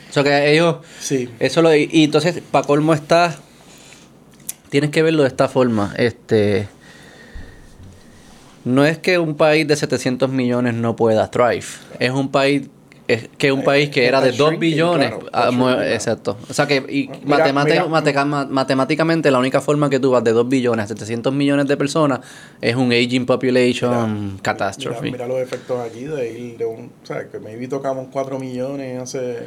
O sea, que ellos. sí. Eso lo. Y, y entonces, para colmo está. Tienes que verlo de esta forma. Este. No es que un país de 700 millones no pueda thrive. Es un país. Es que un Eh, país que está era de 2 shrinking, billones. claro, ah, exacto. O sea que y Mira, mira. matemáticamente la única forma que tú vas de 2 billones a 700 millones de personas es un aging population catastrophe. Mira, mira los efectos aquí de ir de un. O sea, que maybe tocamos 4 millones hace.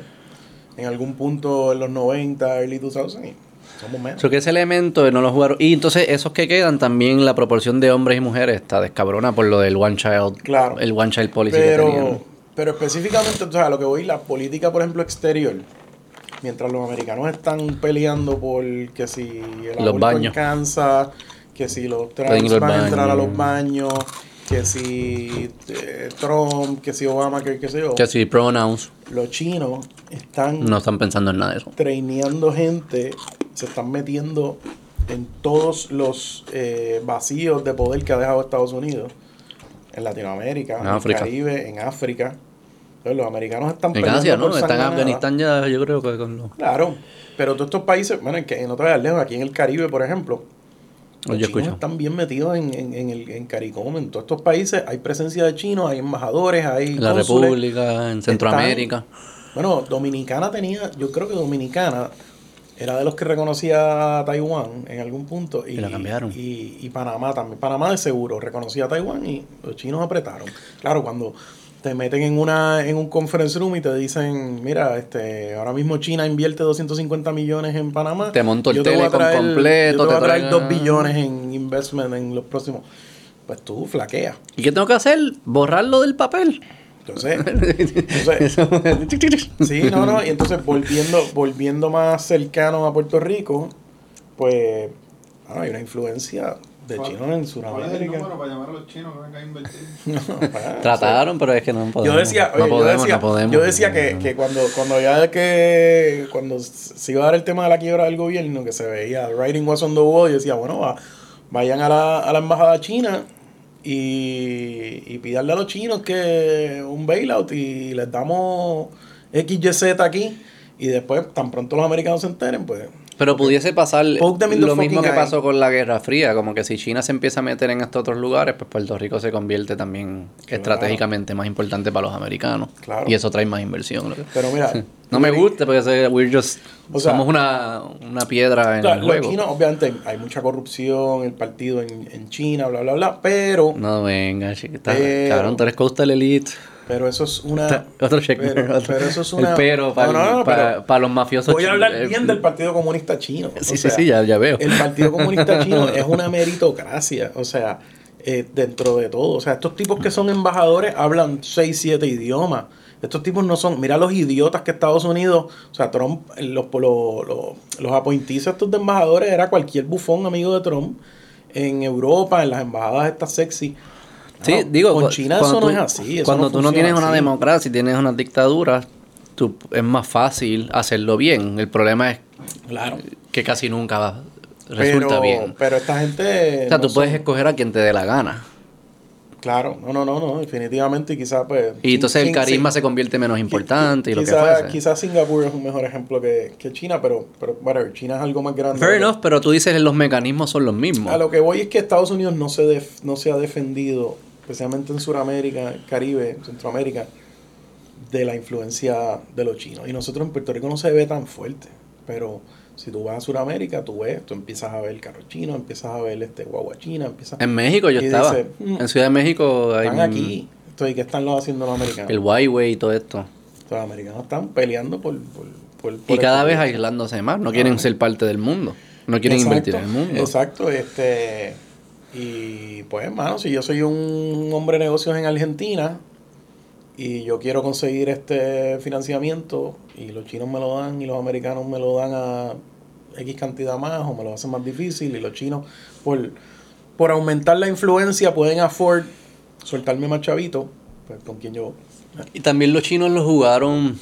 En algún punto en los 90, early 2000. y somos menos. So que ese elemento no lo jugaron. Y entonces esos que quedan también la proporción de hombres y mujeres está descabrona por lo del one child. Claro. El one child policy que tenían. Pero, específicamente, o sea, a lo que voy, la política, por ejemplo, exterior, mientras los americanos están peleando por que si el Los baños. Kansas, que si los trans van a entrar a los baños, que si eh, Trump, que si Obama, que qué sé yo, Que si pronouns los chinos están no están pensando en nada de eso. traineando gente, se están metiendo en todos los eh, vacíos de poder que ha dejado Estados Unidos, en Latinoamérica, En en, África. el Caribe, en África. Entonces, los americanos están En Asia, ¿no? Están en. Afganistán ya, yo creo que con los. Claro, pero todos estos países, bueno, en que no te vayas lejos, aquí en el Caribe, por ejemplo, los Yo chinos escucho. están bien metidos en, en, en el en CARICOM. En todos estos países hay presencia de chinos, hay embajadores, hay En la cónsules. República, en Centroamérica. Bueno, Dominicana tenía, yo creo que Dominicana era de los que reconocía a Taiwán en algún punto. Y, Y la cambiaron. Y, y Panamá también. Panamá de seguro reconocía a Taiwán y los chinos apretaron. Claro, cuando te meten en una en un conference room y te dicen, mira, este ahora mismo China invierte 250 millones en Panamá. Te monto el telecom traer- completo, Yo te voy a te traer traigan- 2 billones en investment en los próximos. Pues tú flaqueas. ¿Y qué tengo que hacer? Borrarlo del papel. Entonces, entonces Sí, no, no, y entonces volviendo, volviendo más cercano a Puerto Rico, pues ah, hay una influencia de ¿Cuál- chinos en ¿Cuál es el Sudamérica. número para llamar a los chinos que vengan a invertir? No, pa, Trataron, pero es que no podemos. Yo decía, no yo decía, no podemos. yo decía que, que cuando, cuando ya que cuando se iba a dar el tema de la quiebra del gobierno, que se veía writing was on the wall, yo decía, bueno, va- vayan a la, a la embajada china y, y pidarle a los chinos que un bailout y les damos XYZ aquí y después tan pronto los americanos se enteren, pues Pero pudiese pasar lo mismo que pasó con la Guerra Fría, como que si China se empieza a meter en estos otros lugares, pues Puerto Rico se convierte también Claro. estratégicamente más importante para los americanos. Claro. Y eso trae más inversión. pero mira, No me gusta porque we're just, O sea, somos una, una piedra en Claro, el juego. chinos, obviamente, hay mucha corrupción, el partido en, en China, bla, bla, bla, pero, No, venga, chiquita. Pero- Cabrón, tú eres Coastal Elite. Pero eso es una... Otro check. Pero, eso es una... El pero para, No, no, no, para, pero para los mafiosos. Voy a hablar eh, bien del Partido Comunista Chino. o Sí, sí, sea, sí, ya, ya veo. El Partido Comunista Chino es una meritocracia, o sea, eh, dentro de todo. O sea, estos tipos que son embajadores hablan 6, 7 idiomas. Estos tipos no son, mira los idiotas que Estados Unidos, o sea, Trump, los, los, los, los estos de embajadores era cualquier bufón amigo de Trump en Europa, en las embajadas estas sexy. Sí, No, digo, con China eso no es así. eso cuando tú no tienes una democracia y tienes una dictadura, tú, es más fácil hacerlo bien. El problema es Claro. que casi nunca va- resulta pero, bien. Pero esta gente. O sea, no tú puedes escoger a quien te dé la gana. Claro, no, no, no, no, definitivamente, y quizás pues... Y entonces el carisma sin- se convierte menos importante y lo que fuese. Quizás Singapur es un mejor ejemplo que, que China, pero, pero whatever, China es algo más grande. Fair enough, pero tú dices los mecanismos son los mismos. A lo que voy es que Estados Unidos no se, def- no se ha defendido, especialmente en Sudamérica, Caribe, Centroamérica, de la influencia de los chinos. Y nosotros en Puerto Rico no se ve tan fuerte, pero si tú vas a Sudamérica, tú ves, tú empiezas a ver carros chinos, empiezas a ver este guagua china, empiezas... En México yo Y estaba. dice, mm, en Ciudad de México hay Están aquí. Entonces, ¿qué están los haciendo los americanos? el Huawei y todo esto. Los americanos están peleando por... por, por- Y por cada el- vez aislándose más. No quieren ser parte del mundo. No quieren Exacto, invertir en el mundo. Exacto, este... Y pues, hermano, si yo soy un hombre de negocios en Argentina y yo quiero conseguir este financiamiento y los chinos me lo dan y los americanos me lo dan a X cantidad más o me lo hacen más difícil y los chinos por, por aumentar la influencia pueden afford soltarme más chavito, pues, con quién yo... Y también los chinos lo jugaron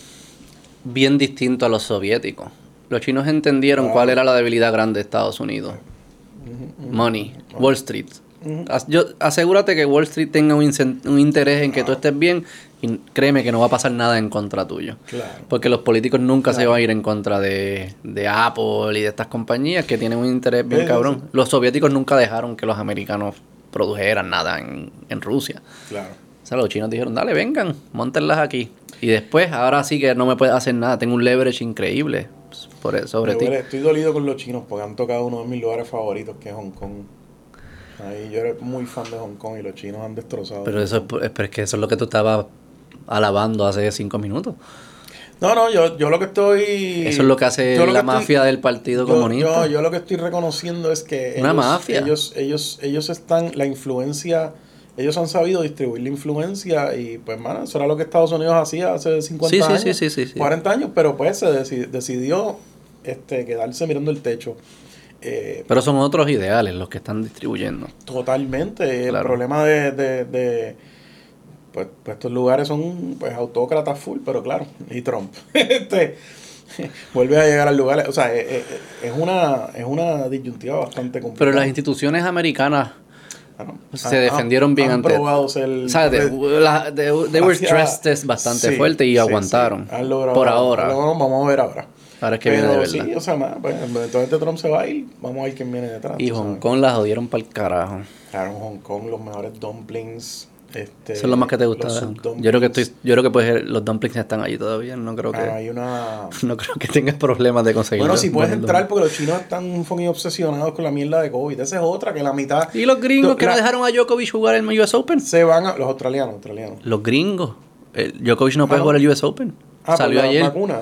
bien distinto a los soviéticos. Los chinos entendieron cuál era la debilidad grande de Estados Unidos. Money, Wall Street. Yo, asegúrate que Wall Street tenga un, un interés en que tú estés bien y créeme que no va a pasar nada en contra tuyo. Claro. Porque los políticos nunca se van a ir en contra de, de Apple y de estas compañías que tienen un interés bien cabrón. sí. Los soviéticos nunca dejaron que los americanos produjeran nada en, en Rusia. Claro. O sea, los chinos dijeron, dale, vengan, montenlas aquí. Y después, ahora sí que no me puedes hacer nada. Tengo un leverage increíble pues, eso, sobre ti. estoy dolido con los chinos porque han tocado uno de mis lugares favoritos, que es Hong Kong. Ahí yo era muy fan de Hong Kong y los chinos han destrozado. Pero eso es, pero es que eso es lo que tú estabas alabando hace cinco minutos. No, no, yo, yo lo que estoy... Eso es lo que hace lo la que estoy- mafia del Partido yo- Comunista. Yo, yo lo que estoy reconociendo es que Una ellos, mafia. ellos, ellos, ellos están, la influencia, ellos han sabido distribuir la influencia y pues, mano, eso era lo que Estados Unidos hacía hace 50 Sí, sí, años, sí, sí, sí, sí. 40 años, pero pues se deci- decidió este, quedarse mirando el techo. Eh, Pero son otros ideales los que están distribuyendo. Totalmente. El problema de, de, de- pues, pues estos lugares son pues autócratas full, pero claro, y Trump. este vuelve a llegar al lugar. O sea, es, es- es una, es una disyuntiva bastante complicada. Pero las instituciones americanas Ah, no. se Han- defendieron bien han ante- probado ser- ¿Sabes? De- la- de- they were stress test bastante Sí, fuerte y sí, aguantaron. sí. Han logrado- por ahora. logrado- vamos a ver ahora. Ahora es que viene de verdad. sí, o sea, nada, pues, eventualmente Trump se va a ir, vamos a ver quién viene detrás. y Hong. Kong la jodieron para el carajo. Claro, en Hong Kong los mejores dumplings. Este, Eso es lo más que te gusta. Yo creo que estoy, yo creo que pues, los dumplings están allí todavía. No creo que, Ah, hay una... no creo que tengas problemas de conseguir. Bueno, si puedes entrar porque los chinos están fucking obsesionados con la mierda de COVID. Esa es otra, que la mitad ¿Y los gringos que La- no dejaron a Djokovic jugar el US Open? se van a... Los australianos, australianos. Los gringos. El Djokovic no puede Ah, jugar el US Open. Ah, Salió por la ayer. vacuna.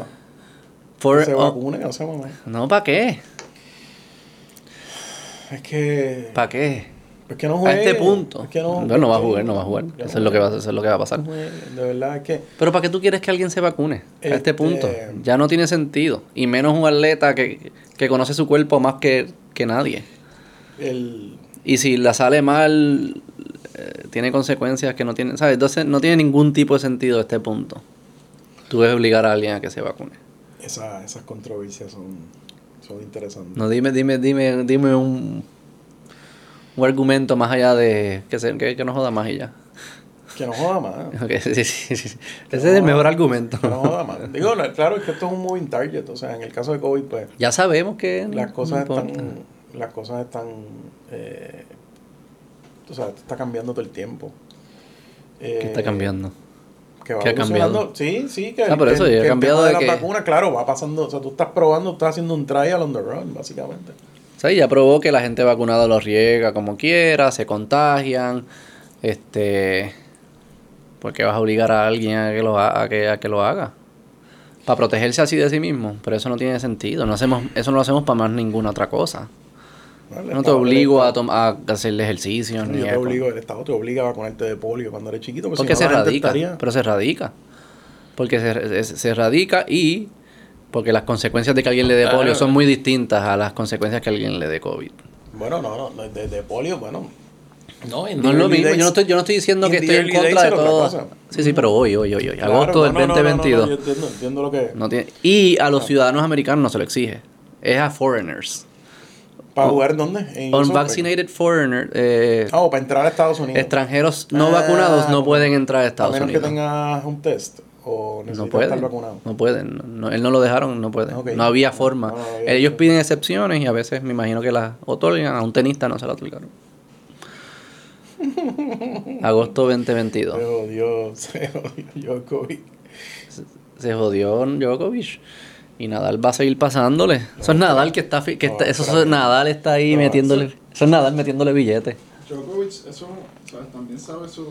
For- se oh, vacune, no sé, mamá. no, ¿para qué? Es que... ¿Para qué? Es que no A juegue. este punto. Es que no, no, no va a jugar, no va a jugar. Eso no es lo que va, eso es lo que va a pasar. No. De verdad es que... Pero ¿para qué tú quieres que alguien se vacune? A este Este- punto. Ya no tiene sentido. Y menos un atleta que, que conoce su cuerpo más que, que nadie. El, Y si la sale mal, eh, tiene consecuencias que no tienen, ¿sabes? Entonces no tiene ningún tipo de sentido a este punto. Tú debes obligar a alguien a que se vacune. Esa, esas controversias son, son interesantes. No, dime, dime, dime, dime un, un argumento más allá de que, se, que, que no joda más y ya. Que no joda más. Ok, sí, sí, sí. Ese es el mejor argumento. Que no joda más. Digo, la- claro, es que esto es un moving target. O sea, en el caso de COVID, pues... Ya sabemos que las cosas no están las cosas están eh, o sea está cambiando todo el tiempo ¿Qué Eh, está cambiando? Que va ¿Qué ha evolucionando. sí sí que, Ah, por que- eso, que cambiado de de, que- claro va pasando o sea tú estás probando estás haciendo un trial on the run básicamente Sí, ya probó que la gente vacunada lo riega como quiera, se contagian. Este. ¿Por qué vas a obligar a alguien a que lo, ha- a que, a que lo haga? Para protegerse así de sí mismo. Pero eso no tiene sentido. No hacemos, eso no lo hacemos para más ninguna otra cosa. ¿No? No te obligo a, a hacer ejercicio. Estado- Ni yo te obligo el Estado te obliga a vacunarte de polio cuando eres chiquito porque si se no, gente radica. estaría- Pero se radica. Porque se, se, se radica y porque las consecuencias de que alguien le dé polio son muy distintas a las consecuencias que alguien le dé COVID. bueno no no de, de polio bueno no, en No es the lo mismo. days- Yo no estoy, yo no estoy diciendo que the estoy en contra de todo. Sí, sí, pero hoy, hoy, hoy, hoy. Claro, Agosto del no, no, no, no, no, 2022. yo entiendo, entiendo lo que No tiene, y a los ciudadanos americanos no se lo exige. Es a foreigners. Para jugar dónde en Unvaccinated foreigners, eh, Ah, o para entrar a Estados Unidos. extranjeros no Ah, vacunados no pueden entrar a A Estados menos Unidos. que tengas un test o No estar pueden. vacunado. No pueden. No, no- él no lo dejaron, no pueden. No había forma. No, no había Ellos piden excepciones y a veces me imagino que las otorgan. A un tenista no se la otorgaron. Agosto 2022. Se jodió, se jodió COVID. Se jodió Djokovic. Y Nadal va a seguir pasándole. Eso es Nadal que está... Que está eso es. Nadal está ahí metiéndole... Eso es Nadal metiéndole billetes. Djokovic, eso, ¿sabes? También sabe su,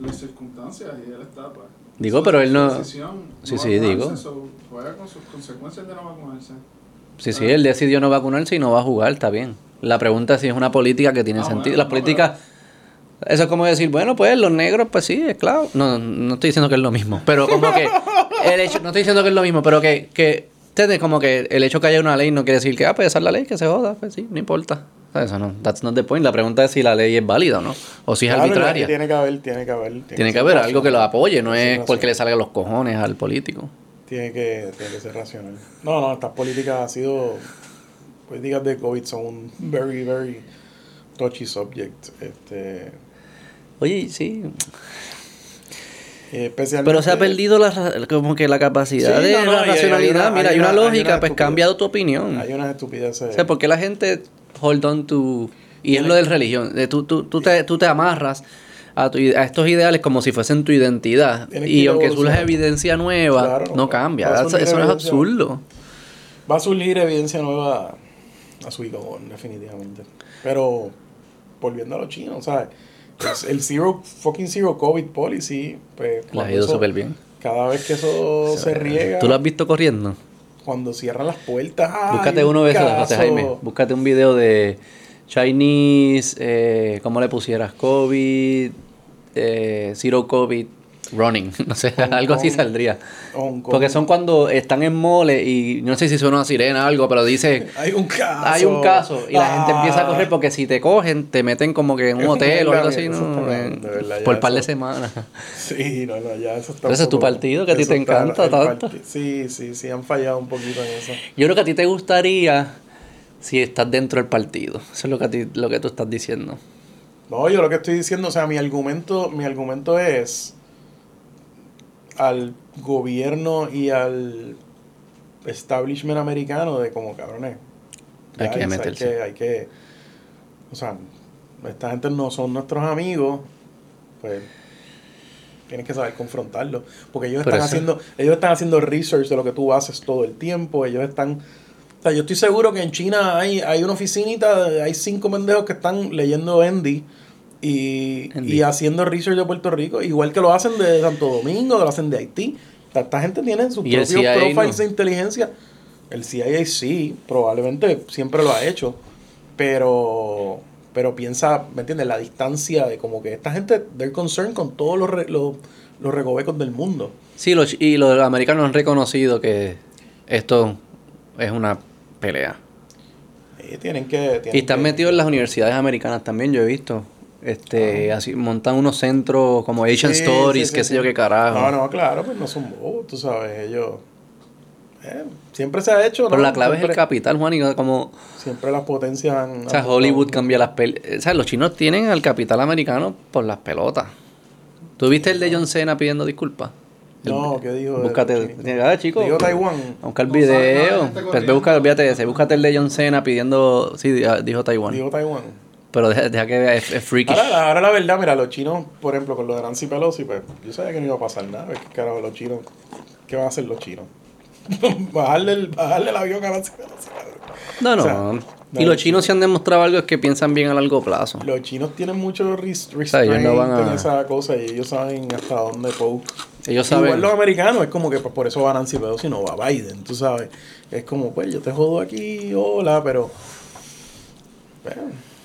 las circunstancias y él está, pues. Digo, pero él no- decisión, Sí, no sí, digo. so, juega con sus consecuencias de no vacunarse. Sí, sí, él decidió no vacunarse y no va a jugar, está bien. La pregunta es si es una política que tiene Ah, sentido. bueno, Las no, políticas... Eso es como decir, bueno, pues los negros, pues sí, es claro. No, no estoy diciendo que es lo mismo, pero como que el hecho, no estoy diciendo que es lo mismo, pero que, que ¿entiendes? como que el hecho que haya una ley no quiere decir que, ah, pues esa es la ley, que se joda, pues sí, no importa. Eso no, that's not the point. La pregunta es si la ley es válida o no. O si es Claro, arbitraria. Tiene que haber, tiene que haber. Tiene que haber algo que lo apoye, no es porque le salgan los cojones al político. Tiene que, tiene que ser racional. No, no, estas políticas han sido. Políticas de COVID son un very, very touchy subject. Este, Oye, sí. Eh, especialmente. Pero se ha perdido la, como que la capacidad Sí, de no, no, racionalidad. hay una- Mira, hay hay una, una- hay lógica, una pues estupidez. cambia tu opinión. Hay unas estupideces. O sea, ¿por qué la gente hold on to... Y es lo del religión. de tú, tú, tú, te, tú te amarras a, tu- a estos ideales como si fuesen tu identidad. Tienes Y aunque surja evidencia nueva, Claro, no cambia. Eso, surgir eso no es absurdo. Va a surgir evidencia nueva a su hijo, definitivamente. Pero, volviendo a los chinos, ¿sabes? Es el zero, fucking zero COVID policy, pues. Ha ido súper bien. Cada vez que eso se riega, ¿Tú lo has visto corriendo? cuando cierran las puertas. ¡ay, Búscate un uno de esos! Jaime. Búscate un video de Chinese, eh, ¿cómo le pusieras? COVID, eh, Zero COVID, Running. No sé, algo así saldría. Porque son cuando están en mole y no sé si suena una sirena o algo, pero dice... Hay un caso. Hay un caso y la gente Ah. empieza a correr porque si te cogen te meten como que en un un hotel o algo así, ¿no? verdad, por par de semanas. Sí, no, no, ya eso está. Pero ese un es tu partido, que a ti te encanta tanto. Sí, sí, sí, han fallado un poquito en eso. Yo creo que a ti te gustaría si estás dentro del partido. Eso es lo que a ti, lo que tú estás diciendo. No, yo lo que estoy diciendo, o sea, mi argumento, mi argumento es al gobierno y al establishment americano de como cabrones. Hay que meterse. Hay que, hay que, o sea, esta gente no son nuestros amigos, pues tienes que saber confrontarlo, porque ellos están eso- haciendo, ellos están haciendo research de lo que tú haces todo el tiempo, ellos están o sea, yo estoy seguro que en China hay, hay una oficinita, hay cinco pendejos que están leyendo Endy y, y haciendo research de Puerto Rico, igual que lo hacen de Santo Domingo, que lo hacen de Haití. Esta gente tiene sus propios profiles no. de inteligencia. El CIA sí, probablemente siempre lo ha hecho, pero pero piensa, ¿me entiendes? La distancia de como que esta gente, they're concerned con todos los, re- los, los recovecos del mundo. Sí, los, y los americanos han reconocido que esto es una pelea. Y tienen que... tienen Y están que- metidos en las universidades americanas también, yo he visto. Este, así, montan unos centros como Asian Ah. Sí, Stories, sí, qué sé yo qué carajo. No, no, claro, pues no son bobos, tú sabes, ellos... eh, siempre se ha hecho, Pero ¿no? la clave es el capital, Juan, y como... Siempre las potencias han... O sea, Hollywood cambia las pelotas. O sea, los chinos tienen al capital americano por las pelotas. ¿Tú viste el de John Cena pidiendo disculpas? No, ¿qué dijo? Búscate, ah, chico. Dijo Taiwán. A buscar No sabe nada, video. gente Pero ve busca, olvídate ese. Búscate el de John Cena pidiendo. Sí, di- dijo Taiwán. Dijo Taiwán. Pero deja, deja que vea, es, es freaky. Ahora, la- ahora la verdad, mira, los chinos, por ejemplo, con lo de Nancy Pelosi, pues yo sabía que no iba a pasar nada. ¿Qué carajo los chinos? ¿Qué van a hacer los chinos? bajarle, el, bajarle el avión a Nancy Pelosi. No, no. O sea, y no, los chinos se han demostrado algo es que piensan bien a largo plazo. Los chinos tienen mucho res- sea, restraint ellos no van a- en esa cosa y ellos saben hasta dónde poke. Ellos Igual saben. los americanos, es como que pues, por eso va Nancy Pelosi, no va Biden, tú sabes. Es como, pues yo te jodo aquí, hola, pero... Bueno,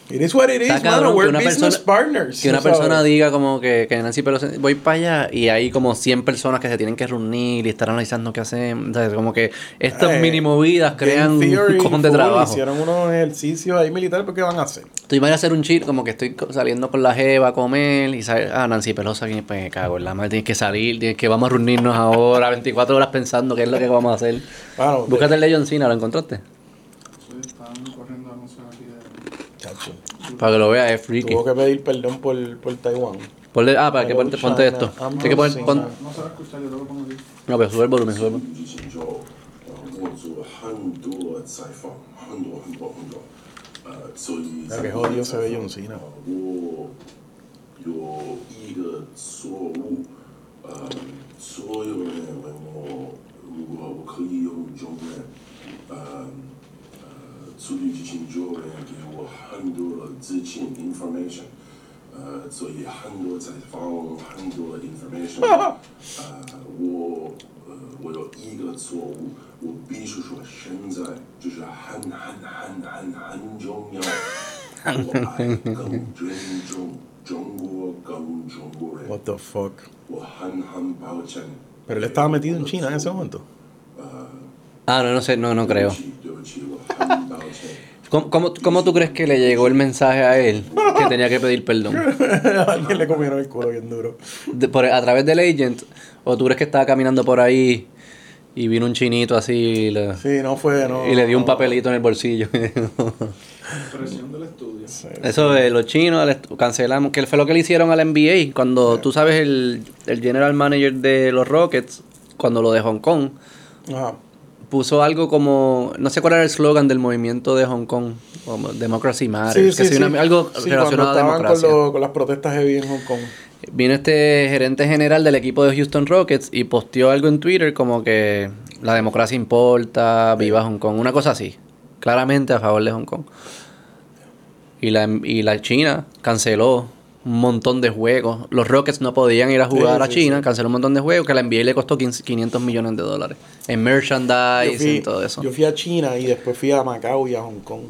it is what it is, mano. que We're una business persona- partners. Que una tú sabes. persona diga como que, que Nancy Pelosi, voy para allá y hay como 100 personas que se tienen que reunir y estar analizando qué hacen. Como que estas Eh, mini movidas crean un cojón de trabajo. Hicieron unos ejercicios ahí militares, ¿pero qué van a hacer? Tú imaginas hacer un chip como que estoy saliendo con la jeva a comer y sale, ah, Nancy Pelosi, aquí, pues me cago en la madre, tienes que salir, tienes que vamos a reunirnos ahora, 24 horas pensando qué es lo que vamos a hacer. Bueno, Búscate el de John Cena, ¿lo encontraste? Sí, están corriendo anuncios aquí de. chacho, Para que lo veas, es freaky. tuvo que pedir perdón por, por Taiwán. Ponle- ah, para que ponte, Hello, ponte China, esto. I'm Tienes que poner, losing pon- my- No se va a escuchar, yo lo pongo aquí. no, pero sube el volumen, sube el volumen. 疫情之后，呃，我做很多采访，很多很多很多，呃，所以 Mira qué jodido se ve John Cena. 我有一个错误，呃，所有人问我如果我可以用中文，呃 很多的资讯 information，呃，所以很多采访，很多 information，呃，我呃我有一个错误，我必须说现在就是很很很很很重要。我爱更尊重中国跟中国人 What，the fuck? 我很很抱歉。Pero él estaba metido en China en ese momento. Ah, no, no sé, no, no creo. ¿Cómo, cómo, cómo tú crees que le llegó el mensaje a él que tenía que pedir perdón? que le comieron el culo bien duro. De, por, ¿A través del agent? ¿O tú crees que estaba caminando por ahí y vino un chinito así y le, sí, no fue, no, y le dio un papelito en el bolsillo? Presión del estudio. Eso de los chinos, cancelamos. Que fue lo que le hicieron al NBA. Cuando tú sabes, el, el general manager de los Rockets, cuando lo de Hong Kong, Ajá puso algo como, no sé cuál era el slogan del movimiento de Hong Kong, como Democracy Matters, Sí, que sí, una- algo relacionado a democracia. Con, lo- con las protestas heavy en Hong Kong. Vino este gerente general del equipo de Houston Rockets y posteó algo en Twitter como que la democracia importa, viva Hong Kong, una cosa así, claramente a favor de Hong Kong. Y la, y la China canceló un montón de juegos. Los Rockets no podían ir a jugar Sí, a China, sí. canceló un montón de juegos que la NBA le costó 15 500 millones de dólares en merchandise fui, y todo eso. yo fui a China y después fui a Macao y a Hong Kong.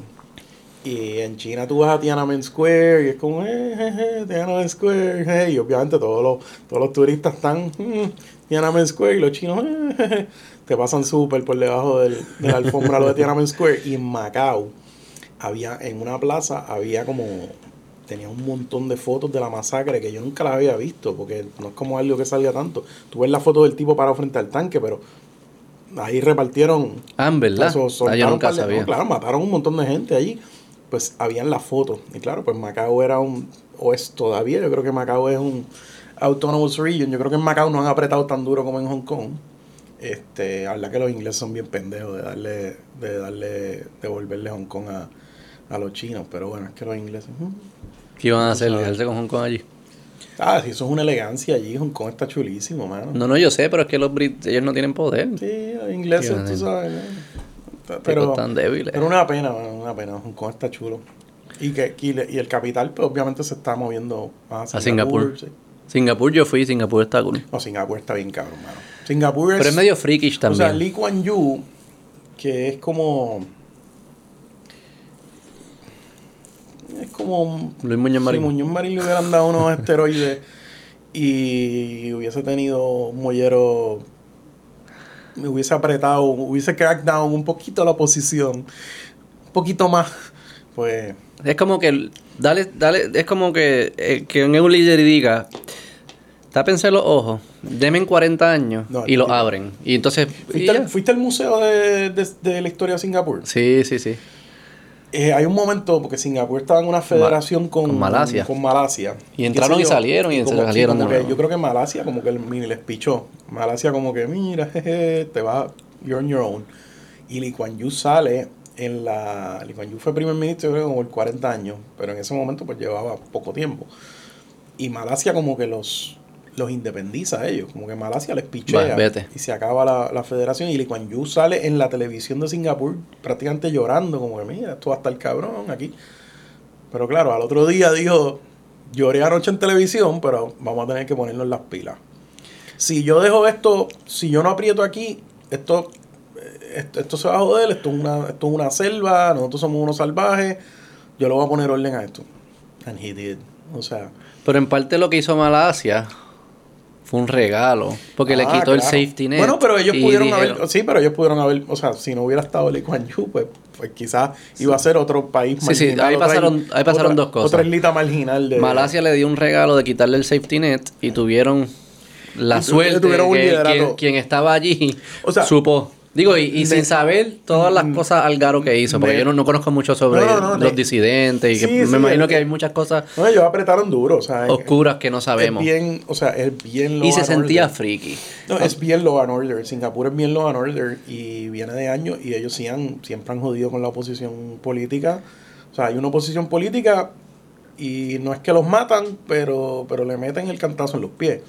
Y en China tú vas a Tiananmen Square y es como, eh, eh, eh, Tiananmen Square. y obviamente todos los, todos los turistas están, mm, Tiananmen Square y los chinos eh, te pasan súper por debajo del, de la alfombra lo de Tiananmen Square. Y en Macao había, en una plaza, había como, tenía un montón de fotos de la masacre que yo nunca las había visto porque no es como algo que salga tanto. Tú ves la foto del tipo parado frente al tanque, pero ahí repartieron Ah, en verdad. Ah, yo nunca sabía. no, claro, mataron un montón de gente allí. Pues habían las fotos. Y claro, pues Macao era un. O es todavía, yo creo que Macao es un autonomous region. Yo creo que en Macao no han apretado tan duro como en Hong Kong. Este, habla que los ingleses son bien pendejos de darle, de darle, devolverle Hong Kong a, a los chinos. Pero bueno, es que los ingleses. ¿Qué iban a hacer? ¿Lidiarse con Hong Kong allí? Ah, sí, eso es una elegancia allí. Hong Kong está chulísimo, mano. No, no, yo sé, pero es que los Brit ellos no tienen poder. Sí, los ingleses, tú sabes. ¿no? Pero están débiles. Pero una pena, mano, una pena. Hong Kong está chulo. Y que y, el capital, pues obviamente se está moviendo más A Singapur. sí. Singapur yo fui, Singapur está cool. No, Singapur está bien cabrón, mano. Singapur es. Pero es medio freakish O también. sea, Lee Kuan Yew, que es como. Es como. Luis Muñoz Marín. Si Muñoz Marín le hubieran dado unos esteroides y hubiese tenido un mollero. Me hubiese apretado, hubiese cracked down un poquito la posición. Un poquito más. Pues. Es como que, dale, dale, es como que, eh, que un líder diga, tápense los ojos, denme 40 años No, y lo tipo- abren. Y entonces, ¿Fuiste, al, fuiste al museo de, de- de la historia de Singapur? sí, sí, sí. Eh, hay un momento, porque Singapur estaba en una federación con, con Malasia. con Malasia. Y entraron y salieron y como- salieron de como que nuevo. Yo creo que Malasia como que el les pichó. Malasia como que, mira, jeje, te va, you're on your own. Y Lee Kuan Yew sale en la... Lee Kuan Yew fue primer ministro, yo creo, como por 40 años. Pero en ese momento pues llevaba poco tiempo. Y Malasia como que los, los independiza a ellos. Como que Malasia les pichea. Va, vete. Y se acaba la, la federación. Y Lee Kuan Yew sale en la televisión de Singapur prácticamente llorando. Como que, mira, esto va a estar cabrón aquí. Pero claro, al otro día dijo, lloré anoche en televisión, pero vamos a tener que ponerlo en las pilas. Si yo dejo esto, si yo no aprieto aquí, esto, eh, esto, esto se va a joder, esto es, una, esto es una selva, nosotros somos unos salvajes, yo le voy a poner orden a esto. And he did. O sea, Pero en parte lo que hizo Malasia fue un regalo, porque le ah, quitó el safety net. Bueno, pero ellos pudieron dijeron- haber, sí, pero ellos pudieron haber, o sea, si no hubiera estado Lee Kuan Yew, pues, pues quizás iba a ser otro país Sí, sí, ahí pasaron- ahí pasaron otra- dos cosas. Otra islita marginal de... Malasia le dio un regalo de quitarle el safety net y tuvieron la Y suerte tuvieron un que quien, quien estaba allí O sea, supo. Digo, y, sin saber todas las cosas Algaro que hizo, porque yo no, no conozco mucho sobre No, no, no, los disidentes y que Sí, me sí, imagino que hay muchas cosas No, ellos apretaron duro, o sea, es- oscuras que no sabemos. Es bien, o sea, es bien y se sentía order. friki. No, es bien law and order. Singapur es bien law and order y viene de años y ellos sí han, siempre han jodido con la oposición política. O sea, hay una oposición política y no es que los matan, pero, pero le meten el cantazo en los pies.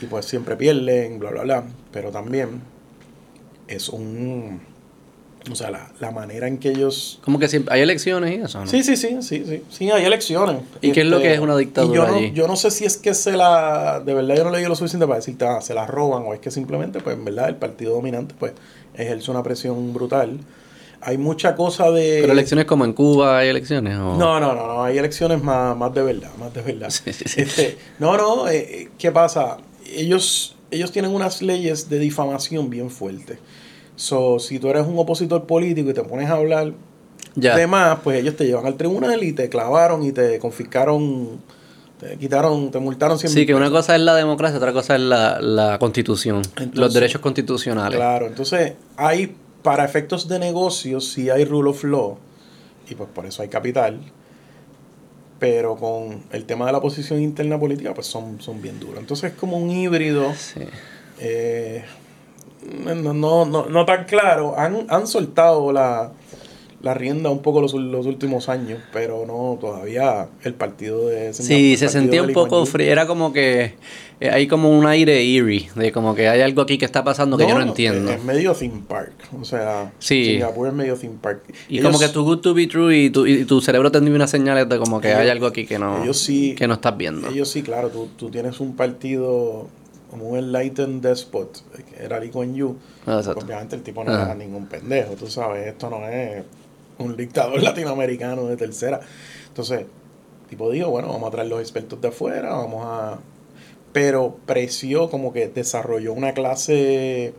Y pues siempre pierden, bla, bla, bla. Pero también es un... O sea, la, la manera en que ellos... Como que siempre hay elecciones y eso, ¿no? Sí, sí, sí, sí, sí. Sí, hay elecciones. Este, ¿Y qué es lo que es una dictadura y yo no, allí? yo no sé si es que se la... De verdad yo no leí lo suficiente para decirte, ah, se la roban o es que simplemente, pues, en verdad, el partido dominante, pues, ejerce una presión brutal. Hay mucha cosa de... Pero elecciones como en Cuba hay elecciones. ¿o? No, no, no, no, hay elecciones más, más de verdad, más de verdad. Sí, sí, sí. Este, no, no, eh, eh, ¿qué pasa? Ellos, ellos tienen unas leyes de difamación bien fuertes. So, si tú eres un opositor político y te pones a hablar Ya. de más, pues ellos te llevan al tribunal y te clavaron y te confiscaron, te quitaron, te multaron 100 Sí, que una cosa es la democracia, otra cosa es la, la constitución, los derechos constitucionales. Claro, entonces hay, para efectos de negocios, sí hay rule of law, y pues por eso hay capital, pero con el tema de la posición interna política, pues son, son bien duros. Entonces es como un híbrido, Sí. eh, no, no, no, no tan claro. Han, han soltado la, la rienda un poco los, los últimos años, pero no, todavía el partido de... Sí, el se sentía un poco frío. Era como que eh, hay como un aire eerie, de como que hay algo aquí que está pasando que yo no entiendo. Es, medio theme park. O sea, Sí. Singapur es medio theme park. Y Ellos- como que tu good to be true y tu, y tu cerebro te envía unas señales de como que Ellos- hay algo aquí que no, ellos sí- que no estás viendo. Ellos sí, claro, tú, tú tienes un partido como un enlightened despot, que era Lee Kuan Yew. Obviamente el tipo no Ajá. era ningún pendejo, tú sabes, esto no es un dictador latinoamericano de tercera. Entonces, tipo digo, bueno, vamos a traer los expertos de afuera, vamos a... Pero preció como que desarrolló una clase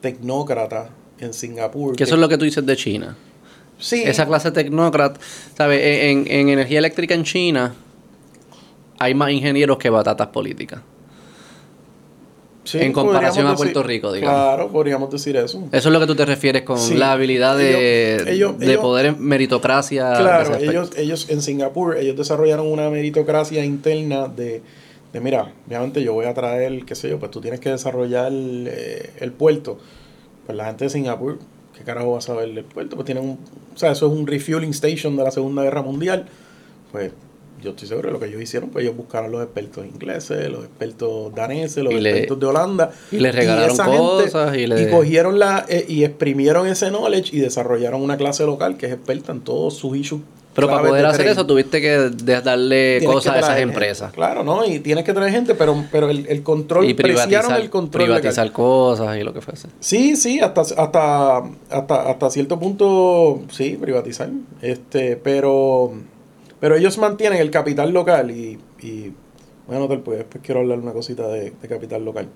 tecnócrata en Singapur. Que eso es lo que tú dices de China. Sí, Esa clase tecnócrata, ¿sabes? En, en energía eléctrica en China hay más ingenieros que batatas políticas. Sí, en comparación a Puerto decir- Rico, digamos. Claro, podríamos decir eso. Eso es lo que tú te refieres con Sí. la habilidad de, Ellos- ellos- de ellos- poder en meritocracia. Claro, ellos, ellos en Singapur, ellos desarrollaron una meritocracia interna de, de, mira, obviamente yo voy a traer, qué sé yo, pues tú tienes que desarrollar eh, el puerto. Pues la gente de Singapur, ¿qué carajo va a saber del puerto? Pues tienen un, o sea, eso es un refueling station de la Segunda Guerra Mundial. Pues yo estoy seguro de lo que ellos hicieron, pues ellos buscaron los expertos ingleses, los expertos daneses, los Y le- expertos de Holanda. y le regalaron esa gente- cosas y le- cogieron la, eh, y exprimieron ese knowledge y desarrollaron una clase local que es experta en todos sus issues. Pero para poder de hacer eso tuviste que darle Tienes cosas que a esas empresas. Claro, ¿no? Y tienes que traer gente, pero, pero el, el control, Y privatizar, el control privatizar legal. cosas y lo que fuese. Sí, sí, hasta, hasta, hasta, hasta cierto punto, sí, privatizar. Este, pero, pero ellos mantienen el capital local y, y bueno, después, después quiero hablar una cosita de, de capital local.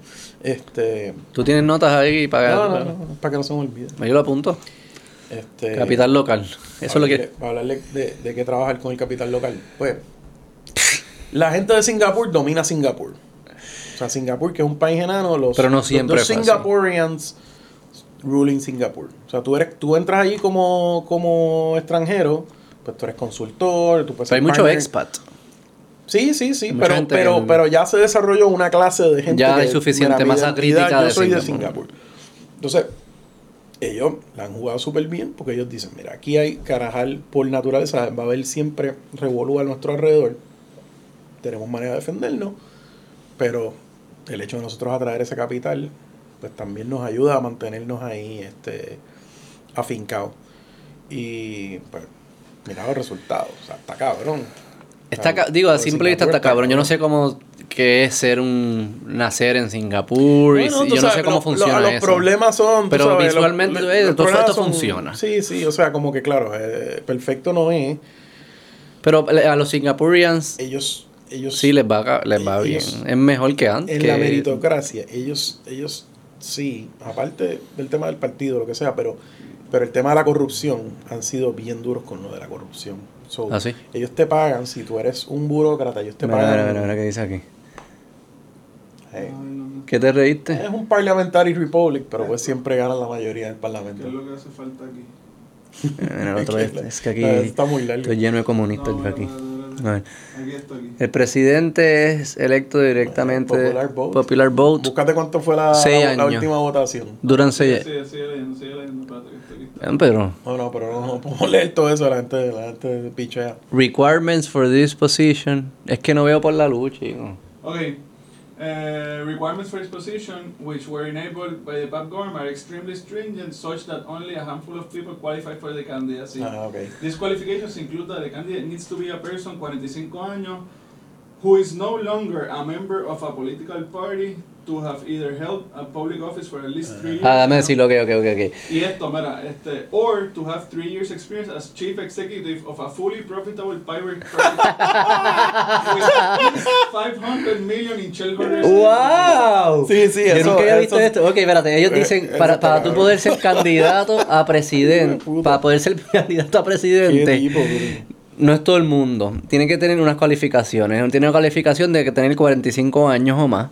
Este, Tú tienes notas ahí para... no, no, no, para que no se me olvide. Yo lo apunto. Este, Capital local. Eso lo que... Para hablarle de, de qué trabajar con el capital local. Pues, la gente de Singapur domina Singapur. O sea, Singapur, que es un país enano, los, Pero no siempre los. Singaporeans ruling Singapur. O sea, tú, eres, tú entras allí como, como extranjero, pues tú eres consultor, tú puedes Pero hay ser mucho expat. Sí, sí, sí, pero, gente pero, pero ya se desarrolló una clase de gente Ya que, hay suficiente mira, masa crítica Yo de soy de Singapur. Singapur. Entonces, ellos la han jugado súper bien porque ellos dicen, mira, aquí hay carajal por naturaleza, va a haber siempre revolú a nuestro alrededor. Tenemos manera de defendernos, pero el hecho de nosotros atraer ese capital, pues también nos ayuda a mantenernos ahí este, afincados. Y pues, mira los resultados. O sea, está cabrón. Está, digo, a lo de simple vista está cabrón. Yo no sé cómo que es ser un nacer en Singapur Bueno, yo no sé cómo lo- funciona lo- los eso. problemas son. Pero sabes, visualmente, los- eh, todo esto funciona. Sí, sí, o sea, como que claro, eh, perfecto no es. Pero a los Singaporeans Ellos, ellos sí les va, a- les va bien. Es mejor que antes. en que- la meritocracia, ellos, ellos sí, aparte del tema del partido, lo que sea, pero, pero el tema de la corrupción han sido bien duros con lo de la corrupción. So, ¿Ah, sí? Ellos te pagan, si tú eres un burócrata, ellos te Mira, pagan. mira, mira, mira qué dice aquí. eh, no. ¿Qué te reíste? es un parliamentary republic, pero pues siempre ganan la mayoría del ¿Qué parlamento. es lo que hace falta aquí? Mira, el otro Es es, que aquí está muy largo. estoy lleno de comunistas No, aquí. Aquí aquí. El presidente es electo directamente Popular vote. Popular vote. Búscate cuánto fue la, Seis la- la años. última votación. Duran Sí, seis. sí, leyendo, sigue leyendo. Eh, Pero No, no, pero no, no podemos leer todo eso, la gente, la gente pichea. requirements for this position. Es que no veo por la luz, chico. Okay. Uh, requirements for this position, which were enabled by the PAP government, are extremely stringent, such that only a handful of people qualify for the candidacy. Ah, ok. These qualifications include that the candidate needs to be a person 45 años who is no longer a member of a political party to have either held a public office for at least three years. Ah, dame decirlo, ok, ok, ok. Y esto, mira, este, or to have three years experience as chief executive of a fully profitable private private with at least 500 million in shareholders. ¡Wow! Sí, sí, Yo eso- nunca había visto eso- esto. Ok, espérate, ellos Eh, dicen, eso para, para tú poder ser candidato a presidente, para poder ser candidato a Qué presidente, tipo, no es todo el mundo. Tiene que tener unas cualificaciones. Tiene una cualificación de que tener 45 años o más.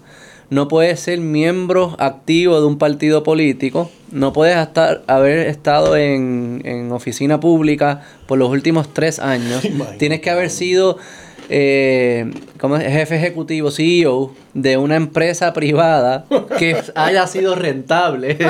No puedes ser miembro activo de un partido político. No puedes estar, haber estado en, en oficina pública por los últimos tres años. Tienes que haber sido eh, ¿cómo es? jefe ejecutivo, CEO de una empresa privada que haya sido rentable.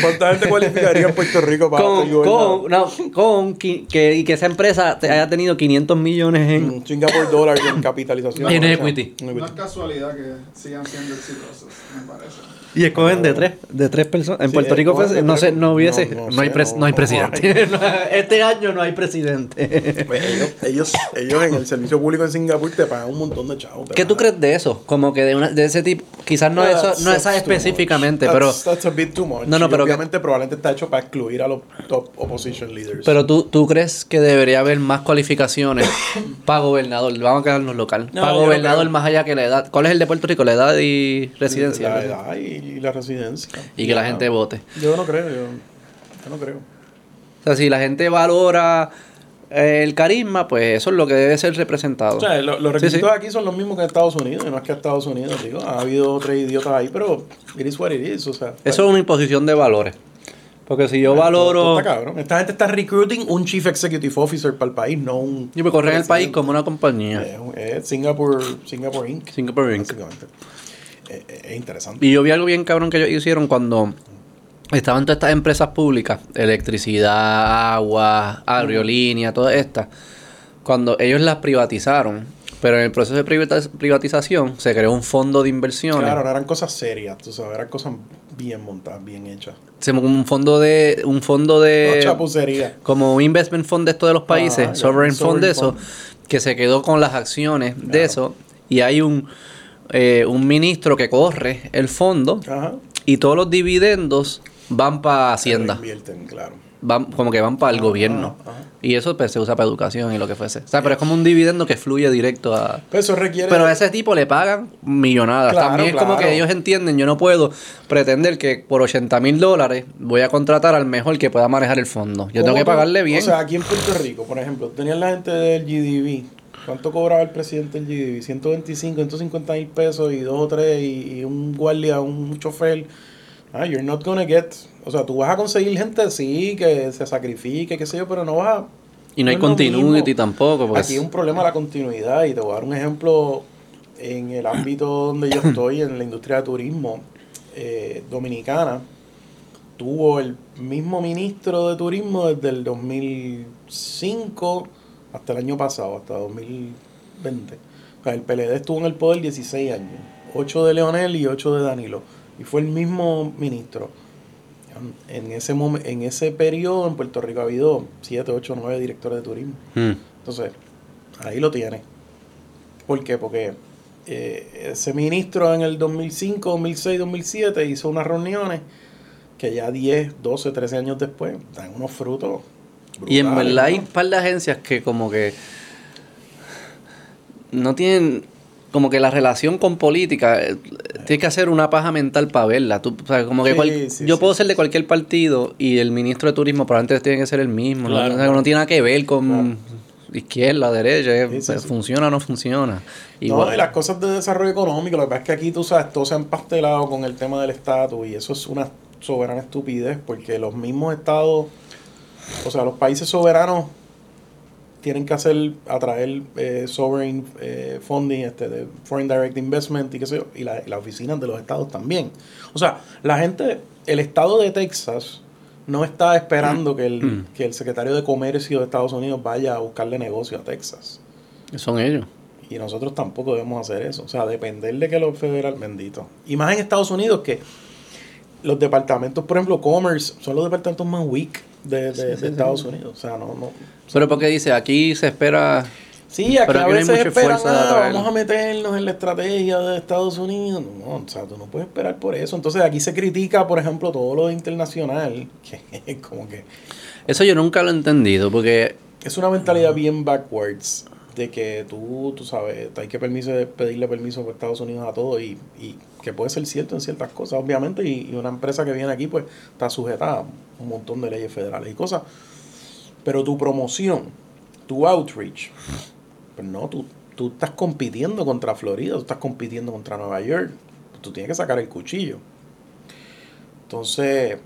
¿Cuánta gente cualificaría en Puerto Rico para con, con, no, con que, y que esa empresa te haya tenido 500 millones en... Mm, Singapore dólar en capitalización. En equity. en No es casualidad que sigan siendo exitosos, me parece. Y escogen de tres, de tres personas. En Sí, Puerto Rico pues, no sé, no hubiese, No, no, no hay pres- no- hay presidente. este año no hay presidente. Pues ellos, ellos, ellos en el servicio público en Singapur te pagan un montón de chavos. ¿Qué tú crees de eso? Como que de, una, de ese tipo, quizás no, eso, no esa that's too específicamente, much. pero, That's- a bit too much. No, no, Y pero que- obviamente probablemente está hecho para excluir a los top opposition leaders. pero tú, tú crees que debería haber más cualificaciones para gobernador. Vamos a quedarnos local. Para gobernador más allá que la edad. ¿Cuál es el de Puerto Rico? La edad y residencia. La edad y la residencia. Y que la gente vote. Yo no creo, yo, yo no creo. O sea, si la gente valora eh, el carisma, pues eso es lo que debe ser representado. O sea, lo- los requisitos sí. aquí son los mismos que en Estados Unidos. Y no es que Estados Unidos, digo, ha habido tres idiotas ahí, pero it is what it is. O sea, Eso es una imposición de valores. Porque si yo valoro... esto está cabrón. Esta gente está recruiting un chief executive officer para el país, no un. Yo me correr el país como una compañía. Es, Singapore, Singapore Inc. Singapore Inc. Es, es- es interesante. Y yo vi algo bien cabrón que ellos hicieron cuando estaban todas estas empresas públicas, electricidad, agua, aerolínea, todas estas, cuando ellos las privatizaron, pero en el proceso de privatiz- privatización se creó un fondo de inversiones, Claro, no eran cosas serias, tú sabes, eran cosas bien montadas, bien hechas. se- un fondo de un fondo No de chapucería. como un investment fund de esto de los países, Ah, ya, sovereign sovereign fund de eso, fund. que se quedó con las acciones de eso y hay un eh, un ministro que corre el fondo Ajá. y todos los dividendos van para Hacienda. Invierten, claro. Van, como que van para el Ajá, gobierno. ajá. Y eso pues, se usa para educación y lo que fuese. O sea, pero es como un dividendo que fluye directo a... Pero eso requiere. Pero a ese tipo le pagan millonadas. Claro, También es como que ellos entienden, yo no puedo pretender que por 80 mil dólares voy a contratar al mejor que pueda manejar el fondo. Yo tengo ¿Cómo que pagarle bien. O sea, aquí en Puerto Rico, por ejemplo, tenían la gente del GDB. ¿Cuánto cobraba el presidente del GDB? 125, 150 mil pesos y dos o tres y, y un guardia, un chofer. Ah, you're not gonna get. O sea, tú vas a conseguir gente, sí, que se sacrifique, qué sé yo, pero no vas a. y no hay continuity tampoco. Pues. Aquí hay un problema la continuidad y te voy a dar un ejemplo en el ámbito donde yo estoy, en la industria de turismo eh, dominicana. Tuvo el mismo ministro de turismo desde el 2005 hasta el año pasado, hasta 2020. O sea, el PLD estuvo en el poder 16 años, 8 de Leonel y 8 de Danilo. Y fue el mismo ministro. En ese, momen- en ese periodo en Puerto Rico ha habido 7, 8, 9 directores de turismo. Mm. Entonces, ahí lo tiene. ¿Por qué? Porque eh, ese ministro en el 2005, 2006, 2007 hizo unas reuniones que ya 10, 12, 13 años después dan unos frutos. Y en verdad hay un par de agencias que como que no tienen como que la relación con política eh, tiene que hacer una paja mental para verla. Tú, o sea, como que Sí, cual- sí, yo sí, puedo sí, ser de cualquier partido y el ministro de turismo probablemente tiene que ser el mismo. ¿no? Claro, O sea, claro. no tiene nada que ver con Claro. izquierda, derecha, eh, sí. funciona o no funciona. No, y las cosas de desarrollo económico, lo que pasa es que aquí tú sabes, todo se ha empastelado con el tema del estatus y eso es una soberana estupidez porque los mismos estados, o sea, los países soberanos tienen que hacer, atraer eh, sovereign eh, funding, este, de foreign direct investment y qué sé yo, y la- y las oficinas de los estados también. O sea, la gente, el estado de Texas no está esperando que el, que el secretario de comercio de Estados Unidos vaya a buscarle negocio a Texas. Son ellos. Y nosotros tampoco debemos hacer eso. O sea, depender de que lo federal, bendito. Y más en Estados Unidos que los departamentos, por ejemplo, Commerce, son los departamentos más weak de, de- de sí, Estados sí. Unidos. O sea, no, no. Pero porque dice, aquí se espera Sí, aquí Pero a aquí no hay veces esperan, "Ah, atraer". vamos a meternos en la estrategia de Estados Unidos. No, o sea, tú no puedes esperar por eso. Entonces aquí se critica, por ejemplo, todo lo internacional, que es como que Eso yo nunca lo he entendido, porque es una mentalidad bien backwards de que tú, tú sabes, hay que permiso, pedirle permiso a Estados Unidos a todo y, y que puede ser cierto en ciertas cosas, obviamente, y, y una empresa que viene aquí pues está sujeta a un montón de leyes federales y cosas. Pero tu promoción, tu outreach, pues no, tú, tú estás compitiendo contra Florida, tú estás compitiendo contra Nueva York, tú tienes que sacar el cuchillo. Entonces,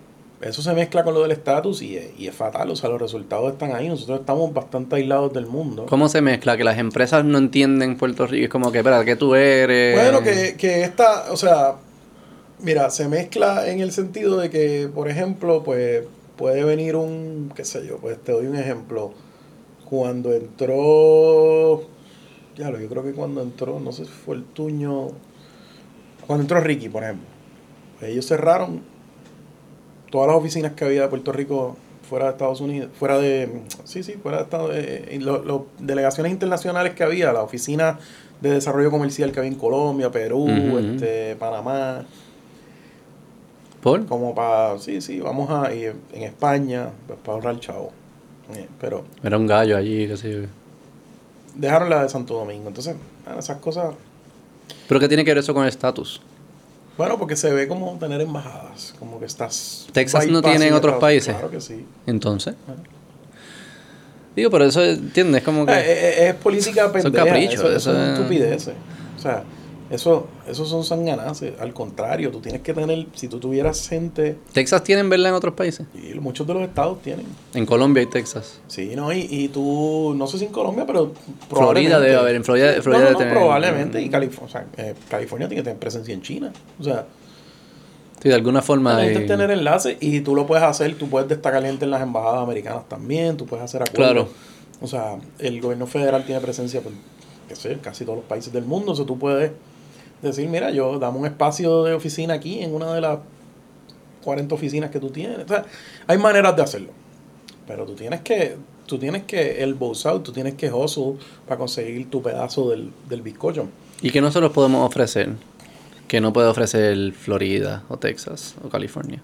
eso se mezcla con lo del estatus y, es- y es fatal, o sea, los resultados están ahí, nosotros estamos bastante aislados del mundo. ¿cómo se mezcla? Que las empresas no entienden Puerto Rico. Es como que, espera, ¿qué tú eres? Bueno, que, que esta, o sea, mira, se mezcla en el sentido de que, por ejemplo, pues puede venir un, qué sé yo, pues te doy un ejemplo. Cuando entró, ya lo, yo creo que cuando entró, no sé si fue el tuño, cuando entró Ricky, por ejemplo, pues ellos cerraron todas las oficinas que había de Puerto Rico fuera de Estados Unidos, fuera de, sí, sí, fuera de Estados Unidos, las delegaciones internacionales que había, la oficina de desarrollo comercial que había en Colombia, Perú, este, Panamá, ¿Por? como para, sí, sí, vamos a ir en España, pues para ahorrar chavo. Eh, pero Era un gallo allí, qué sé yo. dejaron la de Santo Domingo, entonces, esas cosas, ¿Pero qué tiene que ver eso con el estatus? Bueno, porque se ve como tener embajadas, como que estás... ¿Texas no tiene en otros Estados- países? Claro que sí. Entonces. Digo, pero eso, ¿entiendes? Como que... Eh, eh, es política pendeja. caprichos, Eso, eso eso son es- estupideces. O sea, eso, eso son sanganaces. Al contrario, tú tienes que tener, si tú tuvieras gente, ¿Texas tienen verla en otros países? y muchos de los estados tienen. En Colombia y Texas. Sí, ¿no? Y, y tú, no sé si en Colombia, pero Florida probablemente. debe haber, en Florida, No, Florida no, debe tener- probablemente. Y Calif- o sea, eh, California tiene que tener presencia en China. O sea, Sí, de alguna forma. hay- tener enlaces y tú lo puedes hacer. Tú puedes destacar gente en las embajadas americanas también. Tú puedes hacer acuerdos. Claro. O sea, el gobierno federal tiene presencia por, qué sé, casi todos los países del mundo. O sea, tú puedes decir, mira, yo dame un espacio de oficina aquí en una de las 40 oficinas que tú tienes. O sea, hay maneras de hacerlo. Pero tú tienes que, tú tienes que el out, tú tienes que hustle para conseguir tu pedazo del, del bizcocho. ¿Y qué nosotros podemos ofrecer? Que no puede ofrecer Florida o Texas o California.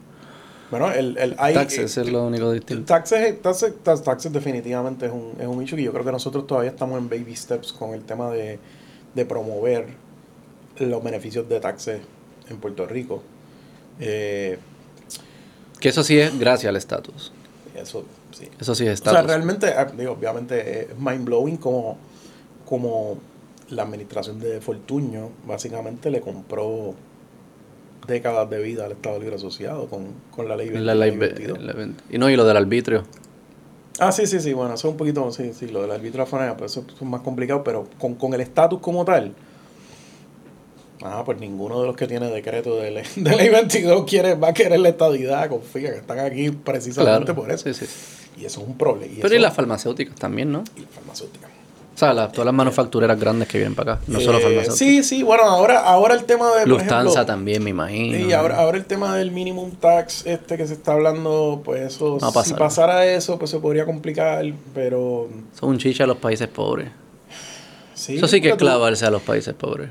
Bueno, el, el hay, Taxes es lo único distinto. Taxes, taxes, tax- taxes definitivamente es un, es un issue que yo creo que nosotros todavía estamos en baby steps con el tema de, de promover los beneficios de taxes en Puerto Rico. Eh, Que eso sí es gracias al estatus. eso sí. Eso sí es O sea, estatus. realmente ah, digo, obviamente es mind blowing como, como la administración de Fortuño básicamente le compró décadas de vida al Estado Libre Asociado con, con la ley La ley 22. ve- la ve- y no, y lo del arbitrio. Ah, sí, sí, sí, bueno, eso es un poquito, sí, sí, lo del arbitrio afonea, pues eso es más complicado, pero con, con el estatus como tal, ah, pues ninguno de los que tiene decreto de ley, de ley 22 quiere, va a querer la estadidad, confía que están aquí precisamente Claro. por eso. Sí, sí. Y eso es un problema. Pero y las farmacéuticas también, ¿no? y la farmacéutica. O sea, las- todas las manufactureras grandes que vienen para acá. No solo Eh, farmacéuticas. Sí, sí, bueno, ahora, ahora el tema de, Lufthansa ejemplo, también, me imagino. Y ahora, ahora el tema del minimum tax este que se está hablando, pues eso, si pasar. pasara eso, pues se podría complicar, pero Son un chicha a los países pobres. sí. Eso sí que es clavarse a los países pobres.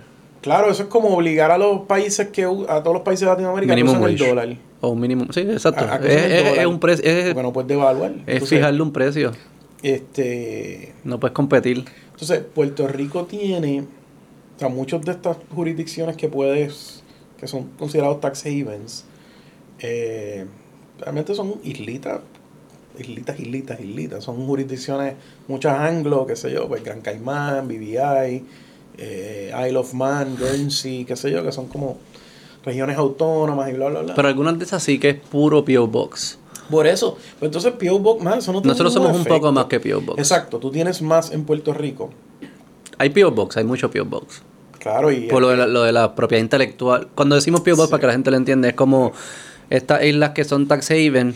Claro, eso es como obligar a los países que a todos los países de Latinoamérica Minimum que usen el dólar. O un mínimo. Sí, exacto. A- es, un precio. Porque no puedes devaluar. es Entonces, fijarle un precio. Este, No puedes competir. entonces, Puerto Rico tiene, o sea, muchas de estas jurisdicciones que puedes, que son considerados tax havens, eh, realmente son islitas, islitas, islitas, islitas. Son jurisdicciones, muchas anglo, qué sé yo, pues Gran Caimán, BVI, eh, Isle of Man, Guernsey, qué sé yo, que son como regiones autónomas y bla, bla, bla. Pero algunas de esas sí que es puro P.O. Box. Por eso, pues entonces P.O. Box, man, eso no tiene Nosotros somos un poco más que P.O. Box. Exacto, tú tienes más en Puerto Rico. Hay P.O. Box, hay mucho P.O. Box. Claro, y Por lo de, la, lo de la propiedad intelectual. Cuando decimos P.O. Box, para que la gente lo entienda, es como estas islas que son tax haven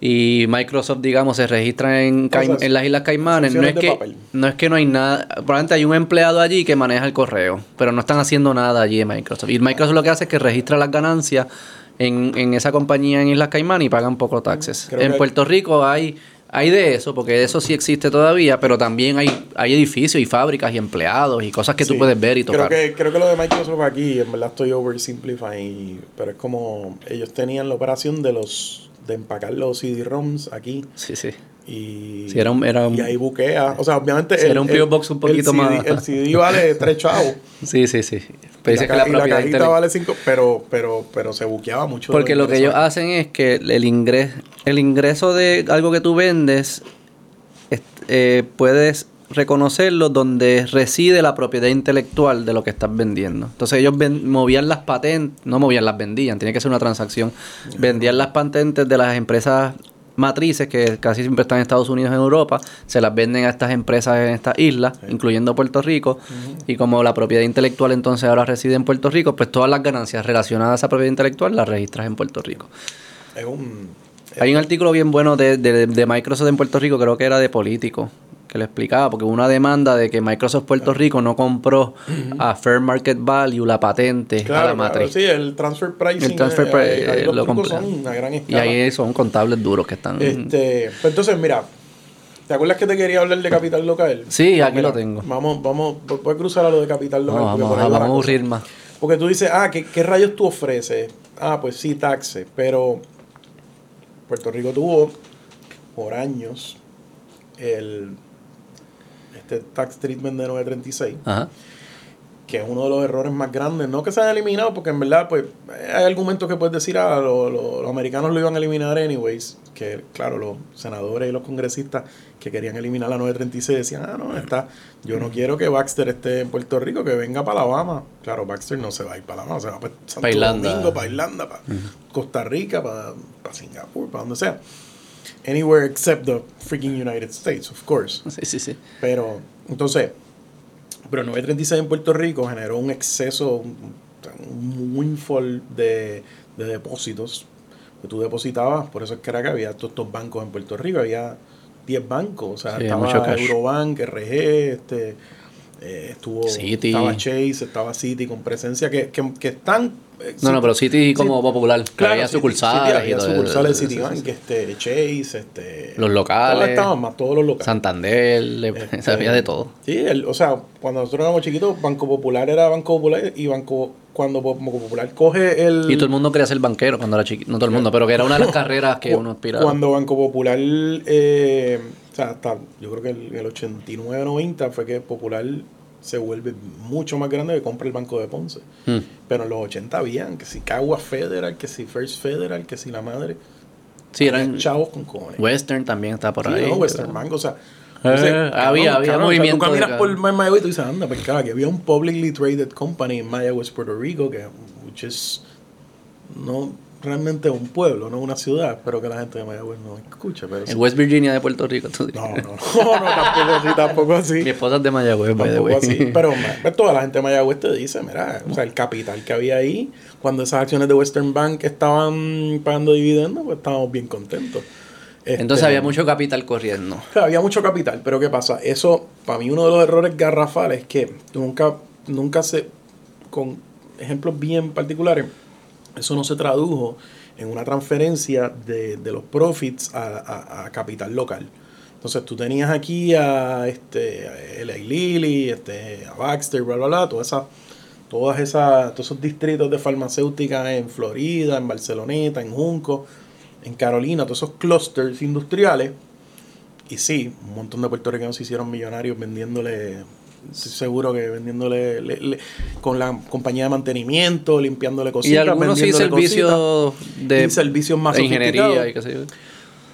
y Microsoft, digamos, se registran en, Caim- en las Islas Caimanes. No es, que, papel. no es que no hay nada. Probablemente hay un empleado allí que maneja el correo, pero no están haciendo nada allí en Microsoft. Y Microsoft lo que hace es que registra las ganancias en, en esa compañía en Islas Caimán y pagan poco taxes. Creo en que- Puerto Rico hay Hay de eso, porque eso sí existe todavía, pero también hay, hay edificios y fábricas y empleados y cosas que tú puedes ver y tocar. Creo que, creo que lo de Microsoft aquí, en verdad estoy oversimplifying, pero es como ellos tenían la operación de los de empacar los CD-ROMs aquí Sí, sí. y, Sí, era un- era un- y ahí buquea. O sea, obviamente. Sí, era un P.O. Box un poquito el CD más- El CD vale tres chavos. Sí, sí, sí. Pero que la, y la cajita vale cinco, pero, pero, pero se buqueaba mucho. Porque lo que ellos hacen es que el ingreso, el ingreso de algo que tú vendes, es- eh, puedes reconocerlo donde reside la propiedad intelectual de lo que estás vendiendo. Entonces ellos ven- movían las patentes, no movían, las vendían, tiene que ser una transacción. Vendían las patentes de las empresas matrices que casi siempre están en Estados Unidos y en Europa, se las venden a estas empresas en estas islas, incluyendo Puerto Rico, y como la propiedad intelectual entonces ahora reside en Puerto Rico, pues todas las ganancias relacionadas a esa propiedad intelectual las registras en Puerto Rico. Es un. Hay un artículo bien bueno de, de, de Microsoft en Puerto Rico, creo que era de político, que lo explicaba, porque hubo una demanda de que Microsoft Puerto Rico no compró a Fair Market Value la patente a la Claro, claro, matriz. sí, el transfer pricing. El transfer eh, pri- ahí- ahí eh, los lo son gran Y ahí son contables duros que están... Este, pues entonces, mira, ¿te acuerdas que te quería hablar de capital local? Sí, aquí Mira, lo tengo. Vamos, vamos, voy a cruzar a lo de capital local. vamos, por ahí va vamos la a aburrir más. Porque tú dices, ah, ¿qué, qué rayos tú ofreces? Ah, pues sí, taxes, pero Puerto Rico tuvo por años el este tax treatment de 936 Ajá. que es uno de los errores más grandes. No que se han eliminado, porque en verdad, pues, hay argumentos que puedes decir, ah, lo- lo- los americanos lo iban a eliminar anyways. Que, claro, los senadores y los congresistas que querían eliminar la 936 decían, ah, no, está, yo no quiero que Baxter esté en Puerto Rico, que venga para Alabama. Claro, Baxter no se va a ir para Alabama, se va para Santo Irlanda. Domingo, para Irlanda, para Costa Rica, para, para Singapur, para donde sea. Anywhere except the freaking United States, of course. Sí, sí, sí. Pero, entonces, pero el 936 en Puerto Rico generó un exceso, un, windfall de, de depósitos que tú depositabas. Por eso es que era que había todos estos bancos en Puerto Rico. Había 10 bancos. O sea, Sí, estaba. Eurobank, RG, este, eh, estuvo, Citi. estaba Chase, estaba City con presencia que, que, que están... No, no, pero City como popular. que Claro, había City- sucursales. City, había y todo sucursales de Citibank, este, Chase, este... Los locales. Estaban más, todos los locales. Santander, Este, sabía de todo. Sí, el- o sea, cuando nosotros éramos chiquitos, Banco Popular era Banco Popular y Banco cuando Banco Popular coge el Y todo el mundo quería ser banquero cuando era chiquito. No todo el mundo, pero que era una de las carreras que uno aspiraba. cuando Banco Popular eh, o sea, hasta yo creo que el, el 89-90 fue que Popular se vuelve mucho más grande que compra el Banco de Ponce. Hmm. Pero en los 80 habían que si Cagua Federal, que si First Federal, que si la madre. Sí, eran chavos con cojones. Western también está por Sí, ahí. no, Western pero- Mango, o sea. Eh, había- había movimiento O sea, tú caminas por Ma- Mayagüez y tú dices, anda, pues que había un publicly traded company en Mayagüez, Puerto Rico, que which is no realmente un pueblo, no una ciudad, pero que la gente de Mayagüez no escucha. Pero sí. En West Virginia de Puerto Rico. tú No, dices. no, no, no, tampoco así, tampoco así. Mi esposa es de Mayagüez, by the Tampoco way. así. Pero pues, toda la gente de Mayagüez te dice, mira, o sea, el capital que había ahí, cuando esas acciones de Western Bank estaban pagando dividendos, pues estábamos bien contentos. Entonces Este, había mucho capital corriendo. Había mucho capital, pero ¿qué pasa? Eso, para mí, uno de los errores garrafales es que nunca, nunca se, con ejemplos bien particulares, eso no se tradujo en una transferencia de, de los profits a, a- capital local. Entonces tú tenías aquí a este a Lilly, este, a Baxter, bla, bla, bla, esas, todas esas, todos esos distritos de farmacéutica en Florida, en Barceloneta, en Junco, en Carolina, todos esos clusters industriales. Y sí, un montón de puertorriqueños se hicieron millonarios vendiéndole, estoy seguro que vendiéndole le- le- con la compañía de mantenimiento, limpiándole Y cositas, algunos sí servicios de, y servicios más de ingeniería sofisticados. y qué sé yo.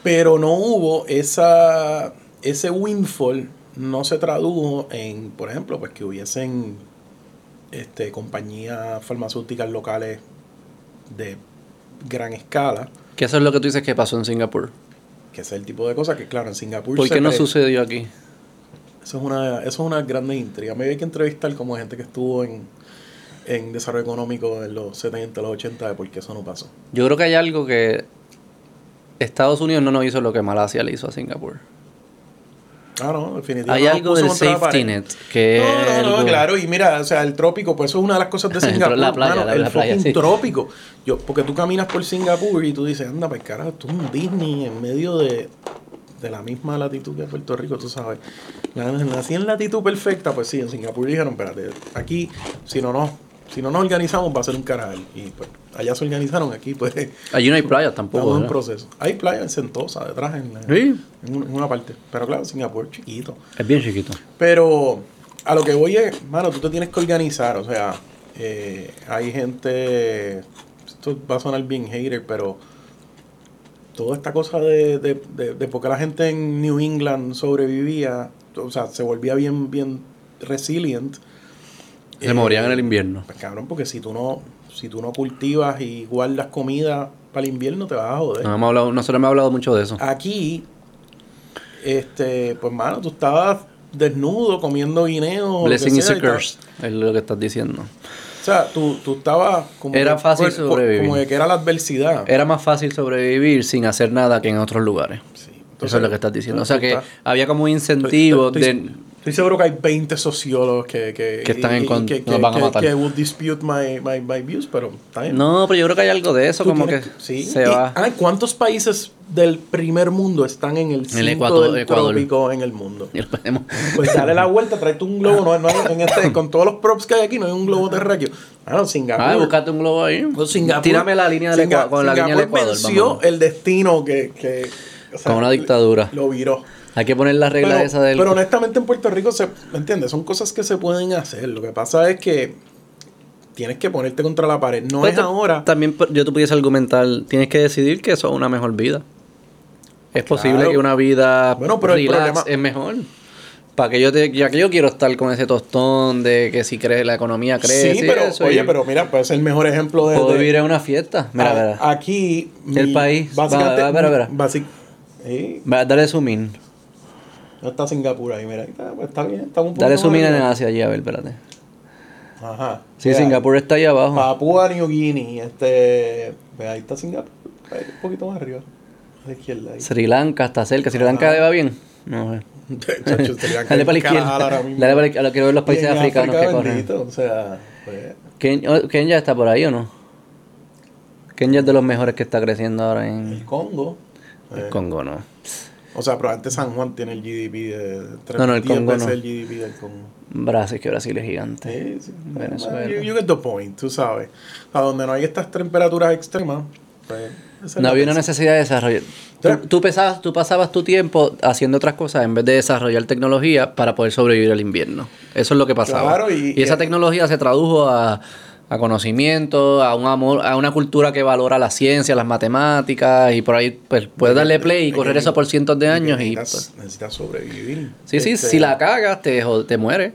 Pero no hubo esa ese windfall no se tradujo en, por ejemplo, pues que hubiesen este compañías farmacéuticas locales de gran escala, Que eso es lo que tú dices que pasó en Singapur. que ese es el tipo de cosas que claro, en Singapur ¿Por qué no sucedió aquí? Eso es una, eso es una grande intriga. Me hay que entrevistar como gente que estuvo en, en desarrollo económico en los 70, los 80, de por qué eso no pasó. Yo creo que hay algo que Estados Unidos no nos hizo lo que Malasia le hizo a Singapur. Ah, no, definitivamente. Hay nos algo del safety net que No, no, no, claro, y mira, o sea, el trópico, pues eso es una de las cosas de Singapur. la playa, mano, la- el la playa, sí. trópico. Yo, porque tú caminas por Singapur y tú dices, anda, pues carajo, esto es un Disney en medio de de la misma latitud que Puerto Rico, tú sabes. Nací en latitud perfecta, pues sí, en Singapur dijeron, espérate, aquí, si no nos, si no nos organizamos, va a ser un caral. Y pues, allá se organizaron, aquí pues Allí no hay playas tampoco. en ¿verdad? proceso. Hay playa en Sentosa, detrás, en, la- Sí, en un- en una parte. Pero claro, Singapur es chiquito. es bien chiquito. Pero a lo que voy es, mano, tú te tienes que organizar. O sea, eh, hay gente. Esto va a sonar bien hater, pero toda esta cosa de, de, de, de por qué la gente en New England sobrevivía, o sea, se volvía bien, bien resilient. Se Eh, morían en el invierno. Pues cabrón, porque si tú no, si tú no cultivas y guardas comida para el invierno, te vas a joder. No hemos hablado, nosotros hemos hablado mucho de eso. Aquí, este, pues mano, tú estabas desnudo comiendo guineo. o lo que Blessing is a curse, es lo que estás diciendo. O sea, tú, tú estabas como Era fácil sobrevivir. Como de que era la adversidad. Era más fácil sobrevivir sin hacer nada que en otros lugares. Sí, Eso es lo que estás diciendo. O sea que había como un estoy- incentivo estoy- de... Estoy seguro que hay 20 sociólogos que, que, Que están en y- y con- que, nos van a matar. que would dispute my, my, my views, pero está bien. No, pero yo creo que hay algo de eso, Tú como tienes que sí. se Y, va. ay, ¿Cuántos países del primer mundo están en el cinto Ecuador- del Ecuador. trópico en el mundo? Pues dale la vuelta, tráete un globo. No, no hay- en este, con todos los props que hay aquí, no hay un globo terráqueo. Ah, Singapur. Ah, buscate un globo ahí. Pues Singapur- Tírame la línea del Ecuador, con la línea del Singapur Ecuador. venció vámonos. el destino que. que o sea, Con una dictadura. Lo viró. Hay que poner la regla Pero, esa del... pero honestamente en Puerto Rico, se, ¿me entiendes? Son cosas que se pueden hacer. Lo que pasa es que tienes que ponerte contra la pared. No Pues es ahora. También yo te pudiese argumentar, tienes que decidir que eso es una mejor vida. Es posible que una vida Bueno, pero el relax problema- es mejor. Para que yo te, ya que yo quiero estar con ese tostón de que si cree la economía crece sí, pero eso, oye, y pero mira, puede ser el mejor ejemplo de. puedo de- vivir en una fiesta. Mira, a- mira. Aquí. El país. Básicamente. Va, va, espera, espera. basic- sí, Va, Dale zoom no está Singapur ahí, mira. Está, pues, está bien. Estamos un Dale poquito zoom en. Asia allí, a ver, espérate. Ajá. Sí, Mira, Singapur está ahí abajo. Papúa New Guinea, este, pues ahí está Singapur, ahí un poquito más arriba, a la izquierda. Ahí. Sri Lanka está cerca. ¿Sri Lanka le va bien? No sé. Chacho, Sri Lanka Dale para la izquierda. Dale para la izquierda. Quiero ver los países africanos África, que corren. O sea, pues, Ken- oh, Kenia está por ahí o no? Kenia es de los mejores que está creciendo ahora el en Congo. El eh, Congo, ¿no? o sea, probablemente San Juan tiene el GDP de tres, No, no, el 10 Congo veces no. el GDP del Congo. Brasil, que Brasil es gigante. Sí, sí. Venezuela. You, you get the point, tú sabes. A donde no hay estas temperaturas extremas, pues... No había una necesidad de desarrollar. Tú, Sí. tú pesabas- tú pasabas tu tiempo haciendo otras cosas en vez de desarrollar tecnología para poder sobrevivir al invierno. Eso es lo que pasaba. Claro, y- esa y- tecnología se tradujo a, a conocimiento, a un amor, a una cultura que valora la ciencia, las matemáticas, y por ahí pues, puedes darle play y correr eso por cientos de años. Y, necesitas, pues, necesitas sobrevivir. sí, sí, Este, si la cagas, te, te mueres.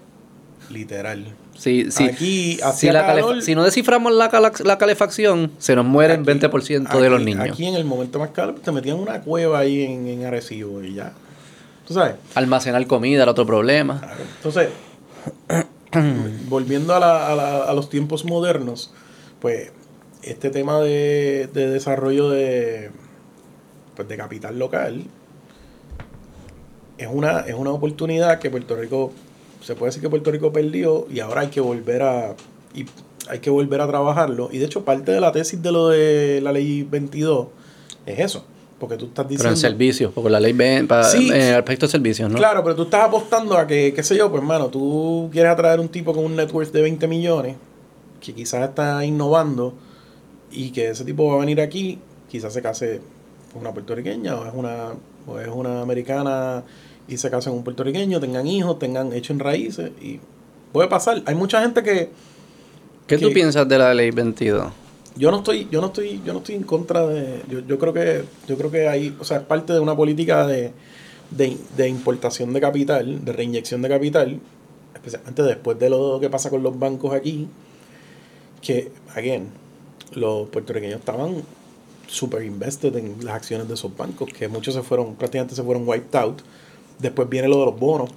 Literal. Si, si, Aquí si, la calor. si no desciframos la, la calefacción, se nos mueren Aquí- 20% de los niños. Aquí en el momento más calor te metían una cueva ahí en, en Arecibo y ya. ¿Tú sabes? Almacenar comida era otro problema. Claro. Entonces, volviendo a, la- a la- a los tiempos modernos, pues este tema de, de desarrollo de, pues, de capital local es una, es una oportunidad que Puerto Rico, se puede decir que Puerto Rico perdió y ahora hay que volver a, hay que volver a trabajarlo. Y de hecho parte de la tesis de lo de la ley 22 es eso. Porque tú estás Pero diciendo... en servicios, porque la ley ven para, Sí. en el aspecto de servicios, ¿no? Claro, pero tú estás apostando a que, qué sé yo, pues hermano, tú quieres atraer un tipo con un net worth de 20 millones, que quizás está innovando, y que ese tipo va a venir aquí, quizás se case con una puertorriqueña, o es una, o es una americana y se casen con un puertorriqueño, tengan hijos, tengan hecho en raíces, y puede pasar. Hay mucha gente que ¿Qué tú que- piensas de la ley 22? Yo no estoy, yo no estoy, yo no estoy en contra de, yo, yo creo que, yo creo que hay, o sea, es parte de una política de, de, de importación de capital, de reinyección de capital, especialmente después de lo que pasa con los bancos aquí, que, again, los puertorriqueños estaban super invested en las acciones de esos bancos, que muchos se fueron, prácticamente se fueron wiped out. Después viene lo de los bonos,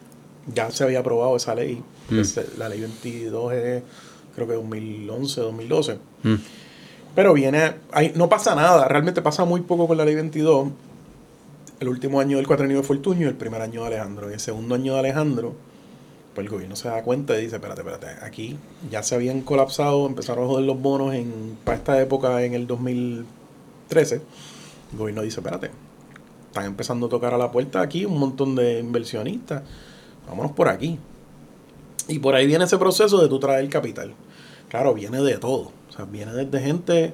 ya se había aprobado esa ley, Mm. es- la ley 22 es, creo que 2011, 2012. Mm. Pero viene, ahí no pasa nada, realmente pasa muy poco con la ley 22. El último año del cuatrenio de Fortuño y el primer año de Alejandro. En el segundo año de Alejandro, pues el gobierno se da cuenta y dice, espérate, espérate, aquí ya se habían colapsado, empezaron a joder los bonos en, para esta época en el 2013. El gobierno dice, espérate, están empezando a tocar a la puerta aquí un montón de inversionistas. Vámonos por aquí. Y por ahí viene ese proceso de tú traer capital. Claro, viene de todo. O sea, viene desde gente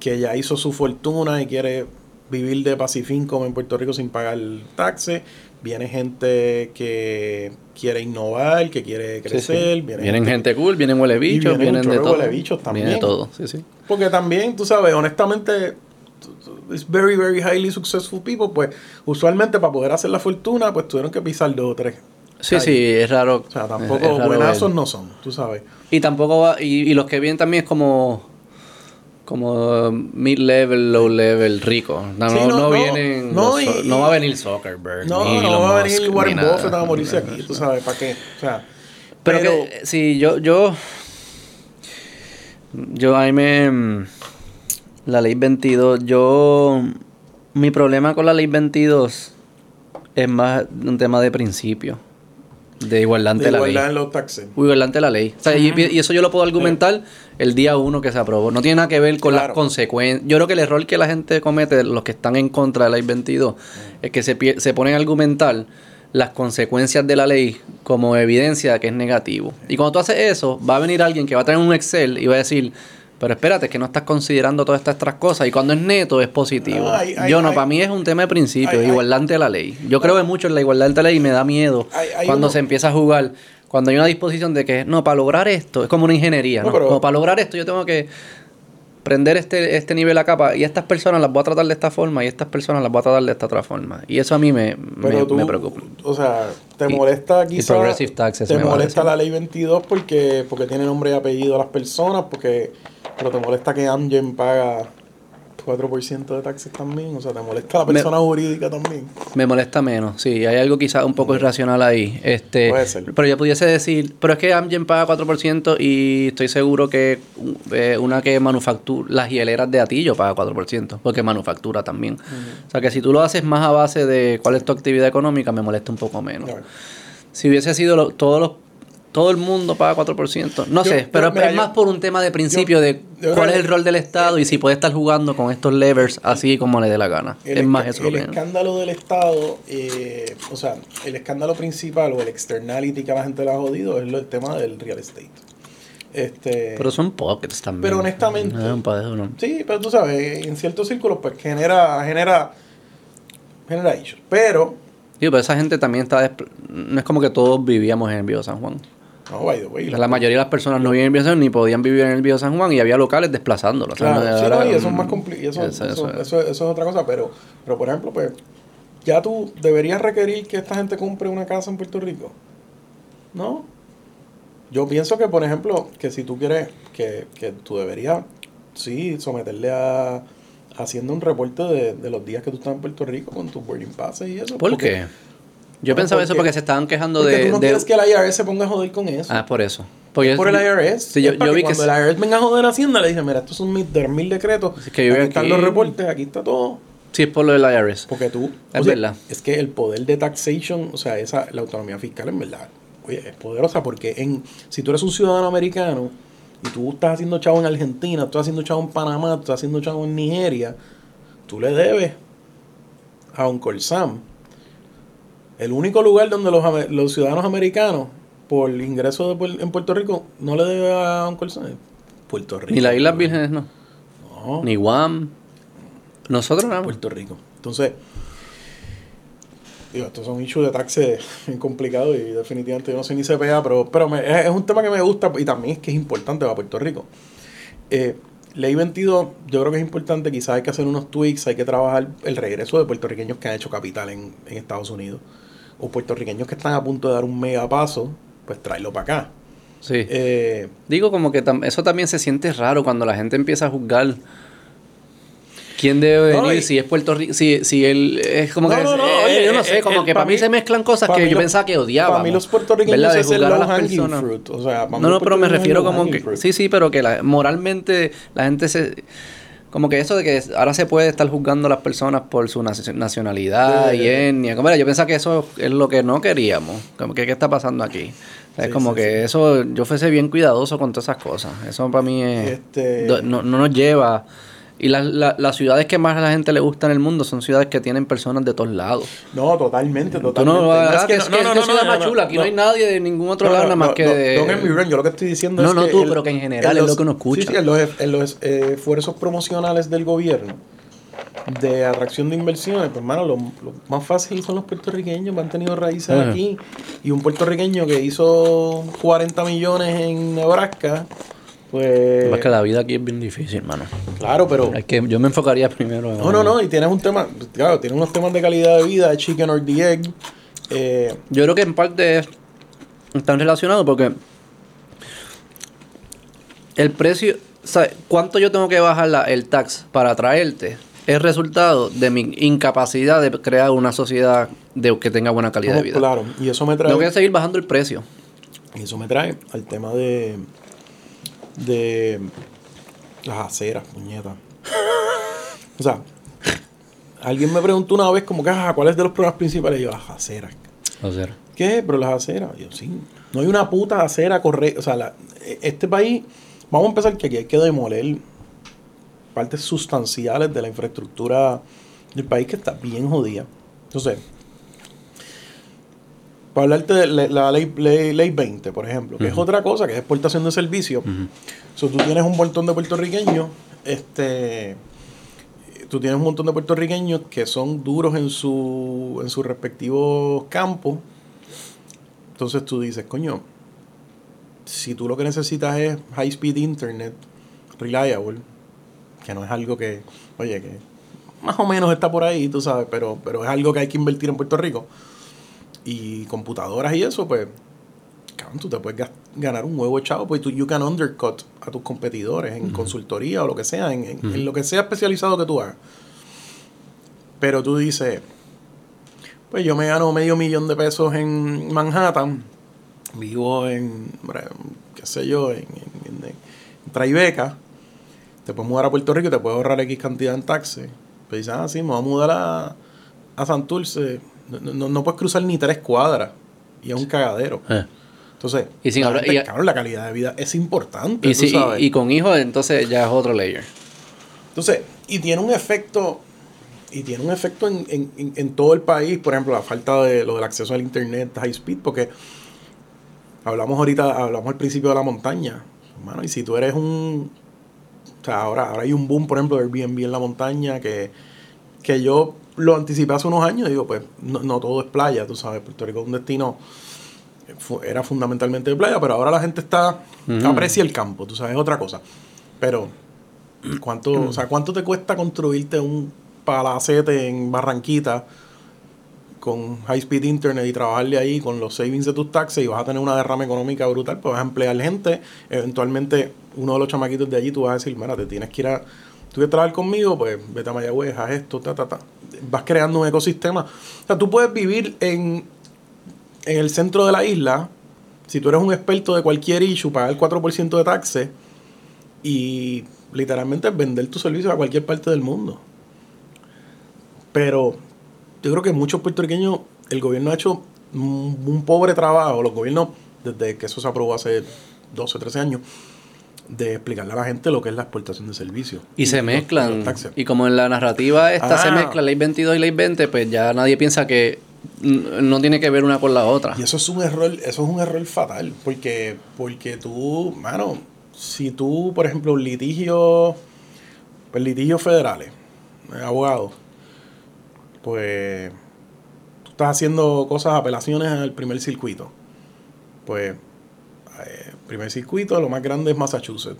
que ya hizo su fortuna y quiere vivir de Pacifín como en Puerto Rico sin pagar taxes. Viene gente que quiere innovar, que quiere Sí, sí. crecer. Viene Vienen gente cool, vienen huele bichos, vienen vienen de todo. de huelebichos también. Viene de todo, sí, sí. Porque también, tú sabes, honestamente, es very, very highly successful people, pues usualmente para poder hacer la fortuna, pues tuvieron que pisar dos o tres. Sí, calles. sí, es raro. O sea, es- tampoco es raro buenazos ver. no son, tú sabes. Y tampoco va, y, y los que vienen también es como como mid-level, low-level, rico. No, Sí, no, no, no vienen, no, los y- no va a venir Zuckerberg, No, ni no va a venir Warren. Buffett a morirse aquí, tú sabes, ¿para qué? O sea, Pero, pero, que, sí, yo, yo, yo ahí me, la ley 22, yo, mi problema con la ley 22 es más un tema de principio, de igualdad ante de la igualdad ley. en los taxes. Igualdad ante la ley. O sea, y, y eso yo lo puedo argumentar el día uno que se aprobó. No tiene nada que ver con las consecuencias. Yo creo que el error que la gente comete, los que están en contra de la ley 22, es que se, se ponen a argumentar las consecuencias de la ley como evidencia de que es negativo. Y cuando tú haces eso, va a venir alguien que va a tener un Excel y va a decir, pero espérate, que no estás considerando todas estas otras cosas. Y cuando es neto, es positivo. Yo no, para mí es un tema de principio, igualdad ante la ley. Yo creo mucho en la igualdad ante la ley y me da miedo cuando uno- se empieza a jugar. Cuando hay una disposición de que, no, para lograr esto, es como una ingeniería, No, ¿no? pero- Como para lograr esto yo tengo que prender este, este nivel a capa y estas personas las voy a tratar de esta forma y estas personas las voy a tratar de esta otra forma. Y eso a mí me, me, Pero tú, me preocupa. o sea, te Y- molesta y quizá, taxes te molesta la ley 22 porque, porque tiene nombre y apellido a las personas, porque, pero te molesta que Amgen paga 4% de taxes también, o sea, te molesta la Me- persona jurídica también. Me molesta menos, sí, hay algo quizás un poco irracional ahí. Este, Puede ser. Pero yo pudiese decir, pero es que Amgen paga 4% y estoy seguro que eh, una que manufactura, las hieleras de Atillo paga 4%, porque manufactura también. O sea que si tú lo haces más a base de cuál es tu actividad económica, me molesta un poco menos. Si hubiese sido lo- todos los todo el mundo paga 4%. No Yo- sé, yo- pero mira, es yo- más por un tema de principio de cuál es el rol del Estado y si puede estar jugando con estos levers así como le dé la gana. El, es más eso lo el que- escándalo del Estado, eh, o sea, el escándalo principal o el externality que a la gente le ha jodido es lo- el tema del real estate. Este, Pero son pockets también. Pero honestamente- No es un pa- no. Sí, pero tú sabes, en ciertos círculos pues genera, genera, genera issues. Pero, Digo, pero esa gente también está... No es como que todos vivíamos en Viejo San Juan. No, by the way. La mayoría de las personas no vivían en el Viejo San Juan ni podían vivir en el Viejo San Juan y había locales desplazándolos. O sea, Claro, sí, no, y eso es más complicado. Eso, Eso- eso, eso eso, es. eso es otra cosa, pero, pero por ejemplo, pues, ya tú deberías requerir que esta gente compre una casa en Puerto Rico. ¿No? Yo pienso que, por ejemplo, que si tú quieres, que, que tú deberías, sí, someterle a haciendo un reporte de, de los días que tú estás en Puerto Rico con tus boarding passes y eso. ¿Por porque- qué? Yo pensaba eso porque- se estaban quejando Porque de... tú no de- quieres que el IRS se ponga a joder con eso. Ah, es por eso. Porque por el IRS. Sí, yo, Es vi que... cuando el IRS venga a joder a Hacienda, le dije, mira, estos son mis, mil decretos. Es que yo aquí están los reportes, aquí está todo. Sí, es por lo del IRS. Porque tú... Es o sea, verdad. Es que el poder de taxation, o sea, esa, la autonomía fiscal en verdad, oye, es poderosa porque en, si tú eres un ciudadano americano y tú estás haciendo chavo en Argentina, tú estás haciendo chavo en Panamá, tú estás haciendo chavo en Nigeria, tú le debes a Uncle Sam. El único lugar donde los, ciudadanos americanos, por ingreso de en Puerto Rico, no le debe a Sam. es Puerto Rico. Ni las Islas Vírgenes, no. No. Ni Guam. Nosotros nada más. Puerto Rico. Entonces, digo, estos son issues de taxes bien complicados y definitivamente yo no sé ni CPA, pero, pero me- es, es un tema que me gusta y también es que es importante para Puerto Rico. Eh, ley 22, yo creo que es importante, quizás hay que hacer unos tweaks, hay que trabajar el regreso de puertorriqueños que han hecho capital en, en Estados Unidos o puertorriqueños que están a punto de dar un mega paso, pues tráelo para acá. Sí. Eh, Digo como que tam- eso también se siente raro cuando la gente empieza a juzgar quién debe venir, si es Puerto Rico, si, si él es como No, que no, no, eh, oye, yo no eh, sé, como eh, que pa' para mí mí- se mezclan cosas que yo pensaba que odiaba. Para mí los puertorriqueños es el a las personas. fruit. O sea, para mí No, no, pero me refiero como que fruit. sí, sí, pero que la, moralmente la gente se como que eso de que ahora se puede estar juzgando a las personas por su naci- nacionalidad y etnia. Como yo pensaba que eso es lo que no queríamos. Como que qué está pasando aquí. Es Sí, como sí, que eso, yo fuese bien cuidadoso con todas esas cosas. Eso para mí es, Este- no, no nos lleva. Y la- la- las ciudades que más a la gente le gusta en el mundo son ciudades que tienen personas de todos lados. No, totalmente, Tú totalmente. no a es que que, que, que ciudad más chula. Aquí no, hay nadie de ningún otro lado nada más que de... Wrong, yo lo que estoy diciendo No, es no, que tú, el- pero que en general es lo que uno escucha. Sí, sí, en los, en los, eh, esfuerzos promocionales del gobierno de atracción de inversiones, pues hermano, lo, lo más fácil son los puertorriqueños que han tenido raíces aquí. Y un puertorriqueño que hizo 40 millones en Nebraska, pues... Es que la vida aquí es bien difícil, hermano. Claro, pero... Es que yo me enfocaría primero en... No, no, no, y tienes un tema, claro, tienes unos temas de calidad de vida, chicken or the egg. Eh, Yo creo que en parte es- están relacionados porque el precio, sea, cuánto yo tengo que bajar la- el tax para traerte es resultado de mi incapacidad de crear una sociedad de que tenga buena calidad de vida. Claro, y eso me trae... Tengo que seguir bajando el precio. Y eso me trae al tema de. De. las aceras, puñeta. O sea, alguien me preguntó una vez, como que, ah, ¿cuál es de los problemas principales? Y yo, las aceras. Sea, ¿Qué? Pero las aceras. Y yo, sí. No hay una puta acera correcta. O sea, la- este país. Vamos a empezar que aquí hay que demoler partes sustanciales de la infraestructura del país que está bien jodida. Entonces, para hablarte de la, la ley, ley, ley 20, por ejemplo, que es otra cosa, que es exportación de servicios. So, tú tienes un montón de puertorriqueños, este, tú tienes un montón de puertorriqueños que son duros en su, en sus respectivos campos. Entonces tú dices, coño, si tú lo que necesitas es high speed internet, reliable, que no es algo que, oye, que más o menos está por ahí, tú sabes, pero, pero es algo que hay que invertir en Puerto Rico. Y computadoras y eso, pues, cabrón, tú te puedes ganar un huevo chavo, pues tú you can undercut a tus competidores en consultoría o lo que sea, en, en- en lo que sea especializado que tú hagas. Pero tú dices, pues yo me gano medio millón de pesos en Manhattan, vivo en, qué sé yo, en, en, Tribeca, te puedes mudar a Puerto Rico y te puedes ahorrar X cantidad en taxes. Pues dices, ah, sí, me voy a mudar a, a Santurce. No, no, no puedes cruzar ni tres cuadras y es un cagadero. eh. Entonces, Y sin la, hablar- gente, y- cabrón, la calidad de vida es importante, Y, tú si, sabes. y, y con hijos, entonces ya es otro layer. Entonces, y tiene un efecto, y tiene un efecto en, en- en- en todo el país, por ejemplo, la falta de lo del acceso al internet high speed, porque hablamos ahorita, hablamos al principio de la montaña, hermano, y si tú eres un, o sea, ahora, ahora hay un boom, por ejemplo, de Airbnb en la montaña, que, que yo lo anticipé hace unos años, digo, pues, no, no todo es playa, tú sabes, Puerto Rico es un destino, era fundamentalmente de playa, pero ahora la gente está, Ujú. aprecia el campo, tú sabes, es otra cosa. Pero, ¿Cuánto, o sea, ¿cuánto te cuesta construirte un palacete en Barranquita con high speed internet y trabajarle ahí con los savings de tus taxes y vas a tener una derrama económica brutal? Pues vas a emplear gente. Eventualmente, uno de los chamaquitos de allí, tú vas a decir, mira, te tienes que ir a. Tú quieres trabajar conmigo, pues vete a Mayagüez, haz esto, ta, ta, ta. Vas creando un ecosistema. O sea, tú puedes vivir en, en el centro de la isla. Si tú eres un experto de cualquier issue, pagar el 4% de taxes y literalmente vender tus servicios a cualquier parte del mundo. Pero yo creo que muchos puertorriqueños, el gobierno ha hecho un pobre trabajo, los gobiernos, desde que eso se aprobó hace 12, 13 años, de explicarle a la gente lo que es la exportación de servicios. Y se mezclan. los. Y como en la narrativa esta se Ah. mezcla ley 22 y ley 20, pues ya nadie piensa que no tiene que ver una con la otra. Y eso es un error, eso es un error fatal, porque, porque tú, mano, si tú, por ejemplo, litigio, pues litigios federales, eh, abogados, pues tú estás haciendo cosas, apelaciones al primer circuito. Pues, primer circuito, lo más grande es Massachusetts.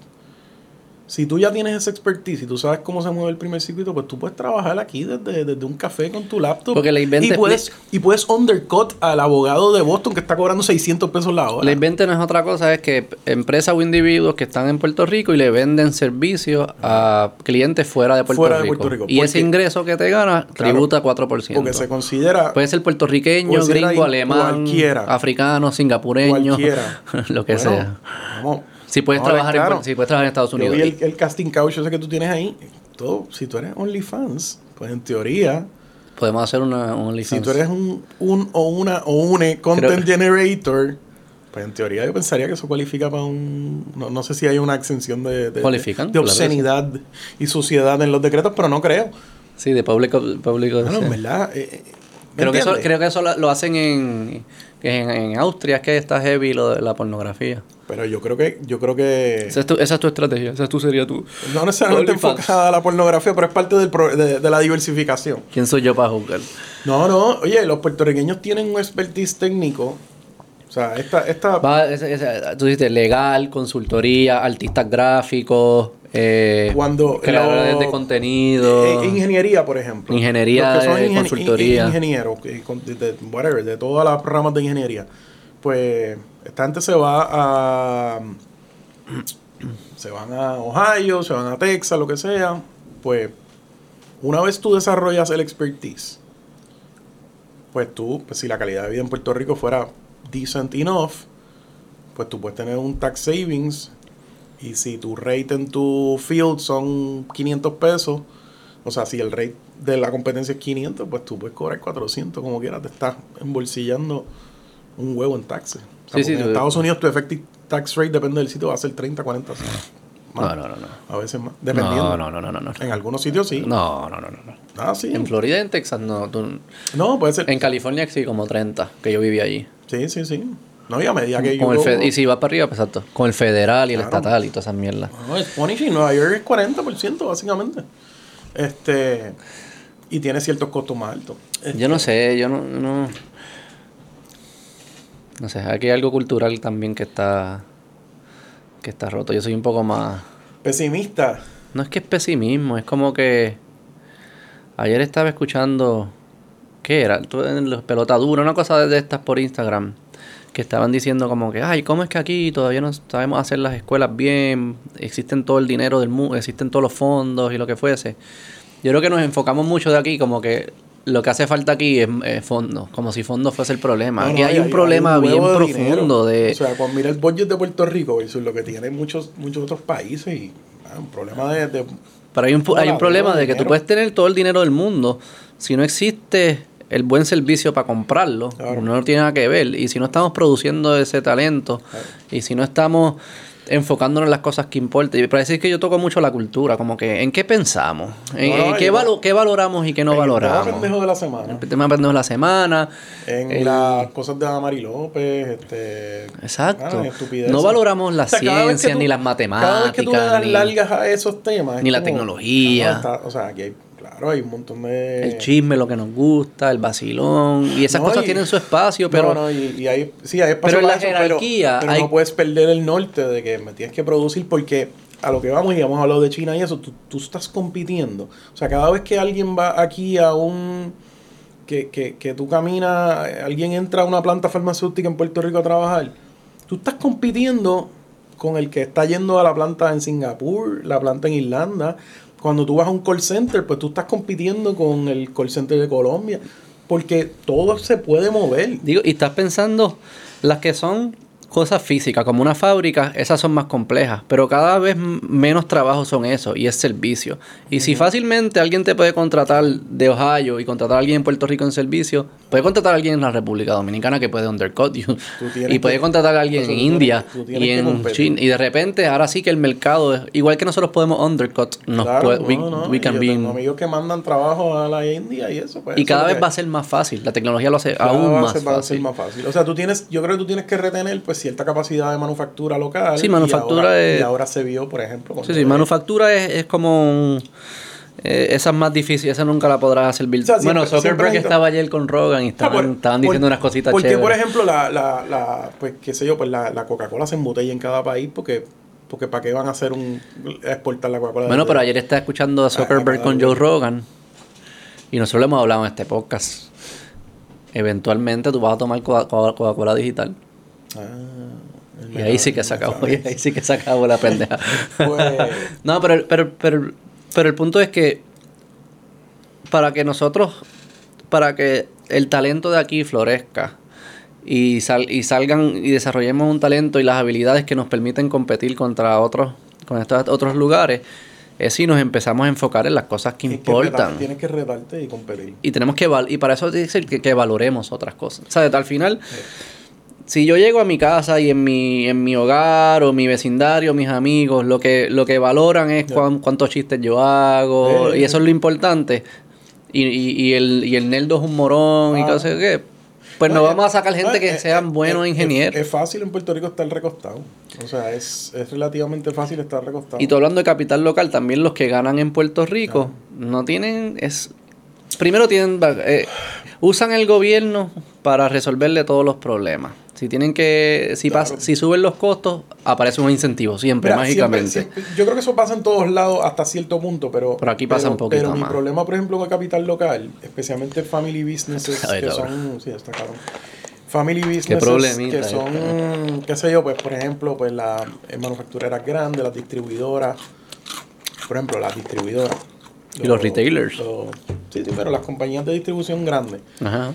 Si tú ya tienes esa expertise y tú sabes cómo se mueve el primer circuito, pues tú puedes trabajar aquí desde, desde un café con tu laptop. Porque 20 y, puedes, y puedes undercut al abogado de Boston que está cobrando 600 pesos la hora. Ley 20 no es otra cosa, es que empresas o individuos que están en Puerto Rico y le venden servicios a clientes fuera de Puerto, Fuera de Rico. Puerto Rico, Y ese ingreso que te gana Claro, tributa 4%. Porque se considera Puede ser puertorriqueño, gringo, alemán, africano, singapureño, cualquiera. lo que Bueno, sea. Vamos. Si puedes, vamos a ver trabajar en, claro. Puerto- si puedes trabajar en Estados Unidos. vi el, el casting couch ese que tú tienes ahí. Todo, si tú eres OnlyFans, pues en teoría, Podemos hacer una un si OnlyFans. tú eres un, un o una o une content generator, Pues en teoría yo pensaría que eso cualifica para un... No, no sé si hay una exención de, de, Cualifican, de claro sí. obscenidad y suciedad en los decretos, pero no creo. Sí, de público. público sí. en verdad... eh, eh, ¿me creo, que eso, creo que eso lo, lo hacen en, en, en Austria, es que está heavy lo de la pornografía. Pero yo creo que... Yo creo que... Esa es tu, esa es tu estrategia, esa es tu, sería tu... No necesariamente enfocada a la pornografía, pero es parte del pro- de, de la diversificación. ¿Quién soy yo para juzgar? No, no, oye, los puertorriqueños tienen un expertise técnico. O sea, esta, esta Va, tú dices legal, consultoría, artistas gráficos, eh, Cuando creadores lo- de contenido. eh, ingeniería, por ejemplo. Ingeniería, Los que son eh, ingen- consultoría. in- Ingenieros, de, de- whatever, de todas las ramas de ingeniería. Pues esta gente se va a. Se van a Ohio, se van a Texas, lo que sea. Pues una vez tú desarrollas el expertise, pues tú, pues si la calidad de vida en Puerto Rico fuera decent enough, pues tú puedes tener un tax savings y si tu rate en tu field son 500 pesos, o sea, si el rate de la competencia es 500, pues tú puedes cobrar 400 como quieras, te estás embolsillando un huevo en taxes. O sea, Sí, sí, en Estados Unidos tu effective tax rate depende del sitio, va a ser 30, 40, más, No, no, no, no. a veces más, dependiendo. No, no, no, no, no. En algunos sitios sí. No, no, no, no. Ah, sí. En Florida en Texas no. tú- No, puede ser. en California sí, como 30, que yo viví allí. Sí, sí, sí. No, y a medida que Con el yo... fe- y si vas para arriba, pues exacto. Con el federal y el Claro. estatal y todas esas mierdas. No, es punishing. Nueva York es 40%, básicamente. Este... Y tiene ciertos costos más altos. Yo no sé, yo no, no. No sé, aquí hay algo cultural también que está. que está roto. Yo soy un poco más. Pesimista. No es que es pesimismo, es como que. Ayer estaba escuchando. ¿Qué era? Los pelotaduros, una cosa de, de estas por Instagram. Que estaban diciendo como que, ay, ¿cómo es que aquí todavía no sabemos hacer las escuelas bien? Existen todo el dinero del mundo, existen todos los fondos y lo que fuese. Yo creo que nos enfocamos mucho de aquí, como que lo que hace falta aquí es, es fondos, como si fondos fuese el problema. No, aquí no, hay un problema un bien de profundo dinero. de... O sea, cuando mira el budget de Puerto Rico versus lo que tienen muchos, muchos otros países y ah, un problema de... de- Pero hay un, hay un problema de que tú puedes tener todo el dinero del mundo. Si no existe el buen servicio para comprarlo, Claro. no tiene nada que ver. Y si no estamos produciendo ese talento, y si no estamos enfocándonos en las cosas que importan. Y para decir que yo toco mucho la cultura, como que en qué pensamos, en, No, no, en qué, valo- qué valoramos y qué no en el tema valoramos. pendejo de la semana. El tema pendejo de la semana. En el- las cosas de Amari López, este... Exacto. ah, no valoramos la O sea, ciencia, tú- ni las Cada vez que tú le matemáticas, das ni largas a esos temas... es ni la tecnología. No, está- o sea, aquí hay... Claro, hay un montón de... el chisme, lo que nos gusta, el vacilón. Y esas No, cosas y- tienen su espacio, pero... No, no, y, y hay, sí, hay espacio Pero en la pero- jerarquía pero, hay- no puedes perder el norte de que me tienes que producir porque a lo que vamos, y hemos hablado de China y eso, tú, tú estás compitiendo. O sea, cada vez que alguien va aquí a un... Que, que, que tú caminas, alguien entra a una planta farmacéutica en Puerto Rico a trabajar, tú estás compitiendo con el que está yendo a la planta en Singapur, la planta en Irlanda. Cuando tú vas a un call center, pues tú estás compitiendo con el call center de Colombia. Porque todo se puede mover. Digo, y estás pensando, las que son cosas físicas, como una fábrica, esas son más complejas, pero cada vez menos trabajo son eso, y es servicio. Y si fácilmente alguien te puede contratar de Ohio y contratar a alguien en Puerto Rico en servicio, puede contratar a alguien en la República Dominicana que puede undercut you, y puede que- contratar a alguien en India y en. China, y de repente ahora sí que el mercado, es, igual que nosotros podemos undercut, nos Claro, puede- we, no, can be tengo amigos que mandan trabajo a la India y eso. Pues, y eso cada vez va a ser más fácil, la tecnología lo hace aún más va a ser fácil. más fácil. O sea, tú tienes, yo creo que tú tienes que retener pues cierta capacidad de manufactura local. Sí, y manufactura ahora- es- Y ahora se vio, por ejemplo. con Sí, lo sí, manufactura es, es como un... eh, esa es más difícil, esa nunca la podrás hacer. O sea, bueno, Zuckerberg estaba ayer con Rogan y Ah, estaban, por- estaban por- diciendo unas cositas Porque, chéveres. por ejemplo, la, la, la, pues, qué sé yo, pues la, la Coca-Cola se embotella en cada país porque, porque ¿para qué van a hacer un, exportar la Coca-Cola? bueno, pero ayer estaba escuchando a Zuckerberg ah, con claro. Joe Rogan y nosotros le hemos hablado en este podcast. Eventualmente tú vas a tomar Coca- Coca- Coca-Cola digital. Ah, Y ahí sí que se acabó, y ahí sí que se acabó la pendeja. Pues- no, pero, pero, pero, pero el punto es que para que nosotros, para que el talento de aquí florezca y, sal, y salgan y desarrollemos un talento y las habilidades que nos permiten competir contra otros, con estos otros lugares, es si nos empezamos a enfocar en las cosas que importan. tienes que retarte y competir. Y tenemos que y para eso que, que valoremos otras cosas. O sea, al final, si yo llego a mi casa y en mi, en mi hogar o mi vecindario, mis amigos, lo que, lo que valoran es cuán- cuántos chistes yo hago y eso es lo importante. Y, y, y el, y el nerdo es un morón y Ah. cosas que... Pues no vamos a sacar gente oye, que eh, sean eh, buenos eh, ingenieros. Es, es fácil en Puerto Rico estar recostado. O sea, es, es relativamente fácil estar recostado. Y tú hablando de capital local, también los que ganan en Puerto Rico no tienen. es Primero tienen. eh, usan el gobierno para resolverle todos los problemas. Si tienen que. Si, Claro. pas- si suben los costos, aparece un incentivo, siempre, Mira, mágicamente. siempre- yo creo que eso pasa en todos lados hasta cierto punto, pero... Pero aquí pasa un poquito Pero mi problema, por ejemplo, con capital local, especialmente family businesses Ay, que son... Sí, está cabrón. Family businesses que son, este. qué sé yo, pues por ejemplo, pues las manufactureras grandes, las distribuidoras, por ejemplo, las distribuidoras. Y los retailers. los- sí, sí, pero las compañías de distribución grandes. Ajá.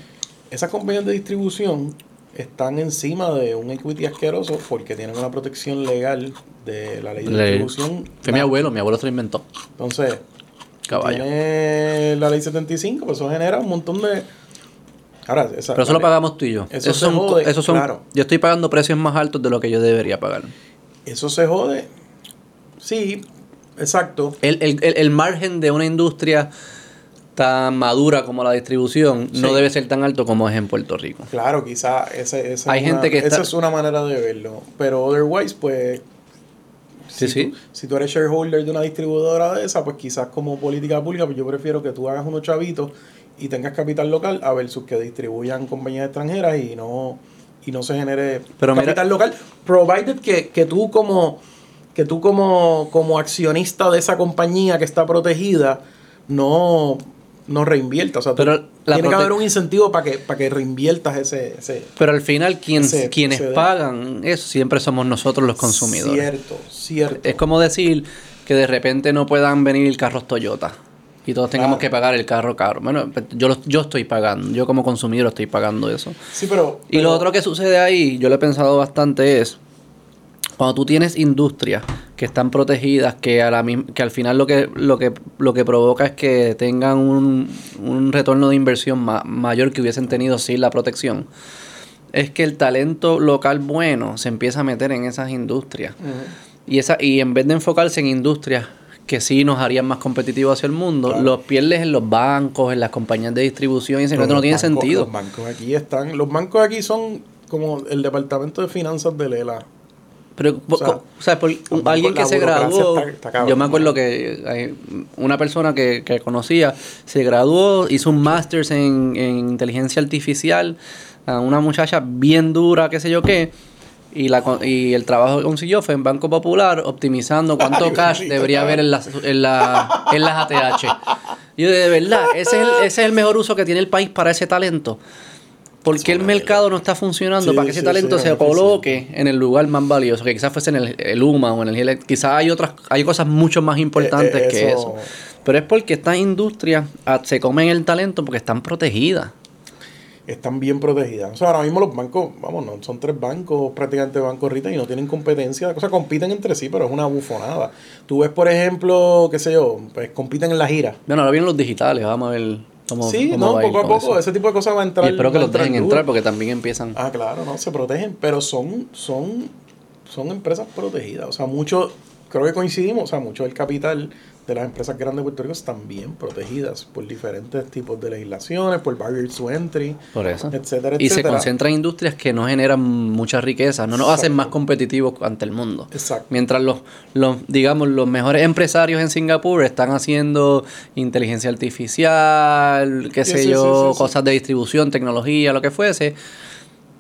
Esas compañías de distribución están encima de un equity asqueroso porque tienen una protección legal de la ley de distribución. Fue mi abuelo, mi abuelo se lo inventó. Entonces, Caballo. tiene la ley 75, pues eso genera un montón de... Ahora, esa, Pero eso lo pagamos tú y yo. Eso Esos se son, jode, esos son, claro. Yo estoy pagando precios más altos de lo que yo debería pagar. Eso se jode. Sí, exacto. El, el, el, el margen de una industria tan madura como la distribución no debe ser tan alto como es en Puerto Rico. Claro, quizá esa Hay es una- gente que esa es una manera de verlo. Pero otherwise, pues... Sí, si sí. Tú, si tú eres shareholder de una distribuidora de esa, pues quizás como política pública, pues yo prefiero que tú hagas unos chavitos y tengas capital local a versus que distribuyan compañías extranjeras y no y no se genere Pero mira- capital local. Provided que, que tú como que tú como, como accionista de esa compañía que está protegida no, no reinviertas. O sea, Pero tiene que haber un incentivo para que, para que reinviertas ese... ese Pero al final, quien, Ese- quienes ese- pagan eso siempre somos nosotros los consumidores. Cierto, cierto. Es como decir que de repente no puedan venir carros Toyota y todos tengamos Claro. que pagar el carro caro. Bueno, yo, lo- yo estoy pagando, yo como consumidor estoy pagando eso. Sí, pero... Y pero- lo otro que sucede ahí, yo lo he pensado bastante, es cuando tú tienes industrias que están protegidas, que, a la que al final lo que, lo, que, lo que provoca es que tengan un, un retorno de inversión ma- mayor que hubiesen tenido sin la protección, es que el talento local bueno se empieza a meter en esas industrias. Y, esa, y en vez de enfocarse en industrias que sí nos harían más competitivos hacia el mundo, Claro. los pierdes en los bancos, en las compañías de distribución, y ese Pero no los tiene sentido. Los bancos aquí están. Los bancos aquí son como el departamento de finanzas de Lela. Pero, O sea, o sea, por un- alguien que se graduó, está- está cabrón, yo me acuerdo que hay una persona que, que conocía se graduó, hizo un máster en, en inteligencia artificial, a una muchacha bien dura, qué sé yo qué, y, la, y el trabajo que consiguió fue en Banco Popular, optimizando cuánto Ay, cash debería haber en las, en, la, en las ATH. Y yo, de verdad, ese es, el, ese es el mejor uso que tiene el país para ese talento. ¿Por qué el mercado no está funcionando Sí, para que ese sí, talento sí, se coloque en el lugar más valioso? Que quizás fuese en el, el UMA o en el. Quizás hay otras, hay cosas mucho más importantes Eh, eh, que eso- eso. Pero es porque estas industrias ah, se comen el talento porque están protegidas. Están bien protegidas. O sea, ahora mismo los bancos, vamos, no, son tres bancos, prácticamente bancos retail, y no tienen competencia. O sea, compiten entre sí, pero es una bufonada. Tú ves, por ejemplo, qué sé yo, pues compiten en la gira. Bueno, ahora vienen los digitales, vamos a ver cómo, sí, cómo no, va poco a poco, eso. ese tipo de cosas va a entrar. Y espero que los dejen duro. entrar porque también empiezan. Ah, claro, no, se protegen, pero son, son, son empresas protegidas. O sea, mucho, creo que coincidimos, o sea, mucho del capital de las empresas grandes de Puerto Rico están bien protegidas por diferentes tipos de legislaciones, por barriers to entry, Por eso. etcétera, Y se concentran en industrias que no generan mucha riqueza, no nos hacen más competitivos ante el mundo. Exacto. Mientras los, los, digamos, los mejores empresarios en Singapur están haciendo inteligencia artificial, qué Sí, sé sí, yo, sí, cosas de distribución, tecnología, lo que fuese,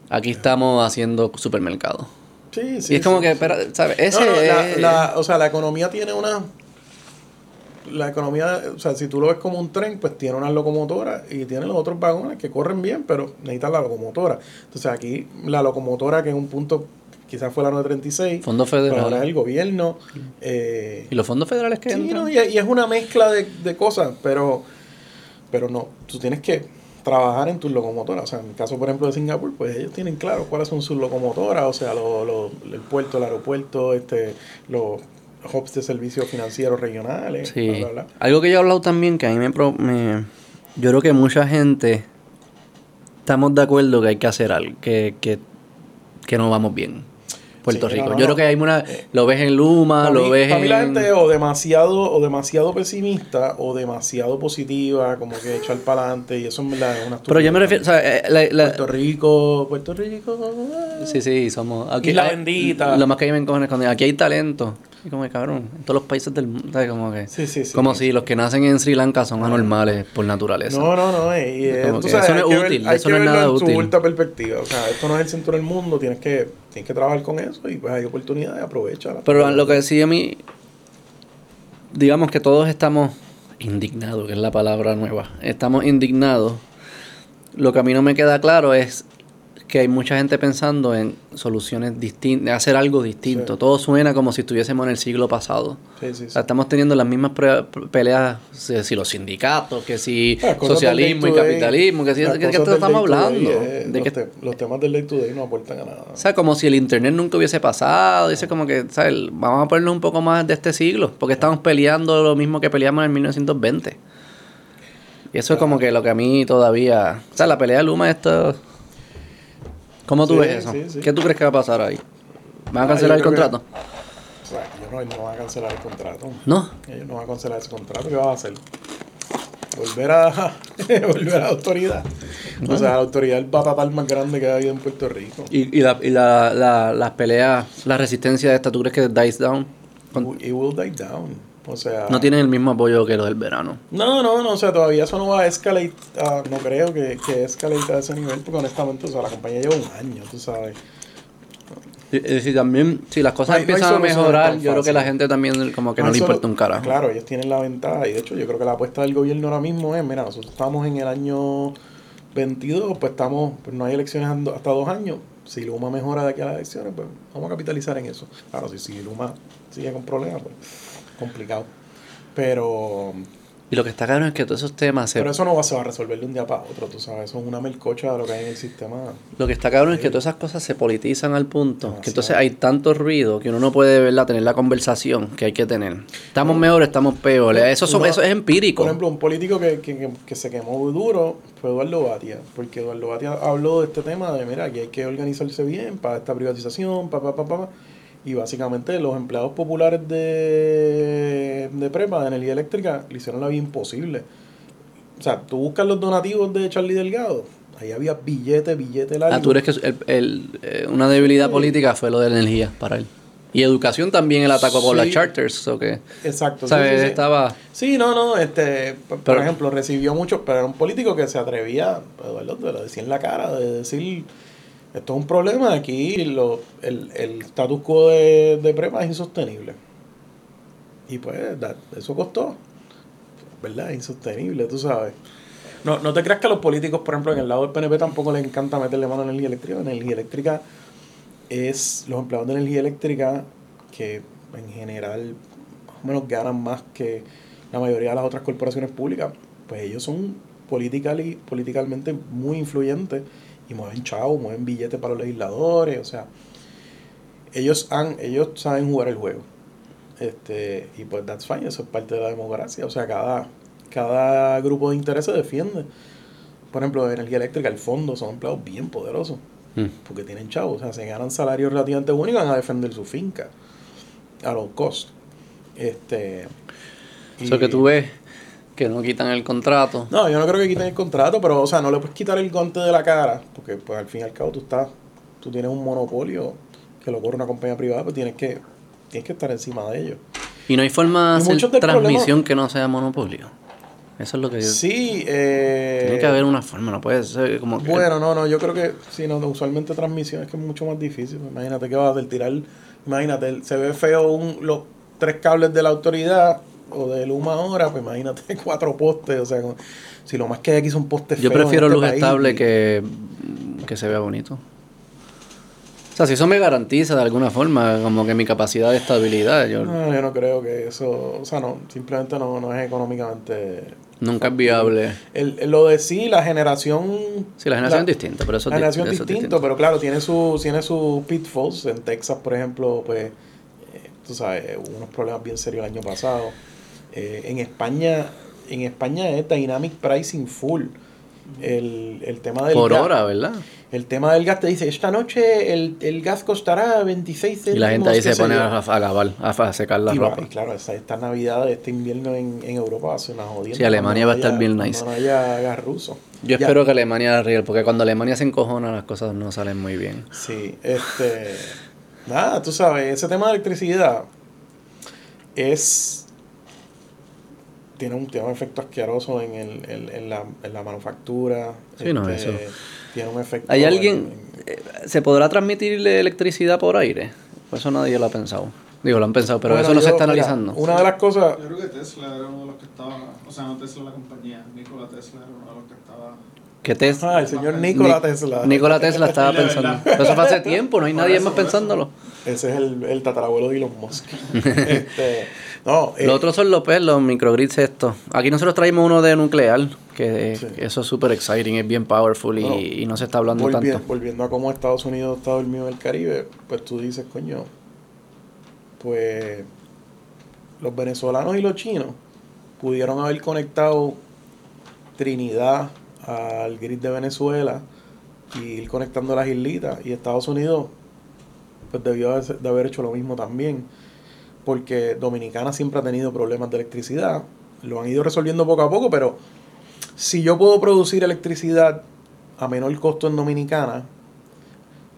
aquí estamos haciendo supermercados. Sí, sí, y es como que, espera, ¿sabes? Ese No, no, la, es- la- o sea, la economía tiene una... La economía, o sea, si tú lo ves como un tren, pues tiene unas locomotoras y tiene los otros vagones que corren bien, pero necesitan la locomotora. Entonces aquí la locomotora, que en un punto quizás fue la 936, Fondo pero federal. ahora es el gobierno. eh, ¿Y los fondos federales que sí, no, y, y es una mezcla de, de cosas, pero, pero no, tú tienes que trabajar en tus locomotoras. O sea, en el caso, por ejemplo, de Singapur, pues ellos tienen claro cuáles son sus locomotoras, o sea, lo, lo- el puerto, el aeropuerto, este, los hubs de servicios financieros regionales, Sí. bla, bla, bla. Algo que yo he hablado también, que a mí me, pro- me- Yo creo que mucha gente estamos de acuerdo que hay que hacer algo, que, que que no vamos bien. Puerto Sí, Rico. no, no, Yo creo que hay una. Lo ves en Luma, Para lo mí, ves para mí en. la gente o demasiado, o demasiado pesimista o demasiado positiva, como que echar para adelante, y eso en verdad es una Pero yo me refiero. O sea, eh, la- la- Puerto Rico, Puerto Rico. Sí, sí, somos. Aquí, Isla ah, bendita. Lo más que a mí me cuando aquí hay talento. Y como que cabrón, en todos los países del mundo, ¿sabes? Como que. Sí, sí, sí. Como si los que nacen en Sri Lanka son anormales por naturaleza. No, no, no. Y, eh, tú sabes, eso no es ver- útil, eso no es nada en útil. su ultra perspectiva. O sea, esto no es el centro del mundo, tienes que, tienes que trabajar con eso y pues hay oportunidades, aprovecha. Pero lo que decía a mí, digamos que todos estamos indignados, que es la palabra nueva. Estamos indignados. Lo que a mí no me queda claro es que hay mucha gente pensando en soluciones distintas, hacer algo distinto. Sí. Todo suena como si estuviésemos en el siglo pasado. Sí, sí, O sea, estamos teniendo las mismas peleas, si los sindicatos, que si socialismo y capitalismo, que si las ¿de qué cosas te del estamos hablando? day, eh, ¿De los, te- los temas del day to day no aportan a nada. o sea, como si el internet nunca hubiese pasado. Dice como que, ¿sabes? Vamos a ponernos un poco más de este siglo. Porque estamos peleando lo mismo que peleamos en 1920. Y eso es como que lo que a mí todavía... O sea, la pelea de Luma, esto... ¿Cómo tú Sí, ves eso? sí, sí. ¿Qué tú crees que va a pasar ahí? ¿Van a Ah, cancelar el que- contrato? Sea, ellos no, no van a cancelar el contrato. No. Ellos no van a cancelar ese contrato. ¿Qué van a hacer? Volver a, volver a la autoridad. O sea, la autoridad es el batatal más grande que ha habido en Puerto Rico. ¿Y, y, la, y la, la- las peleas, la resistencia de esta, tú crees que dies down? Con- It will die down. O sea, no tienen el mismo apoyo que lo del verano. No, no, no, o sea, todavía eso no va a escalate, ah, no creo que, que escalate a ese nivel, porque honestamente, o sea, la compañía lleva un año, tú sabes. Y si también, si las cosas No no empiezan a mejorar, yo creo que la gente también como que no, le importa un carajo. Claro, ellos tienen la ventaja, y de hecho yo creo que la apuesta del gobierno ahora mismo es, mira, nosotros estamos en el año 22, pues estamos, pues no hay elecciones hasta dos años. Si Luma mejora de aquí a las elecciones, pues vamos a capitalizar en eso. Claro, si, si Luma sigue con problemas, pues complicado. Pero, Y lo que está claro es que todos esos temas, se- pero eso no va, se va a resolver de un día para otro, tú sabes, eso es una melcocha de lo que hay en el sistema. lo que está cabrón es que todas esas cosas se politizan al punto que entonces hay tanto ruido que uno no puede ¿verdad? tener la conversación que hay que tener. Estamos mejores, estamos peores. Eso, son- eso es empírico. Por ejemplo, un político que, que, que- que se quemó duro fue Eduardo Batia, porque Eduardo Batia habló de este tema de, mira, aquí hay que organizarse bien para esta privatización, pa, pa, pa, pa. Y básicamente los empleados populares de, de prepa, de energía eléctrica, le hicieron la vida imposible. O sea, tú buscas los donativos de Charlie Delgado, ahí había billete, billete largo. Ah, tú crees que el- el- eh, una debilidad política fue lo de la energía para él. Y educación también el atacó por Sí. las charters, o que Exacto. ¿sabes? sí. Estaba Sí, no, no, este, por, por Pero- ejemplo, recibió mucho, pero era un político que se atrevía, Eduardo, te lo decía en la cara, de decir, esto es un problema, aquí lo, el, el status quo de, de prepa es insostenible. Y pues, eso costó, ¿verdad? Insostenible, tú sabes. No, no te creas que a los políticos, por ejemplo, en el lado del PNP tampoco les encanta meterle mano a la energía eléctrica. La energía eléctrica es los empleados de energía eléctrica que en general más o menos ganan más que la mayoría de las otras corporaciones públicas, pues ellos son politically, políticamente muy influyentes y mueven chavos, mueven billetes para los legisladores, o sea, ellos han, ellos saben jugar el juego. Este, y pues that's fine, eso es parte de la democracia, o sea, cada, cada grupo de interés se defiende. Por ejemplo, de energía eléctrica, el fondo son empleados bien poderosos Mm. porque tienen chavos, o sea, se ganan salarios relativamente buenos y van a defender su finca a low cost. Este. Eso que tú ves que no quitan el contrato. No, yo no creo que quiten el contrato, pero, o sea, no le puedes quitar el guante de la cara, porque, pues, al fin y al cabo, tú estás, tú tienes un monopolio que lo corre una compañía privada, pues tienes que, tienes que estar encima de ellos. Y no hay forma de hacer transmisión que no sea monopolio. Eso es lo que yo... Sí, eh, Tiene que haber una forma, no puede ser como que... Bueno, no, no, yo creo que sí, no, usualmente transmisión es que es mucho más difícil. Imagínate que vas a tirar, imagínate, se ve feo un, los tres cables de la autoridad o de Luma ahora, pues imagínate cuatro postes, o sea, si lo más que hay aquí son postes Yo feos en prefiero este luz país, estable y- que, que se vea bonito. O sea, si eso me garantiza de alguna forma como que mi capacidad de estabilidad, yo No, yo no creo que eso, o sea, no, simplemente no, no es económicamente... nunca es viable. El, el- lo de sí, la generación... Sí, la generación es distinta, pero eso La di- generación es distinto, pero claro, tiene su tiene sus pitfalls. En Texas, por ejemplo, pues, eh, tú sabes, hubo unos problemas bien serios el año pasado. Eh, en España, en España es dynamic pricing full. el, el tema del Por gas. hora, ¿verdad? El tema del gas te dice, esta noche el, el gas costará 26 céntimos. Y la gente ahí se pone yo". a, a lavar, a, secar la y, va- ropa. y claro, esta, esta Navidad, este invierno en, en Europa va a ser una jodida. Sí, Alemania va a estar bien nice. No haya gas ruso. Yo Ya. espero que Alemania arregle, porque cuando Alemania se encojona las cosas no salen muy bien. Sí, este. nada, tú sabes, ese tema de electricidad es. Tiene un, tiene un efecto asqueroso en, el, en, en la, en la manufactura. Sí, no, este, eso. Tiene un efecto. ¿Hay en- alguien, eh, se podrá transmitir electricidad por aire? Pues eso nadie lo ha pensado. Digo, lo han pensado, pero Bueno, eso no se yo, está mira, analizando. Una de las cosas. Yo creo que Tesla era uno de los que estaba, o sea, no Tesla la compañía, Nikola Tesla era uno de los que estaba... Que Tesla, Ah, el señor Nikola Ni- Tesla. Nikola Tesla estaba pensando. Pero eso fue hace tiempo, no hay nadie más pensándolo. Ese es el, el tatarabuelo de Elon Musk. este, no, eh, Los otros son los, pues, los microgrids estos. Aquí nosotros traemos uno de nuclear, que Sí. eso es súper exciting, es bien powerful y, no se está hablando volvi- tanto. Volviendo a cómo Estados Unidos está dormido en el Caribe, pues tú dices, coño, pues los venezolanos y los chinos pudieron haber conectado Trinidad al grid de Venezuela y ir conectando las islitas. Y Estados Unidos pues debió de haber hecho lo mismo también porque Dominicana siempre ha tenido problemas de electricidad. Lo han ido resolviendo poco a poco pero si yo puedo producir electricidad a menor costo en Dominicana,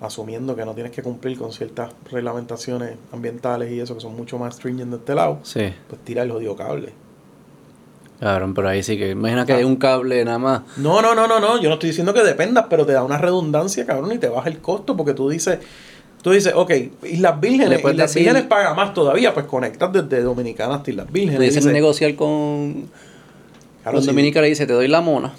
asumiendo que no tienes que cumplir con ciertas reglamentaciones ambientales y eso que son mucho más stringent de este lado, Sí, pues tira el jodido cable. Claro, pero ahí sí que. Imagina que Ah. hay un cable nada más. No, no, no, no, no, yo no estoy diciendo que dependas, pero te da una redundancia, cabrón, y te baja el costo porque tú dices, tú dices, ok, Islas Vírgenes, Islas decir- Vírgenes paga más todavía, pues conectas desde Dominicana hasta Islas Vírgenes. Pudiesen Dices, negociar con. claro, con sí, Dominica le dice: Te doy la mona.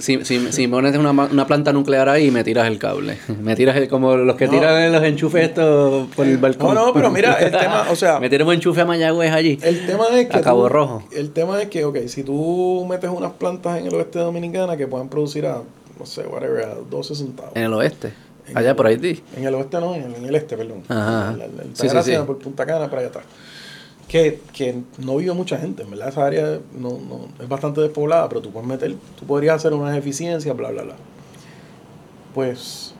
Si, si, si pones una, una planta nuclear ahí, me tiras el cable. Me tiras el- como los que No. tiran los enchufes estos por el balcón. No, no, pero mira, el tema, o sea, me tiras un enchufe a Mayagüez allí. El tema es que. A Cabo tú- Rojo. El tema es que, ok, si tú metes unas plantas en el oeste Dominicana que puedan producir a, no sé, whatever, a 12 centavos. En el oeste. En Allá el- por Haití. En el oeste no, en el, en el este, perdón. Ajá, la Sí, sí, sí. por Punta Cana, para allá atrás. Que, que no vive mucha gente, en verdad. Esa área no, no, es bastante despoblada, pero tú puedes meter, tú podrías hacer unas eficiencias, bla, bla, bla. Pues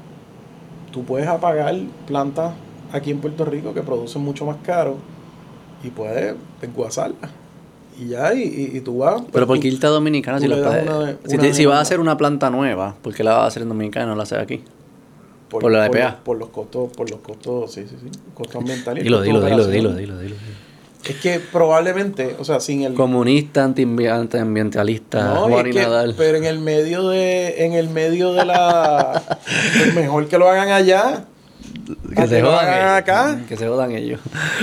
tú puedes apagar plantas aquí en Puerto Rico que producen mucho más caro y puedes desguazarlas. Y ya, y, y, tú vas. pues, Pero ¿por tú- qué irte a Dominicana si, lo puedes- una- si, una te- si vas a hacer una planta nueva, ¿por qué la vas a hacer en Dominicana y no la haces aquí? por la por, EPA. los- por los costos, por los costos, sí, sí, sí, costos ambientales. Dilo, dilo, dilo, operación. dilo, dilo, dilo. Es que probablemente, o sea, sin el Comunista, antiambi- antiambientalista, No, Juan es que- Nadal. pero en el medio de, en el medio de la, pues mejor que lo hagan allá, que se jodan ellos. acá. Que se jodan ellos.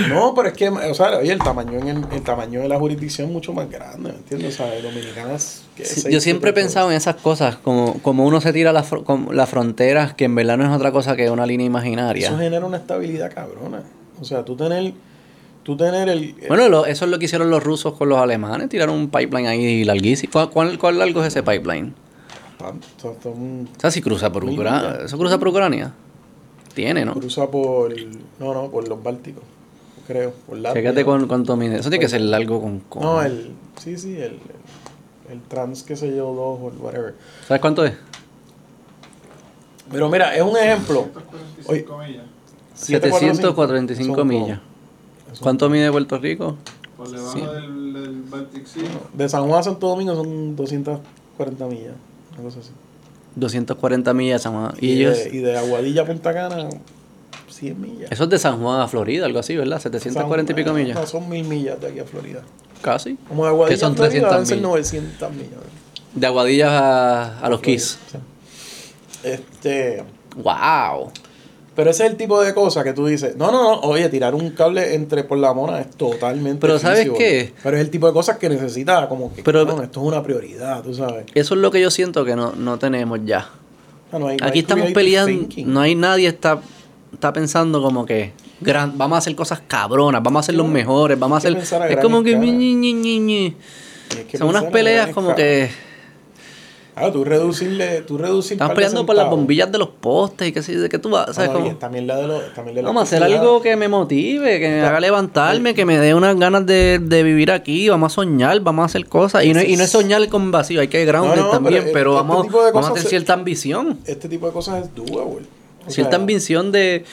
No, pero es que, o sea, oye, el tamaño en el, el tamaño de la jurisdicción es mucho más grande, ¿me entiendes? O sea, dominicanas. Sí, yo siempre he pensado en esas cosas, como, como uno se tira las como las fronteras, que en verdad no es otra cosa que una línea imaginaria. Eso genera una estabilidad cabrona. O sea, tú tener, tú tener el, Bueno, lo- eso es lo que hicieron los rusos con los alemanes, tiraron un pipeline ahí larguísimo. ¿Cuál, cuál, cuál largo es ese pipeline? tanto, tanto, un- O sea, si cruza por Ucrania. ¿Eso cruza por Ucrania? Tiene, ¿no? cruza por, no, no, por los Bálticos, creo, por Latvia. Fíjate con cuánto mide. Eso tiene que ser largo con... con- No, el, sí, sí, el, el, el trans, qué sé yo, dos o whatever. ¿Sabes cuánto es? Pero mira, es un ejemplo. 145 millas. 745 Son millas. ¿Cuánto mide Puerto Rico? Por debajo Sí. del, del Baltic Sea. De San Juan a Santo Domingo son 240 millas, una cosa así. 240 millas. San Juan. Y, Y, ellos... de, y de Aguadilla a Punta Cana, 100 millas. Eso es de San Juan a Florida, algo así, ¿verdad? 740 y pico millas. No, son mil millas de aquí a Florida. Casi. Como de Aguadilla son a Florida 300 deben ser millas. 900 millas. De Aguadillas a, a los Keys. Sí. Este, ¡Wow! Pero ese es el tipo de cosas que tú dices, no, no, no, oye, tirar un cable entre por la mona es totalmente Pero ¿sabes qué? Pero es el tipo de cosas que necesita como que, Pero- esto es una prioridad, tú sabes. Eso es lo que yo siento que no, no tenemos ya. Ah, no hay- no Aquí hay estamos peleando, thinking. no hay nadie está, está pensando como que gran, vamos a hacer cosas cabronas, vamos a hacer los mejores, vamos a hacer... Es como que... ñi, ñi, ñi, Son unas peleas como escala. que... Ah, tú reducirle, tú reducir de peleando por las bombillas de los postes y qué sé yo, de qué tú vas, también la de los, también de la Vamos a hacer algo que me motive, que me haga levantarme, que me dé unas ganas de, de vivir aquí. Vamos a soñar, vamos a hacer cosas. Y no, y no es soñar con vacío, hay que grounded también, pero, pero, eh, este vamos, vamos a tener cierta ambición. Este tipo de cosas es doable. O Cierta sea, ambición de.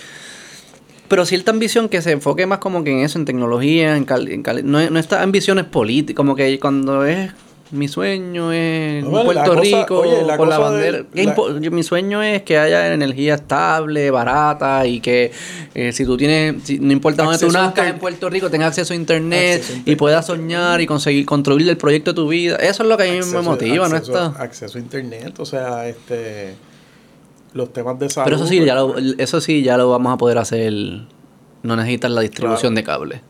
Pero cierta ambición que se enfoque más como que en eso, en tecnología, en, cal- en cali- no, no estas ambiciones políticas, como que cuando es mi sueño es No, vale, la Puerto cosa- Rico oye, la con la bandera. del- ¿Qué la- impo- yo- mi sueño es que haya energía estable, barata y que eh, si tú tienes, si- no importa dónde tú nazcas inter- en Puerto Rico, tengas acceso a internet Acceso a y puedas soñar y conseguir construir el proyecto de tu vida. Eso es lo que a mí acceso- me motiva, acceso, ¿no está? Acceso a internet, o sea, este los temas de salud. Pero eso sí, pues, ya lo, eso sí ya lo vamos a poder hacer. No necesitas la distribución de cable.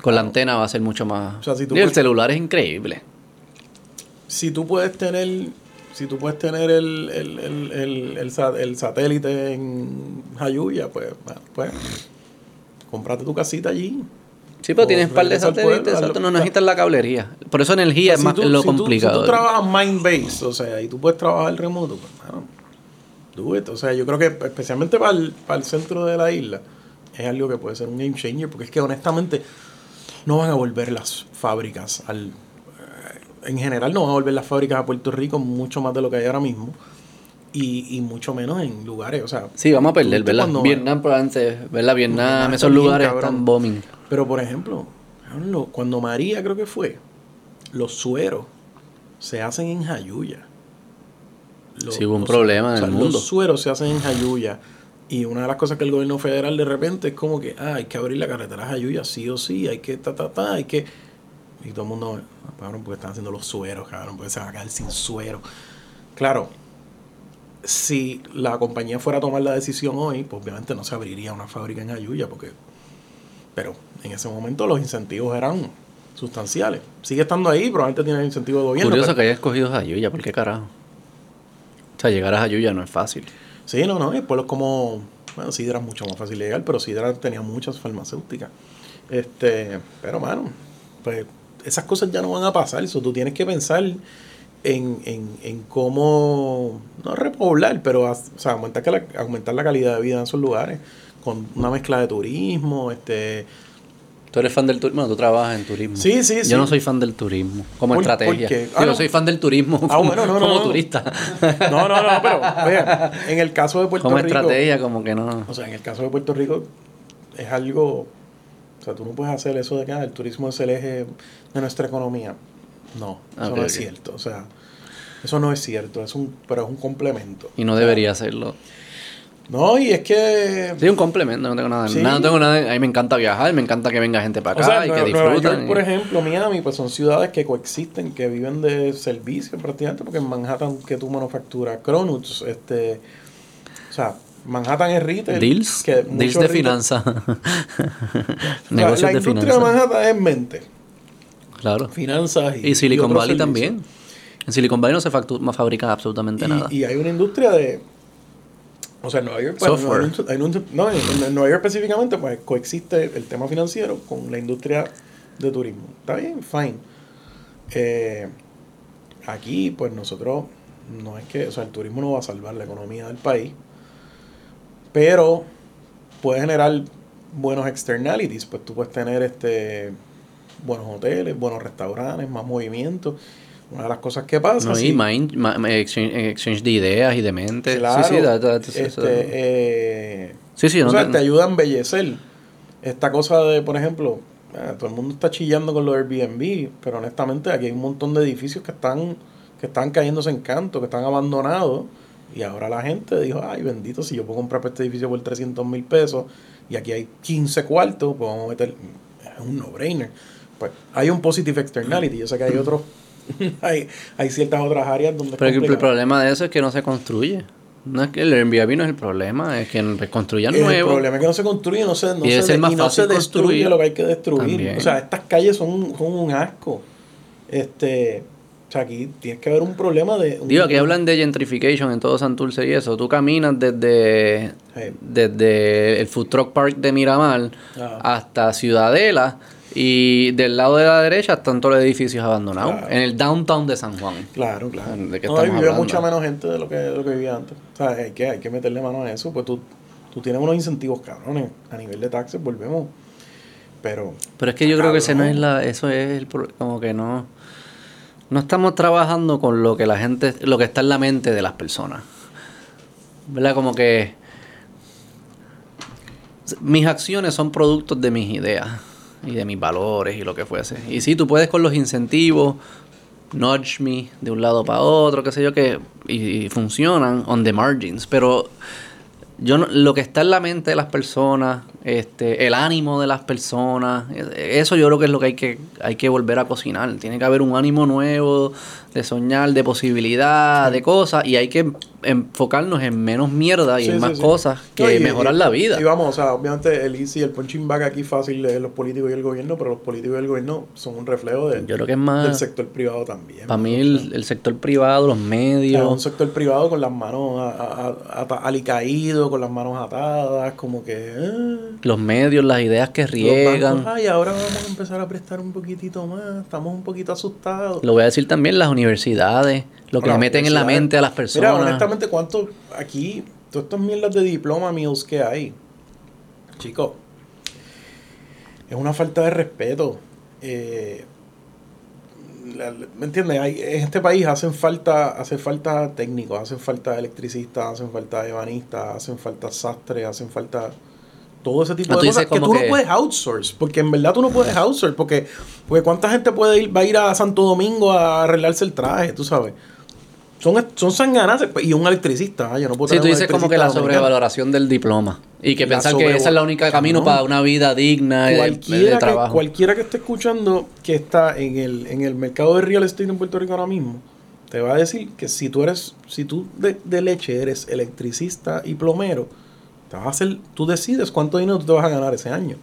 Con la antena va a ser mucho más. O sea, si tú Digo, el puedes- celular es increíble. Si tú puedes tener si tú puedes tener el, el, el, el, el sa- el satélite en Jayuya, pues, pues comprate tu casita allí. Sí, pero tienes par de satélites, exacto, no necesitas la cablería. Por eso energía O sea, es si más tú- lo si tú- complicado. si tú trabajas mind based, o sea, y tú puedes trabajar remoto, pues, mano, do it. O sea, yo creo que especialmente para el, para el centro de la isla es algo que puede ser un game changer, porque es que honestamente no van a volver las fábricas al. En general, no van a volver las fábricas a Puerto Rico mucho más de lo que hay ahora mismo. Y, y mucho menos en lugares, o sea. Sí, vamos a perder, ¿verdad? Vietnam, probablemente, ¿verdad? Vietnam, esos lugares cabrón. están bombing. Pero por ejemplo, cuando María creo que fue, los sueros se hacen en Jayuya. Los- Sí, hubo un los- problema en el mundo. Los sueros se hacen en Jayuya. Y una de las cosas que el gobierno federal de repente es como que, ah, hay que abrir la carretera a Jayuya, sí o sí, hay que ta, ta, ta, hay que... Y todo el mundo, cabrón, porque están haciendo los sueros, cabrón, porque se va a quedar sin suero. Claro, si la compañía fuera a tomar la decisión hoy, pues obviamente no se abriría una fábrica en Jayuya, porque pero en ese momento los incentivos eran sustanciales. Sigue estando ahí, probablemente tiene el incentivo de gobierno. Curioso pero- que haya escogido Jayuya, ¿por qué carajo? O sea, llegar a Jayuya no es fácil. Sí, no, no, y pueblos como, bueno, Sidra es mucho más fácil llegar, pero Sidra tenía muchas farmacéuticas. Este, pero mano, pues esas cosas ya no van a pasar, eso tú tienes que pensar en, en, en cómo, no repoblar, pero o sea, aumentar, que la, aumentar la calidad de vida en esos lugares, con una mezcla de turismo, este, ¿Tú eres fan del turismo? Bueno, tú trabajas en turismo. Sí, sí, sí. Yo no soy fan del turismo, como ¿Por- estrategia. por qué? Yo Ah, no no. soy fan del turismo Ah, como, bueno, no, no, como no. turista. No, no, no, pero vean, en el caso de Puerto como Rico, estrategia, como que no. o sea, en el caso de Puerto Rico es algo, sea, tú no puedes hacer eso de que ah, el turismo es el eje de nuestra economía. No, eso Ok, no es cierto, o sea, eso no es cierto, es un, pero es un complemento. Y no debería hacerlo. No, y es que Sí, un complemento, no tengo nada. Sí. nada no tengo nada. A mí me encanta viajar, me encanta que venga gente para O acá sea, y que disfruten. York, y- por ejemplo, Miami, pues son ciudades que coexisten, que viven de servicios prácticamente, porque en Manhattan que tú manufacturas Cronuts, este, o sea, Manhattan es retail. Deals, que deals mucho de finanzas. La, Negocios la de industria finanzas. de Manhattan es mente, Claro. finanzas y, Y Silicon Valley servicios. también. En Silicon Valley no se no fabrica absolutamente nada. Y, hay una industria de. O sea, en Nueva York. pues, Software. hay hay un- no, en, en Nueva York específicamente, pues coexiste el tema financiero con la industria de turismo. Está bien, fine. Eh, aquí, pues nosotros. No es que. O sea, el turismo no va a salvar la economía del país. Pero puede generar buenos externalities. Pues tú puedes tener este buenos hoteles, buenos restaurantes, más movimiento. Una de las cosas que pasa. No, sí, y mind- exchange, exchange de ideas y de mentes. Claro, sí, sí, este, eh, sí, sí, o no sea, te- te ayuda a embellecer. Esta cosa de, por ejemplo, ah, todo el mundo está chillando con los Airbnb, pero honestamente aquí hay un montón de edificios que están, que están cayéndose en canto, que están abandonados. Y ahora la gente dijo, ay, bendito, si yo puedo comprar este edificio por 300 mil pesos y aquí hay 15 cuartos, pues vamos a meter, es un no-brainer. Pues hay un positive externality. Yo sé que hay otros, hay, hay ciertas otras áreas donde Pero el problema de eso es que no se construye. No es que el Airbnb no es el problema, es que construyan El nuevo. problema es que no se construye, no se, no Y se, y no se destruye lo que hay que destruir. también. O sea, estas calles son, son un asco. Este, O sea, aquí tienes que haber un problema de... un- Digo, aquí hablan de gentrification en todo Santurce y eso. Tú caminas desde, desde el Food Truck Park de Miramar hasta Ciudadela y del lado de la derecha están todos los edificios abandonados. Claro. En el downtown de San Juan. Claro, claro. ¿De qué no, estamos vive mucha menos gente de lo que, de lo que vivía antes. O sea, hay que, hay que meterle mano a eso. Pues tú, tú tienes unos incentivos cabrones a nivel de taxes, volvemos. Pero, Pero es que yo creo que ese no es la, eso es el como que no, no estamos trabajando con lo que la gente, lo que está en la mente de las personas. ¿Verdad? Como que mis acciones son productos de mis ideas y de mis valores y lo que fuese. Y sí, tú puedes con los incentivos, nudge me de un lado para otro, qué sé yo, que y, y funcionan on the margins, pero yo no- lo que está en la mente de las personas, este, el ánimo de las personas, eh, eso yo creo que es lo que hay que hay que volver a cocinar. Tiene que haber un ánimo nuevo de soñar, de posibilidad, de cosas y hay que enfocarnos en menos mierda y Sí, en sí, más sí. cosas que No, y- mejorar y- la vida. Y vamos, o sea, obviamente el easy, el punching bag aquí fácil es los políticos y el gobierno, pero los políticos y el gobierno son un reflejo de- Yo creo que es del más sector privado también. para mí el, el sector privado, los medios, un sector privado con las manos a- a- a- ata- alicaído, con las manos atadas, como que... eh, los medios, las ideas que riegan. bancos, Ay, ahora vamos a empezar a prestar un poquitito más, estamos un poquito asustados. Lo voy a decir también las universidades, lo que le meten en la mente a las personas. Mira, honestamente, ¿cuánto aquí, todas estas mierdas de diploma meals que hay? Chicos, es una falta de respeto. Eh, ¿Me entiendes? Hay- en este país hacen falta, hacen falta técnicos, hacen falta electricistas, hacen falta ebanistas, hacen falta sastres, hacen falta todo ese tipo de cosas que tú que- no puedes outsource, porque en verdad tú no puedes outsource, porque, porque cuánta gente puede ir, va a ir a Santo Domingo a arreglarse el traje, tú sabes. Son, son sanganas y un electricista. ah, Yo no puedo Sí, tú dices como que la sobrevaloración del diploma. Y que La pensar que esa es la única sobrevo- camino para una vida digna de, de Cualquiera que, cualquiera que esté escuchando que está en el, en el mercado de real estate en Puerto Rico ahora mismo, te va a decir que si tú eres, si tú de, de leche eres electricista y plomero, te vas a hacer, tú decides cuánto dinero tú te vas a ganar ese año.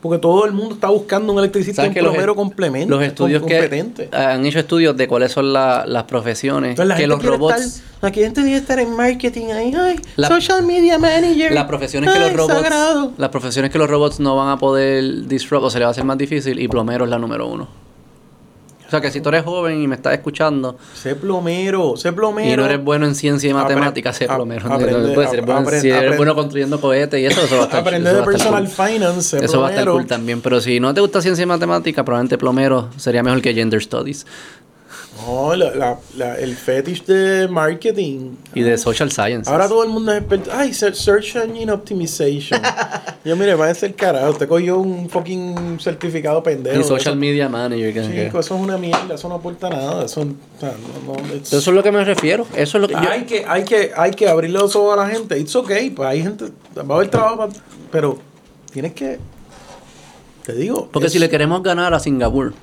Porque todo el mundo está buscando un electricista y ¿Sabes un plomero complemento. Los estudios que competente. han hecho estudios de cuáles son la- las profesiones Entonces, la que gente los robots estar- la gente que estar en marketing ahí, ay, La- social media manager. las profesiones que los robots sagrado. las profesiones que los robots no van a poder disrupt o se le va a hacer más difícil y plomero es la número uno. O sea que si tú eres joven y me estás escuchando Sé plomero, sé plomero. y no eres bueno en ciencia y matemáticas, sé plomero. aprende- ser bueno- si eres bueno construyendo cohetes y eso, eso va a estar Aprende eso de personal cool. finance, Eso va a estar cool también. Pero si no te gusta ciencia y matemática, probablemente plomero sería mejor que gender studies No, la, la- la- el fetish de marketing. y de social science. Ahora todo el mundo es experto. Ay, se- Search Engine Optimization. Yo, mire, va a ser carajo. Usted cogió un fucking certificado pendejo. y social Eso- media manager. que- que- Chico, eso es una mierda. Eso no aporta nada. Eso, o sea, no, no, Eso es lo que me refiero. Eso es lo que yo- hay, que, hay, que, hay que abrirle los ojos a la gente. It's okay. Pues hay gente. Va a haber trabajo. pa- pero tienes que. Te digo. Porque es- si le queremos ganar a Singapur,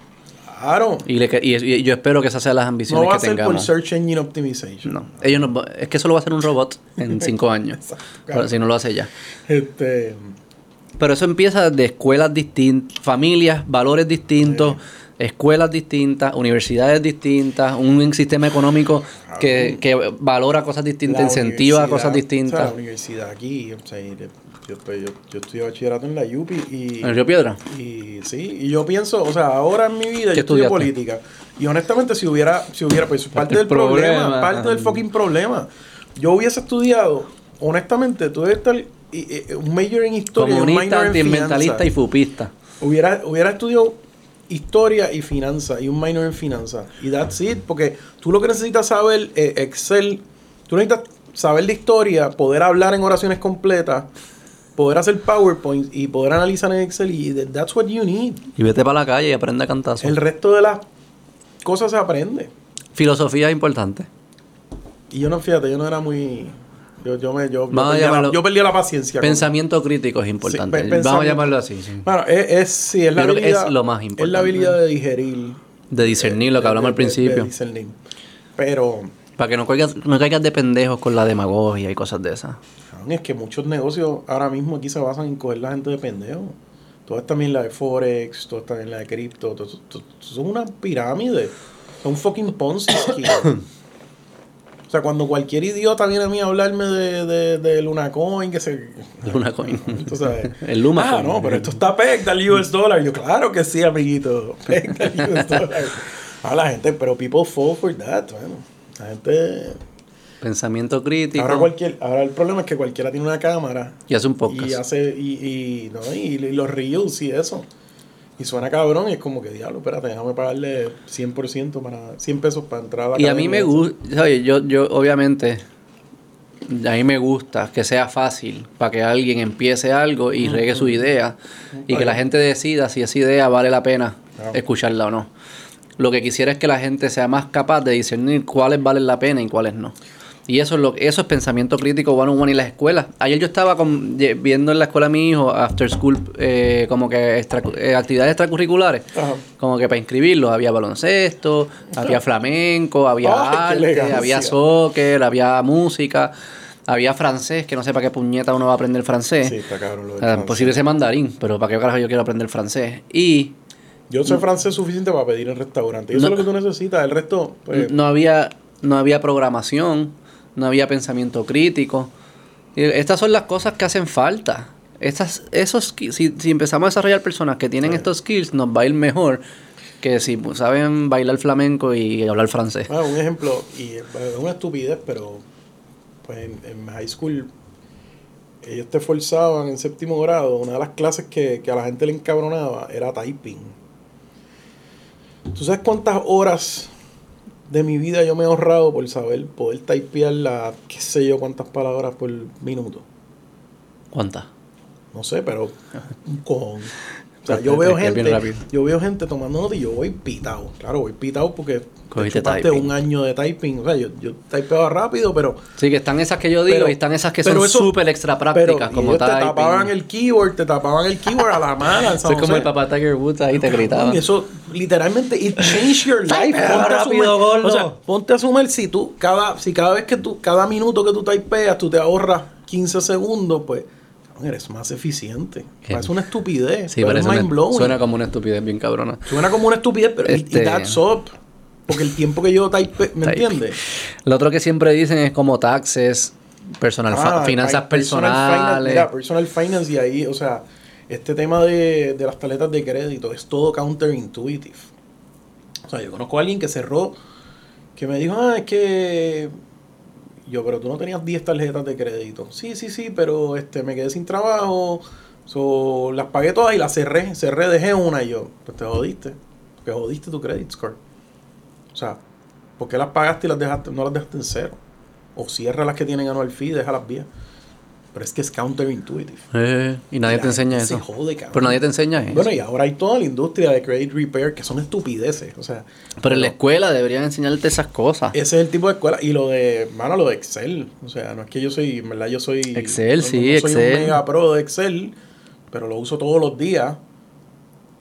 Claro. y, le que- y, y yo espero que esas sean las No ambiciones va a que ser por tengamos. Search Engine Optimization. No, ellos no, es que eso lo va a hacer un robot en cinco años. Exacto, Pero claro. si no lo hace ya. Este. Pero eso empieza de escuelas distintas, familias, valores distintos, escuelas distintas, universidades distintas, un sistema económico que, que valora cosas distintas, la incentiva cosas o sea, distintas. la universidad aquí, o sea, yo, pues, yo, yo estudié bachillerato en la UPI y, ¿En Río Piedra? y sí, y yo pienso, o sea, ahora en mi vida ¿Qué yo estudio estudiaste? política. Y honestamente, si hubiera, si hubiera, pues parte del problema, problema. parte del fucking problema. Yo hubiese estudiado, honestamente, tú debes estar y- y- un major en historia Comunista, finanzas. y fupista. Hubiera, hubiera estudiado historia y finanzas y un minor en finanzas. Y that's it, porque tú lo que necesitas saber es Excel. Tú necesitas saber de historia, poder hablar en oraciones completas, poder hacer PowerPoint y poder analizar en Excel. Y th- that's what you need. Y vete para la calle y aprende a cantar. El resto de las cosas se aprende. Filosofía es importante. Y yo no, fíjate, yo no era muy. Yo, yo, me, yo, yo, perdía, la, llamarlo yo perdía la paciencia. con- Pensamiento crítico es importante. Vamos a llamarlo así. sí. Bueno, es, es, sí, es la habilidad. es lo más Es la importante. habilidad de digerir. De discernir lo que de- hablamos de- al principio. de discernir. Pero. Para que no caigas, no caigas de pendejos con la demagogia y cosas de esas. Cabrón, Es que muchos negocios ahora mismo aquí se basan en coger la gente de pendejo. Toda esta también la de Forex, toda esta también la de cripto, todo, todo- son una pirámide. Es un fucking Ponzi. O sea, cuando cualquier idiota viene a mí a hablarme de, de, de Luna Coin, que se... Luna Coin. Tú sabes. El Luma Ah, no, pero esto está pegged al US dollar. Yo, claro que sí, amiguito. Pegged al US dollar. Ah, la gente, pero people fall for that, bueno. La gente... Pensamiento crítico. Ahora, cualquier, ahora el problema es que cualquiera tiene una cámara y hace un podcast. y hace y, y, no, y, y los reels y eso. Y suena cabrón y es como que diablo, espérate, déjame pagarle 100% para 100 pesos para entrar a la Y a mí me gusta, yo, yo obviamente, a mí me gusta que sea fácil para que alguien empiece algo y regue su idea y que la gente decida si esa idea vale la pena Claro. escucharla o no. Lo que quisiera es que la gente sea más capaz de discernir cuáles valen la pena y cuáles no. Y eso es lo eso es pensamiento crítico one on one en las escuelas. Ayer yo estaba con- viendo en la escuela a mi hijo after school eh, como que extra- eh, actividades extracurriculares. Ajá. Como que para inscribirlo había baloncesto, había flamenco, había Ay, arte, había soccer, había música, había francés, que no sé para qué puñeta uno va a aprender francés. Sí, está cabrón lo Ah, posible ese mandarín, pero para qué carajo yo quiero aprender francés. Y Yo sé francés suficiente para pedir en restaurante. Y eso No. es lo que tú necesitas. El resto, pues, no había no había programación, no había pensamiento crítico. Estas son las cosas que hacen falta. Estas, esos, si, si empezamos a desarrollar personas que tienen estos skills, nos va a ir mejor que si pues, saben bailar flamenco y hablar francés. Ah, un ejemplo, y es una estupidez, pero pues en, en high school ellos te forzaban en séptimo grado, una de las clases que, que a la gente le encabronaba era typing. ¿Tú sabes cuántas horas de mi vida yo me he ahorrado por saber poder typear la, qué sé yo, cuántas palabras por minuto? ¿Cuántas? No sé, pero cojón. O sea, yo veo gente, yo veo gente tomando notas y yo voy pitado. Claro, voy pitado porque te Cogiste un año de typing. O sea, yo, yo typeaba rápido, pero... Sí, que están esas que yo digo Pero- y están esas que son súper extra prácticas, como te tapaban el keyboard, te tapaban el keyboard a la mala. Eso es como el papá Tiger Woods ahí te gritaba. Y eso literalmente it changed your life. Ponte a rápido, gordo. O sea, ponte a sumar si tú cada si cada vez que tú cada minuto que tú typeas tú te ahorras 15 segundos, pues eres más eficiente. Es una estupidez, Sí, pero parece es mind blowing. suena como una estupidez bien cabrona. Suena como una estupidez, pero it- Este- it adds up. Porque el tiempo que yo type, ¿me Type. entiendes? Lo otro que siempre dicen es como taxes, personal Ah, finanzas personal finance, personales. mira, personal finance y ahí, o sea, este tema de, de las tarjetas de crédito es todo counterintuitive. O sea, yo conozco a alguien que cerró, que me dijo, ah, es que yo, pero tú no tenías 10 tarjetas de crédito. Sí, sí, sí, pero este me quedé sin trabajo, so, las pagué todas y las cerré, cerré, dejé una y yo, pues te jodiste, porque jodiste tu credit score. O sea, ¿por qué las pagaste y las dejaste, no las dejaste en cero? O cierra las que tienen anual fee y déjalas bien. Pero es que es counterintuitive. Eh, y nadie te enseña eso. Se jode, cabrón. Pero nadie te enseña eso. Bueno, y ahora hay toda la industria de credit repair que son estupideces. O sea, Pero en la escuela deberían enseñarte esas cosas. ese es el tipo de escuela. Y lo de, mano, lo de Excel. O sea, no es que yo soy, en verdad, yo soy. Excel, no- sí, no soy Excel. un mega pro de Excel, pero lo uso todos los días.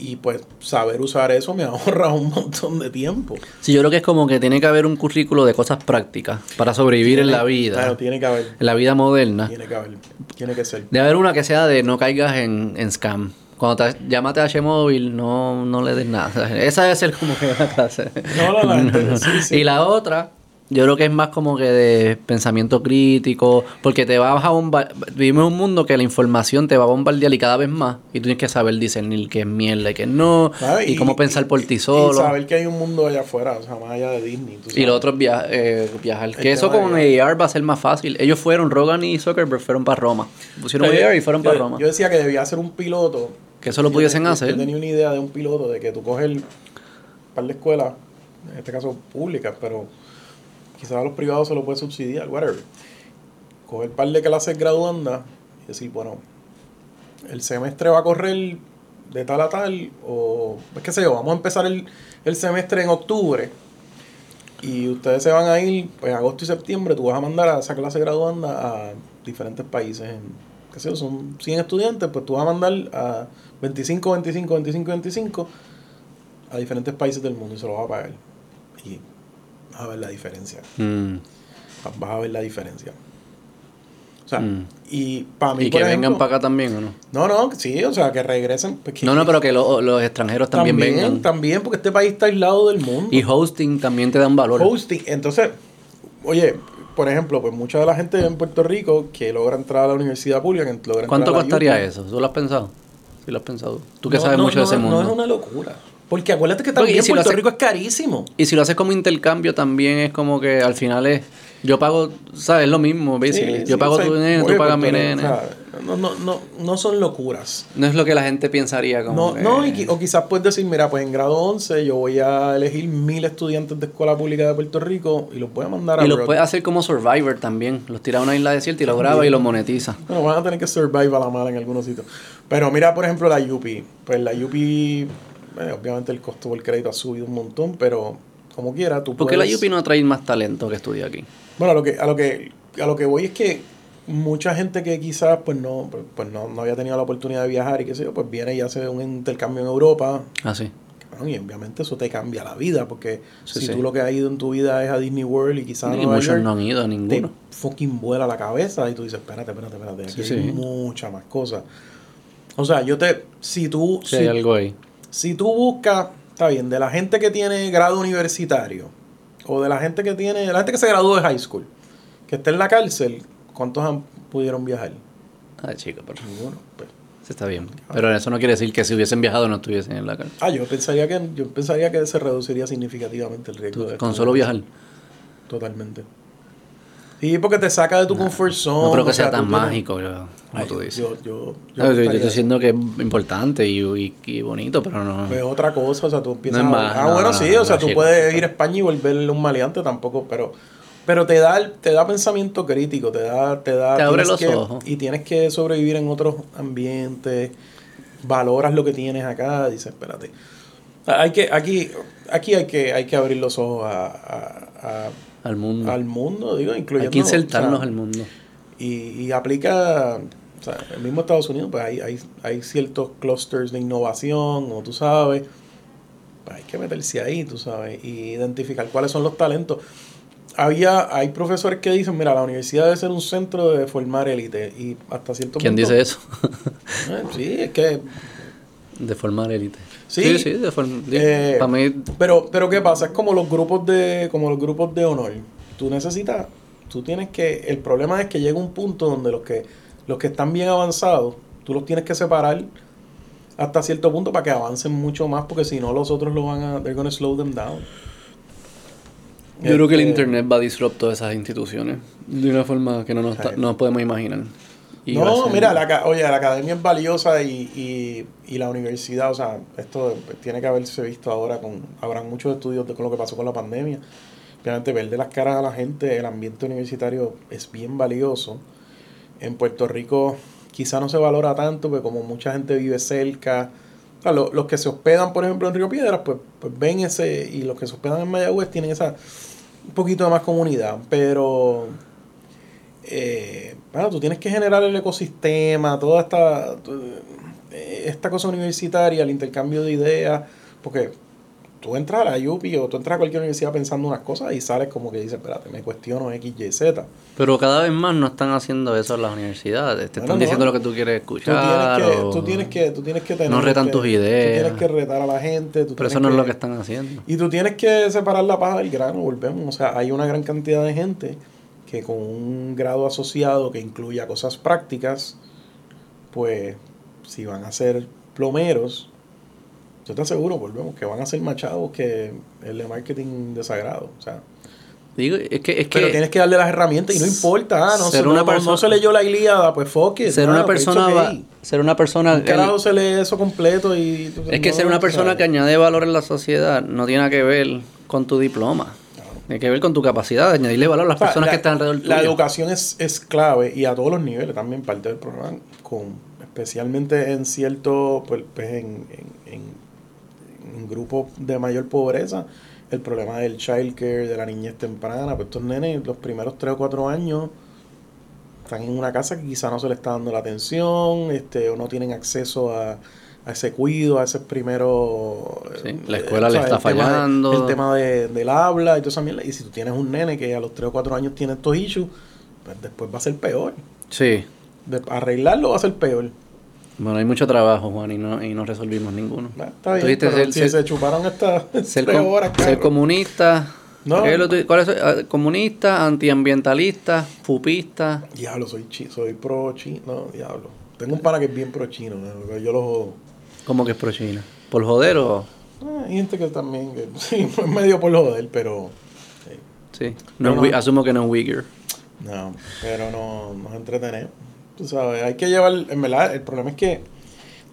Y pues saber usar eso me ahorra un montón de tiempo. Sí, yo creo que es como que tiene que haber un currículo de cosas prácticas para sobrevivir en la vida. Claro, tiene que haber. En la vida moderna. Tiene que haber. Tiene que ser. Debe haber una que sea de no caigas en, en scam. Cuando te llámate a H-Móvil, no, no le des nada. Esa debe ser como que una clase. No, no, la gente- sí, sí. Y la otra, yo creo que es más como que de pensamiento crítico, porque te vas a bombardear. Vivimos en un mundo que la información te va a bombardear y cada vez más. Y tú tienes que saber discernir qué es mierda y qué no. ¿Sabes? Y, cómo pensar por ti Y solo. saber que hay un mundo allá afuera, o sea, más allá de Disney. tú Y lo otro es via- eh, viajar. Que eso con AR va a ser más fácil. Ellos fueron, Rogan y Zuckerberg fueron para Roma. Pusieron AR y fueron yo- para Roma. Yo decía que debía ser un piloto. Que eso lo pudiesen yo- hacer. Yo tenía una idea de un piloto de que tú coges el par de escuelas, en este caso públicas, pero quizás a los privados se lo puede subsidiar, whatever. Coger par de clases graduandas y decir, bueno, el semestre va a correr de tal a tal, o es que sé yo, vamos a empezar el, el semestre en octubre y ustedes se van a ir, pues agosto y septiembre, tú vas a mandar a esa clase graduanda a diferentes países. En, qué sé yo, son 100 estudiantes, pues tú vas a mandar a 25, 25, 25, 25 a diferentes países del mundo y se lo vas a pagar. Y vas a ver la diferencia. Mm. Vas a ver la diferencia. O sea, Mm. y para mí, Y por que vengan para acá también, ¿o no? No, no, sí, o sea, que regresen. pues, que- No, no, pero que lo- los extranjeros también, vengan. También, porque este país está aislado del mundo. Y hosting también te dan valor. hosting. Entonces, oye, por ejemplo, pues mucha de la gente en Puerto Rico que logra entrar a la universidad pública, que logra entrar ¿Cuánto a la costaría eso? ¿Tú lo has pensado? Sí lo has pensado. Tú que no, sabes no, mucho no, de ese mundo. No es una locura. Porque acuérdate que también si Puerto hace- Rico es carísimo. Y si lo haces como intercambio también es como que al final es... Yo pago, ¿sabes? Lo mismo, basically. Sí, yo sí, pago o sea, tu nene, tú pagas mi Puerto Rico, nene. no, no, no, no son locuras. No es lo que la gente pensaría como No, que- no y o quizás puedes decir, mira, pues en grado 11 yo voy a elegir mil estudiantes de escuela pública de Puerto Rico y los voy a mandar a Y lo abroad. puedes hacer como Survivor también. Los tira a una isla desierta y lo graba y lo monetiza. Bueno, van a tener que survive a la mala en algunos sitios. Pero mira, por ejemplo, la UP. Pues la UP, eh, obviamente el costo por crédito ha subido un montón, pero como quiera, tú ¿Por qué la puedes- UP no trae más talento que estudia aquí? Bueno, a lo que, a lo que, a lo que voy es que mucha gente que quizás pues no, pues, no, no había tenido la oportunidad de viajar y qué sé yo, pues viene y hace un intercambio en Europa. Ah, sí. Y obviamente eso te cambia la vida, porque Sí, si sí. tú lo que has ido en tu vida es a Disney World y quizás Nueva muchos York, no han ido a te ninguno. fucking vuela la cabeza y tú dices, espérate, espérate, espérate, aquí Sí, hay muchas más cosas. O sea, yo te, si tú, Sí, si, hay algo ahí. Si tú buscas, está bien, de la gente que tiene grado universitario, o de la gente que tiene, la gente que se graduó de high school, que está en la cárcel, ¿cuántos han, pudieron viajar? Ah, chico, pero Ninguno. pues. sí está bien. Pero eso no quiere decir que si hubiesen viajado no estuviesen en la cárcel. Ah, yo pensaría que, yo pensaría que se reduciría significativamente el riesgo de Con solo viajar. Totalmente. Sí, porque te saca de tu comfort zone. No creo que o sea, sea tan tú mágico como Ay, tú dices. Yo, yo, yo yo, yo pensaría- estoy diciendo que es importante y, y- y bonito, pero no. Pues otra cosa, o sea, tú empiezas No es a- más, Ah, no, bueno, no, sí, o sea, tú chico, puedes ir a España y volverle un maleante tampoco, pero pero te da te da pensamiento crítico, te da te da Te abre los que- ojos. y tienes que sobrevivir en otros ambientes, valoras lo que tienes acá, dices, espérate. Hay que aquí aquí hay que hay que abrir los ojos a, a- al mundo. al mundo, digo, Hay incluyendo que insertarnos o sea, al mundo. y, y aplica, o sea, el mismo Estados Unidos, pues hay, hay, hay ciertos clusters de innovación, o tú sabes, pues hay que meterse ahí, tú sabes, y identificar cuáles son los talentos. Había, hay profesores que dicen, mira, la universidad debe ser un centro de formar élite, y hasta cierto ¿Quién punto... dice eso? Eh, sí, es que... de formar élite. Sí. sí, sí, de. Eh, para mí, Pero, pero ¿qué pasa? Es como los grupos de, como los grupos de honor. Tú necesitas, tú tienes que, el problema es que llega un punto donde los que, los que están bien avanzados, tú los tienes que separar hasta cierto punto para que avancen mucho más, porque si no los otros lo van a, they're gonna slow them down. yo creo que el Este, internet va a disrupt todas esas instituciones de una forma que no nos, no podemos imaginar. Y no, mira, la, oye, la academia es valiosa y, y, y la universidad, o sea, esto tiene que haberse visto ahora con, habrán muchos estudios de con lo que pasó con la pandemia. Obviamente, verle las caras a la gente, el ambiente universitario es bien valioso. En Puerto Rico quizá no se valora tanto, porque como mucha gente vive cerca, o sea, lo- los que se hospedan, por ejemplo, en Río Piedras, pues, pues ven ese, y los que se hospedan en Mayagüez tienen esa un poquito de más comunidad, pero eh, bueno, tú tienes que generar el ecosistema, toda esta, eh, esta cosa universitaria, el intercambio de ideas, porque tú entras a la UPI o tú entras a cualquier universidad pensando unas cosas y sales como que dices, espérate, me cuestiono X, Y, Z. Pero cada vez más no están haciendo eso en las universidades. Te Bueno, están no. diciendo lo que tú quieres Tú escuchar. tienes, que, o- tú tienes que, tú tienes que tener. No retan que- tus ideas. Tú tienes que retar a la gente. Tú Pero eso no es lo que están haciendo. Y tú tienes que separar la paja del grano, volvemos. O sea, hay una gran cantidad de gente que con un grado asociado que incluya cosas prácticas, pues si van a ser plomeros, yo te aseguro, volvemos, que van a ser machados que el de marketing desagrado. O sea, Digo, es que, es que pero tienes que darle las herramientas y no importa, ah, no, ser se, una no, persona- no se leyó la Ilíada, pues fuck it, ser ah, una pues, it's persona va- ser una persona Un carajo se lee eso completo y... es que ser una persona sabes. que añade valor en la sociedad no tiene nada que ver con tu diploma. Tiene que ver con tu capacidad de añadirle valor a las O sea, personas la- que están alrededor La tuyo. educación es, es clave y a todos los niveles también parte del programa, con, especialmente en cierto, pues, pues, en, en, en- en grupos de mayor pobreza, el problema del childcare, de la niñez temprana, pues estos nenes los primeros 3 o 4 años están en una casa que quizá no se le está dando la atención, este, o no tienen acceso a, a ese cuido, a ese primero... Sí, la escuela le está el tema de- fallando. el tema de- del habla y esa mierda. Y si tú tienes un nene que a los 3 o 4 años tiene estos issues, pues después va a ser peor. Sí. De arreglarlo va a ser peor. Bueno, hay mucho trabajo, Juan, y no, y no resolvimos ninguno. Está bien, pero ser- si ser- se chuparon estas Ser, tres com- horas, ser comunista. No. ¿qué es lo tu- ¿Cuál es? Ah, Comunista, antiambientalista, pupista. Diablo, soy, chi soy pro chino. No, diablo. Tengo un pana que es bien pro chino. ¿no? Yo lo jodo. ¿Cómo que es pro China? ¿Por joder o...? Ah, hay gente que también, que, sí, es medio por joder, pero. sí. Sí. No. Asumo que no es Uyghur. No, pero no, nos entretenemos. Tú sabes, hay que llevar, en verdad, el problema es que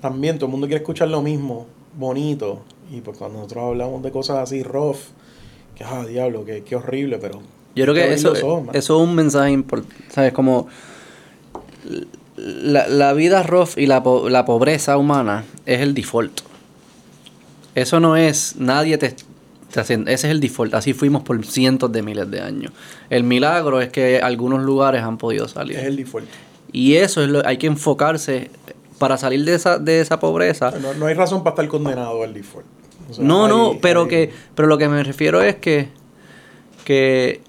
también todo el mundo quiere escuchar lo mismo, bonito. Y pues cuando nosotros hablamos de cosas así rough, que ah, diablo, que, que horrible, pero. Yo creo que eso, ojos, eso es un mensaje importante. ¿Sabes? Como la, la vida rough y la, po- la pobreza humana es el default. Eso no es, nadie te, ese es el default. Así fuimos por cientos de miles de años. El milagro es que algunos lugares han podido salir. Es el default. Y eso es lo hay que enfocarse para salir de esa, de esa pobreza. No, no hay razón para estar condenado al default. O sea, No, no, pero hay- que pero lo que me refiero es que que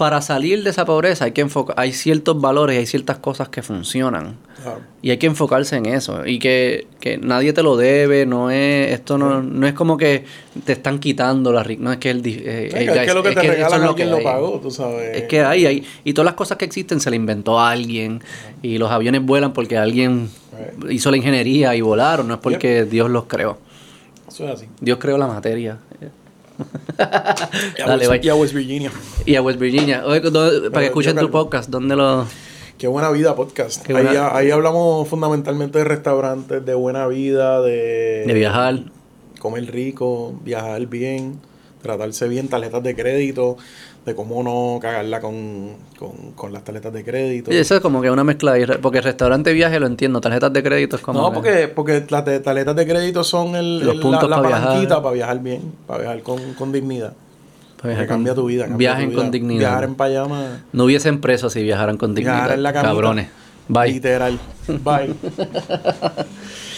para salir de esa pobreza hay que enfocar hay ciertos valores, hay ciertas cosas que funcionan y hay que enfocarse en eso y que, que nadie te lo debe, no es esto no, no es como que te están quitando la riqueza, no es que el di- eh, es, eh, que, es que lo que te regalan lo que lo pagó, tú sabes. Es que hay, hay. Y todas las cosas que existen se le inventó a alguien. Y los aviones vuelan porque alguien hizo la ingeniería y volaron. No es porque Dios los creó. Eso es así. Dios creó la materia. Y a, Dale, West, y a West Virginia. Y a West Virginia. Oye, ¿dónde- para que escuchen tu podcast, ¿dónde lo...? Qué buena vida podcast. Ahí, ahí hablamos fundamentalmente de restaurantes, de buena vida, de... De viajar. Comer rico, viajar bien, tratarse bien, tarjetas de crédito, de cómo no cagarla con, con, con las tarjetas de crédito. Y eso es como que una mezcla. Porque el restaurante viaje lo entiendo. Tarjetas de crédito es como... no, que- porque, porque las tarjetas de crédito son el, Los el- puntos la, la para viajar. palanquita para viajar bien, para viajar con, con dignidad. Pues Que viajar cambia tu vida. cambia Viajen tu vida. con dignidad. Viajar en payama. No hubiesen presos si viajaran con dignidad. Viajar en la camita. Cabrones. Bye. Literal. Bye.